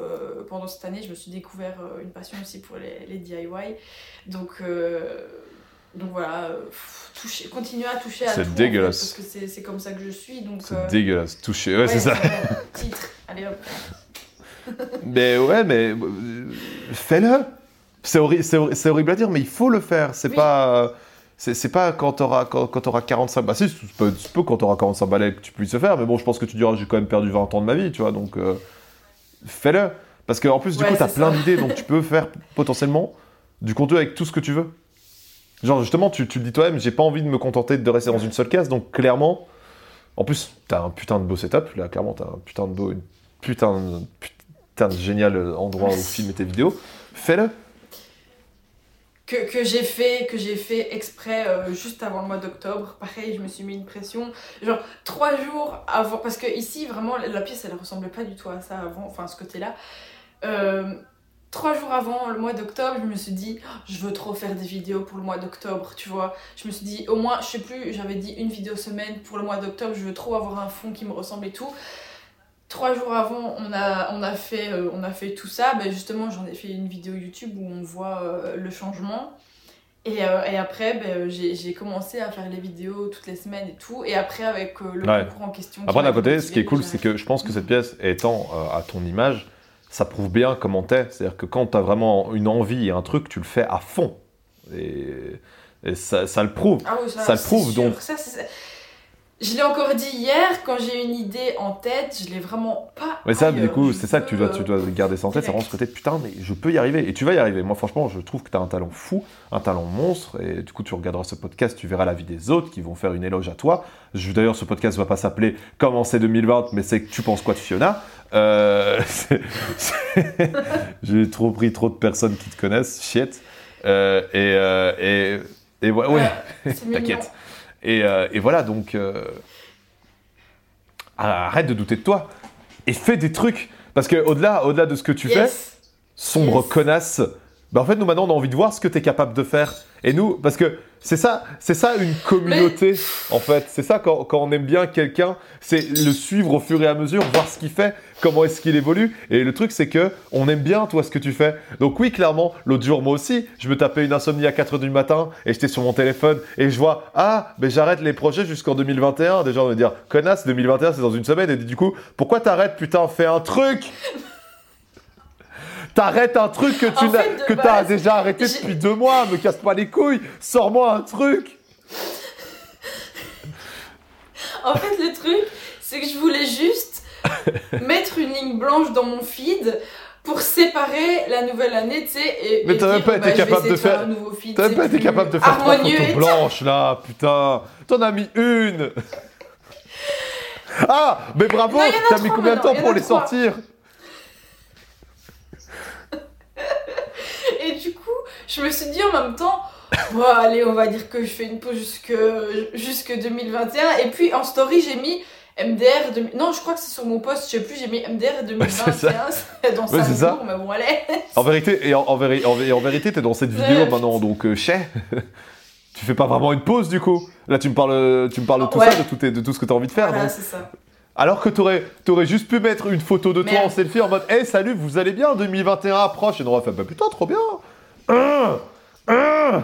pendant cette année je me suis découvert une passion aussi pour les, les DIY donc, donc voilà euh, toucher, continuer à toucher à C'est tout en fait, dégueulasse. parce que c'est c'est comme ça que je suis donc c'est euh, dégueulasse, toucher, ouais, c'est ça. titre allez hop *laughs* Mais ouais, mais euh, fais-le. C'est horri- c'est horri- c'est horrible à dire, mais il faut le faire. C'est Oui. pas. C'est c'est pas quand t'auras quand, quand t'auras 45 bah si tu peux, tu peux quand t'auras 45 balais que tu puisses le faire mais bon je pense que tu diras j'ai quand même perdu 20 ans de ma vie tu vois donc euh, fais-le parce qu'en plus du Ouais, coup t'as c'est plein d'idées donc tu peux faire *laughs* potentiellement du contenu avec tout ce que tu veux genre justement tu, tu le dis toi-même j'ai pas envie de me contenter de rester dans une seule case donc clairement en plus t'as un putain de beau setup là clairement t'as un putain de beau une putain de, putain de génial endroit où filmer tes vidéos. Fais-le. Que, que j'ai fait que j'ai fait exprès euh, juste avant le mois d'octobre. Pareil je me suis mis une pression. Genre trois jours avant parce que ici vraiment la pièce elle ressemblait pas du tout à ça avant enfin ce côté là trois jours avant le mois d'octobre je me suis dit Oh, je veux trop faire des vidéos pour le mois d'octobre tu vois je me suis dit au moins je sais plus j'avais dit une vidéo semaine pour le mois d'octobre je veux trop avoir un fond qui me ressemble et tout Trois jours avant, on a, on a, fait, euh, on a fait tout ça. Ben justement, j'en ai fait une vidéo YouTube où on voit euh, le changement. Et, euh, et après, ben, j'ai j'ai commencé à faire les vidéos toutes les semaines et tout. Et après, avec le Ouais. concours en question. Après, d'un côté, ce qui est cool, c'est que je pense que cette pièce étant à ton image, ça prouve bien comment t'es. C'est-à-dire que quand t'as vraiment une envie et un truc, tu le fais à fond. Et, et ça, ça le prouve. Ah oui, Ça le c'est prouve, sûr. donc. Ça, je l'ai encore dit hier, quand j'ai une idée en tête, je l'ai vraiment pas. Mais ça, ailleurs. du coup, c'est ça que tu dois, tu dois garder ça en tête. C'est vraiment ce côté putain, mais je peux y arriver. Et tu vas y arriver. Moi, franchement, je trouve que tu as un talent fou, un talent monstre. Et du coup, tu regarderas ce podcast, tu verras la vie des autres qui vont faire une éloge à toi. D'ailleurs, ce podcast va pas s'appeler Comment c'est 2020, mais c'est que tu penses quoi de Fiona? Euh, *laughs* J'ai trop pris trop de personnes qui te connaissent, shit. Euh, et, euh, et, et ouais. T'inquiète. Et, et voilà, donc euh, arrête de douter de toi et fais des trucs. Parce que au-delà, au-delà de ce que tu fais, sombre Yes. connasse, Bah en fait, nous maintenant, on a envie de voir ce que tu es capable de faire. Et nous, parce que c'est ça, c'est ça une communauté, en fait. C'est ça quand, quand on aime bien quelqu'un, c'est le suivre au fur et à mesure, voir ce qu'il fait, comment est-ce qu'il évolue. Et le truc, c'est que on aime bien, toi, ce que tu fais. Donc oui, clairement, l'autre jour, moi aussi, je me tapais une insomnie à 4h du matin et j'étais sur mon téléphone et je vois, ah, ben j'arrête les projets jusqu'en 2021. Déjà, on va dire, connasse, 2021, c'est dans une semaine. Et du coup, pourquoi t'arrêtes, putain, fais un truc? T'arrêtes un truc que tu que déjà arrêté depuis deux mois. Me casse pas les couilles. Sors-moi un truc. *laughs* En fait, le truc, c'est que je voulais juste *laughs* mettre une ligne blanche dans mon feed pour séparer la nouvelle année, tu sais. Et, Mais t'as même pas été bah, capable de faire- un nouveau feed. T'as même pas été capable de faire trois photos blanches là, putain. T'en as mis une. *laughs* Ah, mais bravo. T'as mis combien de temps pour les sortir Et du coup, je me suis dit en même temps, *laughs* bon, allez, on va dire que je fais une pause jusque, jusque 2021. Et puis en story, j'ai mis MDR. demi- Non, je crois que c'est sur mon post, je sais plus, j'ai mis MDR 2021. *laughs* c'est dans Ouais, 5 c'est ça. jours, mais bon, allez. *laughs* En vérité, et en, en véri- en vé- en vérité, t'es dans cette Ouais, vidéo maintenant, donc euh, chais. tu fais pas vraiment une pause du coup. Là, tu me parles, tu me parles de tout Ouais. ça, de tout, tes- de tout ce que t'as envie de faire. Voilà, donc. c'est ça. Alors que t'aurais, t'aurais juste pu mettre une photo de toi Merde. en selfie en mode, hey salut, vous allez bien, 2021 approche. Et on aurait fait, bah putain, trop bien. Hein Hein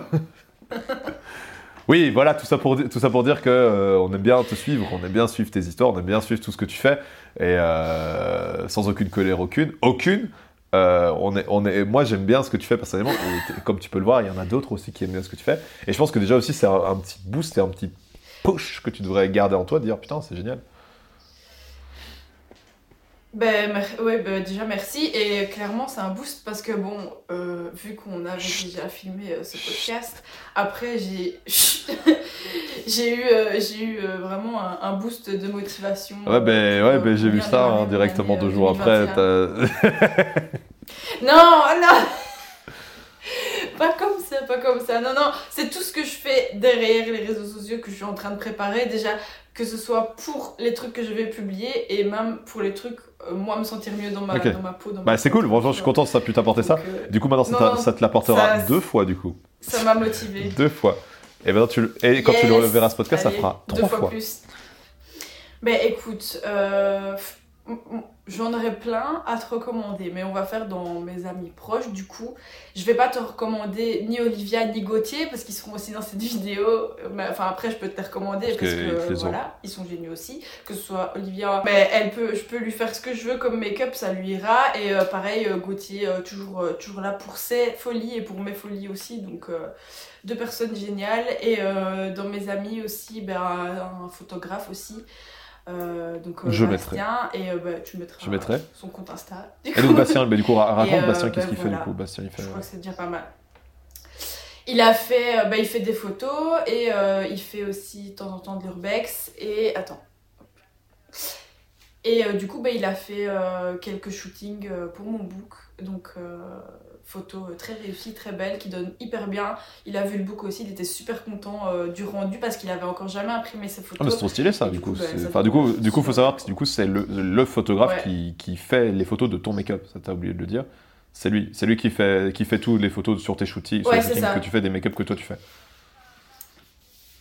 oui, voilà, tout ça pour, tout ça pour dire que euh, on aime bien te suivre, on aime bien suivre tes histoires, on aime bien suivre tout ce que tu fais, et euh, sans aucune colère, aucune, aucune. Euh, on est, on est, moi, j'aime bien ce que tu fais personnellement, comme tu peux le voir, il y en a d'autres aussi qui aiment bien ce que tu fais. Et je pense que déjà aussi, c'est un, un petit boost et un petit push que tu devrais garder en toi, de dire putain, c'est génial. Ben, ouais, ben, déjà merci. Et clairement, c'est un boost parce que, bon, euh, vu qu'on avait déjà filmé euh, ce podcast, après, j'ai *laughs* j'ai eu, euh, j'ai eu euh, vraiment un, un boost de motivation. Ouais, ben, euh, ouais, ben, euh, j'ai vu ça hein, directement deux euh, jours après. 2021. t'as- *laughs* Non, non Pas comme ça, pas comme ça. Non, non, c'est tout ce que je fais derrière les réseaux sociaux que je suis en train de préparer. Déjà, que ce soit pour les trucs que je vais publier et même pour les trucs, euh, moi, me sentir mieux dans ma, Ok. dans ma peau. Dans Bah, c'est cool, franchement, je suis content que ça ait pu t'apporter ça. Euh, Du coup, maintenant, ça, Non, t'a- non, ça te l'apportera deux fois, du coup. ça m'a motivé. Deux fois. Et maintenant, tu quand tu le reverras ce podcast, ça fera deux trois fois, fois. plus. Ben écoute, euh, j'en aurais plein à te recommander, mais on va faire dans mes amis proches. Du coup, je vais pas te recommander ni Olivia ni Gauthier parce qu'ils seront aussi dans cette vidéo. Mais, enfin après, je peux te les recommander Parce que voilà, ils sont géniaux aussi. Que ce soit Olivia, mais elle peut, je peux lui faire ce que je veux comme make-up, ça lui ira. Et euh, pareil, euh, Gauthier euh, toujours, euh, toujours là pour ses folies et pour mes folies aussi. Donc deux personnes géniales et dans mes amis aussi ben, un, un photographe aussi euh, donc euh, Je Bastien et euh, bah, tu mettras Je mettrai. son compte Insta du Et donc, Bastien, bah, du coup, ra- raconte euh, Bastien, qu'est-ce qu'il fait, du coup. Bastien, il fait. je crois que c'est déjà pas mal. Il a fait euh, bah, il fait des photos et euh, il fait aussi de temps en temps de l'urbex et attends. Et euh, du coup bah, il a fait euh, quelques shootings euh, pour mon book. Donc euh, photos euh, très réussies très belles qui donnent hyper bien il a vu le book aussi il était super content euh, du rendu parce qu'il avait encore jamais imprimé ses Ah, photos mais c'est trop stylé ça, du coup. coup, bah, ça Enfin, du coup, du coup, faut savoir que du coup, c'est le, le photographe Ouais. qui, qui fait les photos de ton make-up. Ça, t'as oublié de le dire. C'est lui. C'est lui qui fait, qui fait toutes les photos sur tes shootings, sur les shootings que tu fais, des make-up que toi tu fais.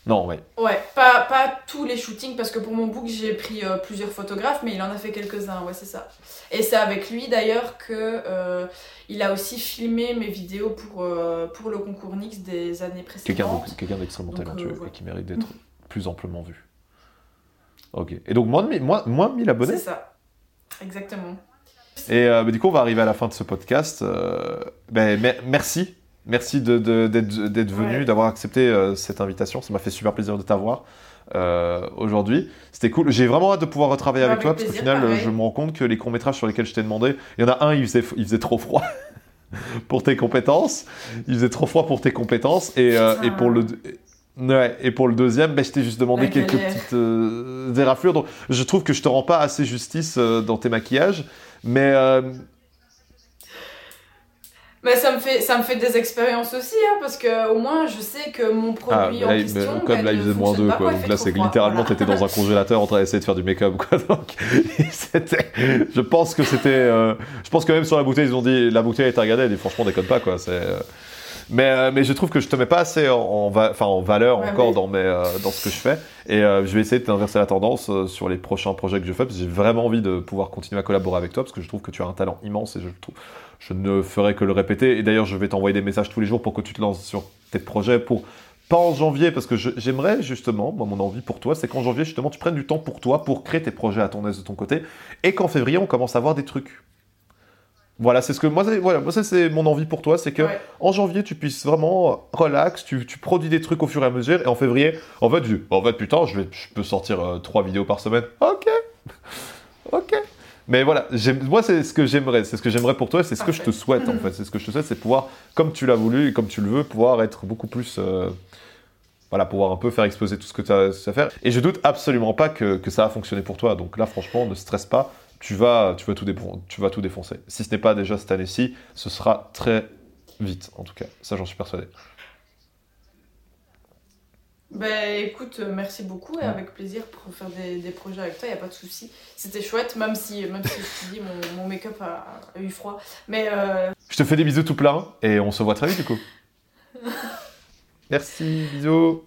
Non, ouais. Ouais, pas, pas tous les shootings, parce que pour mon book, j'ai pris euh, plusieurs photographes, mais il en a fait quelques-uns, ouais, c'est ça. Et c'est avec lui d'ailleurs que euh, il a aussi filmé mes vidéos pour, euh, pour le concours Nix des années précédentes. de- quelqu'un d'extrêmement talentueux euh, ouais. et qui mérite d'être *laughs* plus amplement vu. Ok. Et donc, moins de, moins, moins de 1000 abonnés. C'est ça, exactement. Et bah, du coup, on va arriver à la fin de ce podcast. Euh, ben, mer- merci. Merci de- de- d'être venu, Ouais. d'avoir accepté euh, cette invitation. Ça m'a fait super plaisir de t'avoir euh, aujourd'hui. C'était cool. J'ai vraiment hâte de pouvoir retravailler avec toi parce qu'au final, euh, pareil. je me rends compte que les courts-métrages sur lesquels je t'ai demandé, il y en a un, il faisait, il faisait trop froid. *laughs* pour tes compétences, il faisait trop froid pour tes compétences et, euh, pour le ouais, et pour le deuxième, ben, je t'ai juste demandé quelques petites euh, éraflures. Donc, je trouve que je te rends pas assez justice euh, dans tes maquillages, mais euh, Mais ça me fait ça me fait des expériences aussi hein, parce que au moins je sais que mon Ah, produit mais en là, il- question mais comme ben, là, il ne faisait moins fonctionne 2, pas, quoi. il Donc là, c'est littéralement, voilà. t'étais dans un congélateur en train d'essayer de faire du make-up, quoi. *laughs* Donc, c'était. Je pense que c'était. euh, Je pense que même sur la bouteille, ils ont dit. La bouteille a été regardée, elle dit franchement, déconne pas, quoi. C'est. euh, Mais, euh, mais je trouve que je te mets pas assez en, en va- enfin, en valeur Ouais, encore dans, mes, euh, dans ce que je fais. Et euh, je vais essayer de t'inverser la tendance euh, sur les prochains projets que je fais, parce que j'ai vraiment envie de pouvoir continuer à collaborer avec toi, parce que je trouve que tu as un talent immense et je, le trouve, je ne ferai que le répéter. Et d'ailleurs, je vais t'envoyer des messages tous les jours pour que tu te lances sur tes projets pour pas en janvier, parce que j'aimerais justement, moi, mon envie pour toi, c'est qu'en janvier, justement, tu prennes du temps pour toi, pour créer tes projets à ton aise de ton côté, et qu'en février, on commence à voir des trucs. Voilà, c'est ce que moi, voilà, moi ça c'est mon envie pour toi, c'est que Ouais. en janvier, tu puisses vraiment relax, tu, tu produis des trucs au fur et à mesure, et en février, en fait, je, en fait putain, je, vais, je peux sortir euh, trois vidéos par semaine. Ok, *laughs* ok. Mais voilà, moi c'est ce que j'aimerais, c'est ce que j'aimerais pour toi, c'est ce que je te souhaite en *laughs* fait, c'est ce que je te souhaite, c'est pouvoir, comme tu l'as voulu et comme tu le veux, pouvoir être beaucoup plus, euh, voilà, pouvoir un peu faire exploser tout ce que tu as, à faire. Et je doute absolument pas que, que ça va fonctionner pour toi, donc là franchement, ne stresse pas, tu vas, tu vas tout tu vas tout défoncer. Si ce n'est pas déjà cette année-ci, ce sera très vite en tout cas, ça j'en suis persuadé. Ben écoute, euh, merci beaucoup et avec plaisir pour faire des, des projets avec toi, il a pas de souci. C'était chouette, même si, même si je te dis, mon, mon make-up a, a eu froid. Mais euh, Je te fais des bisous tout plein et on se voit très vite du coup. *laughs* Merci, bisous.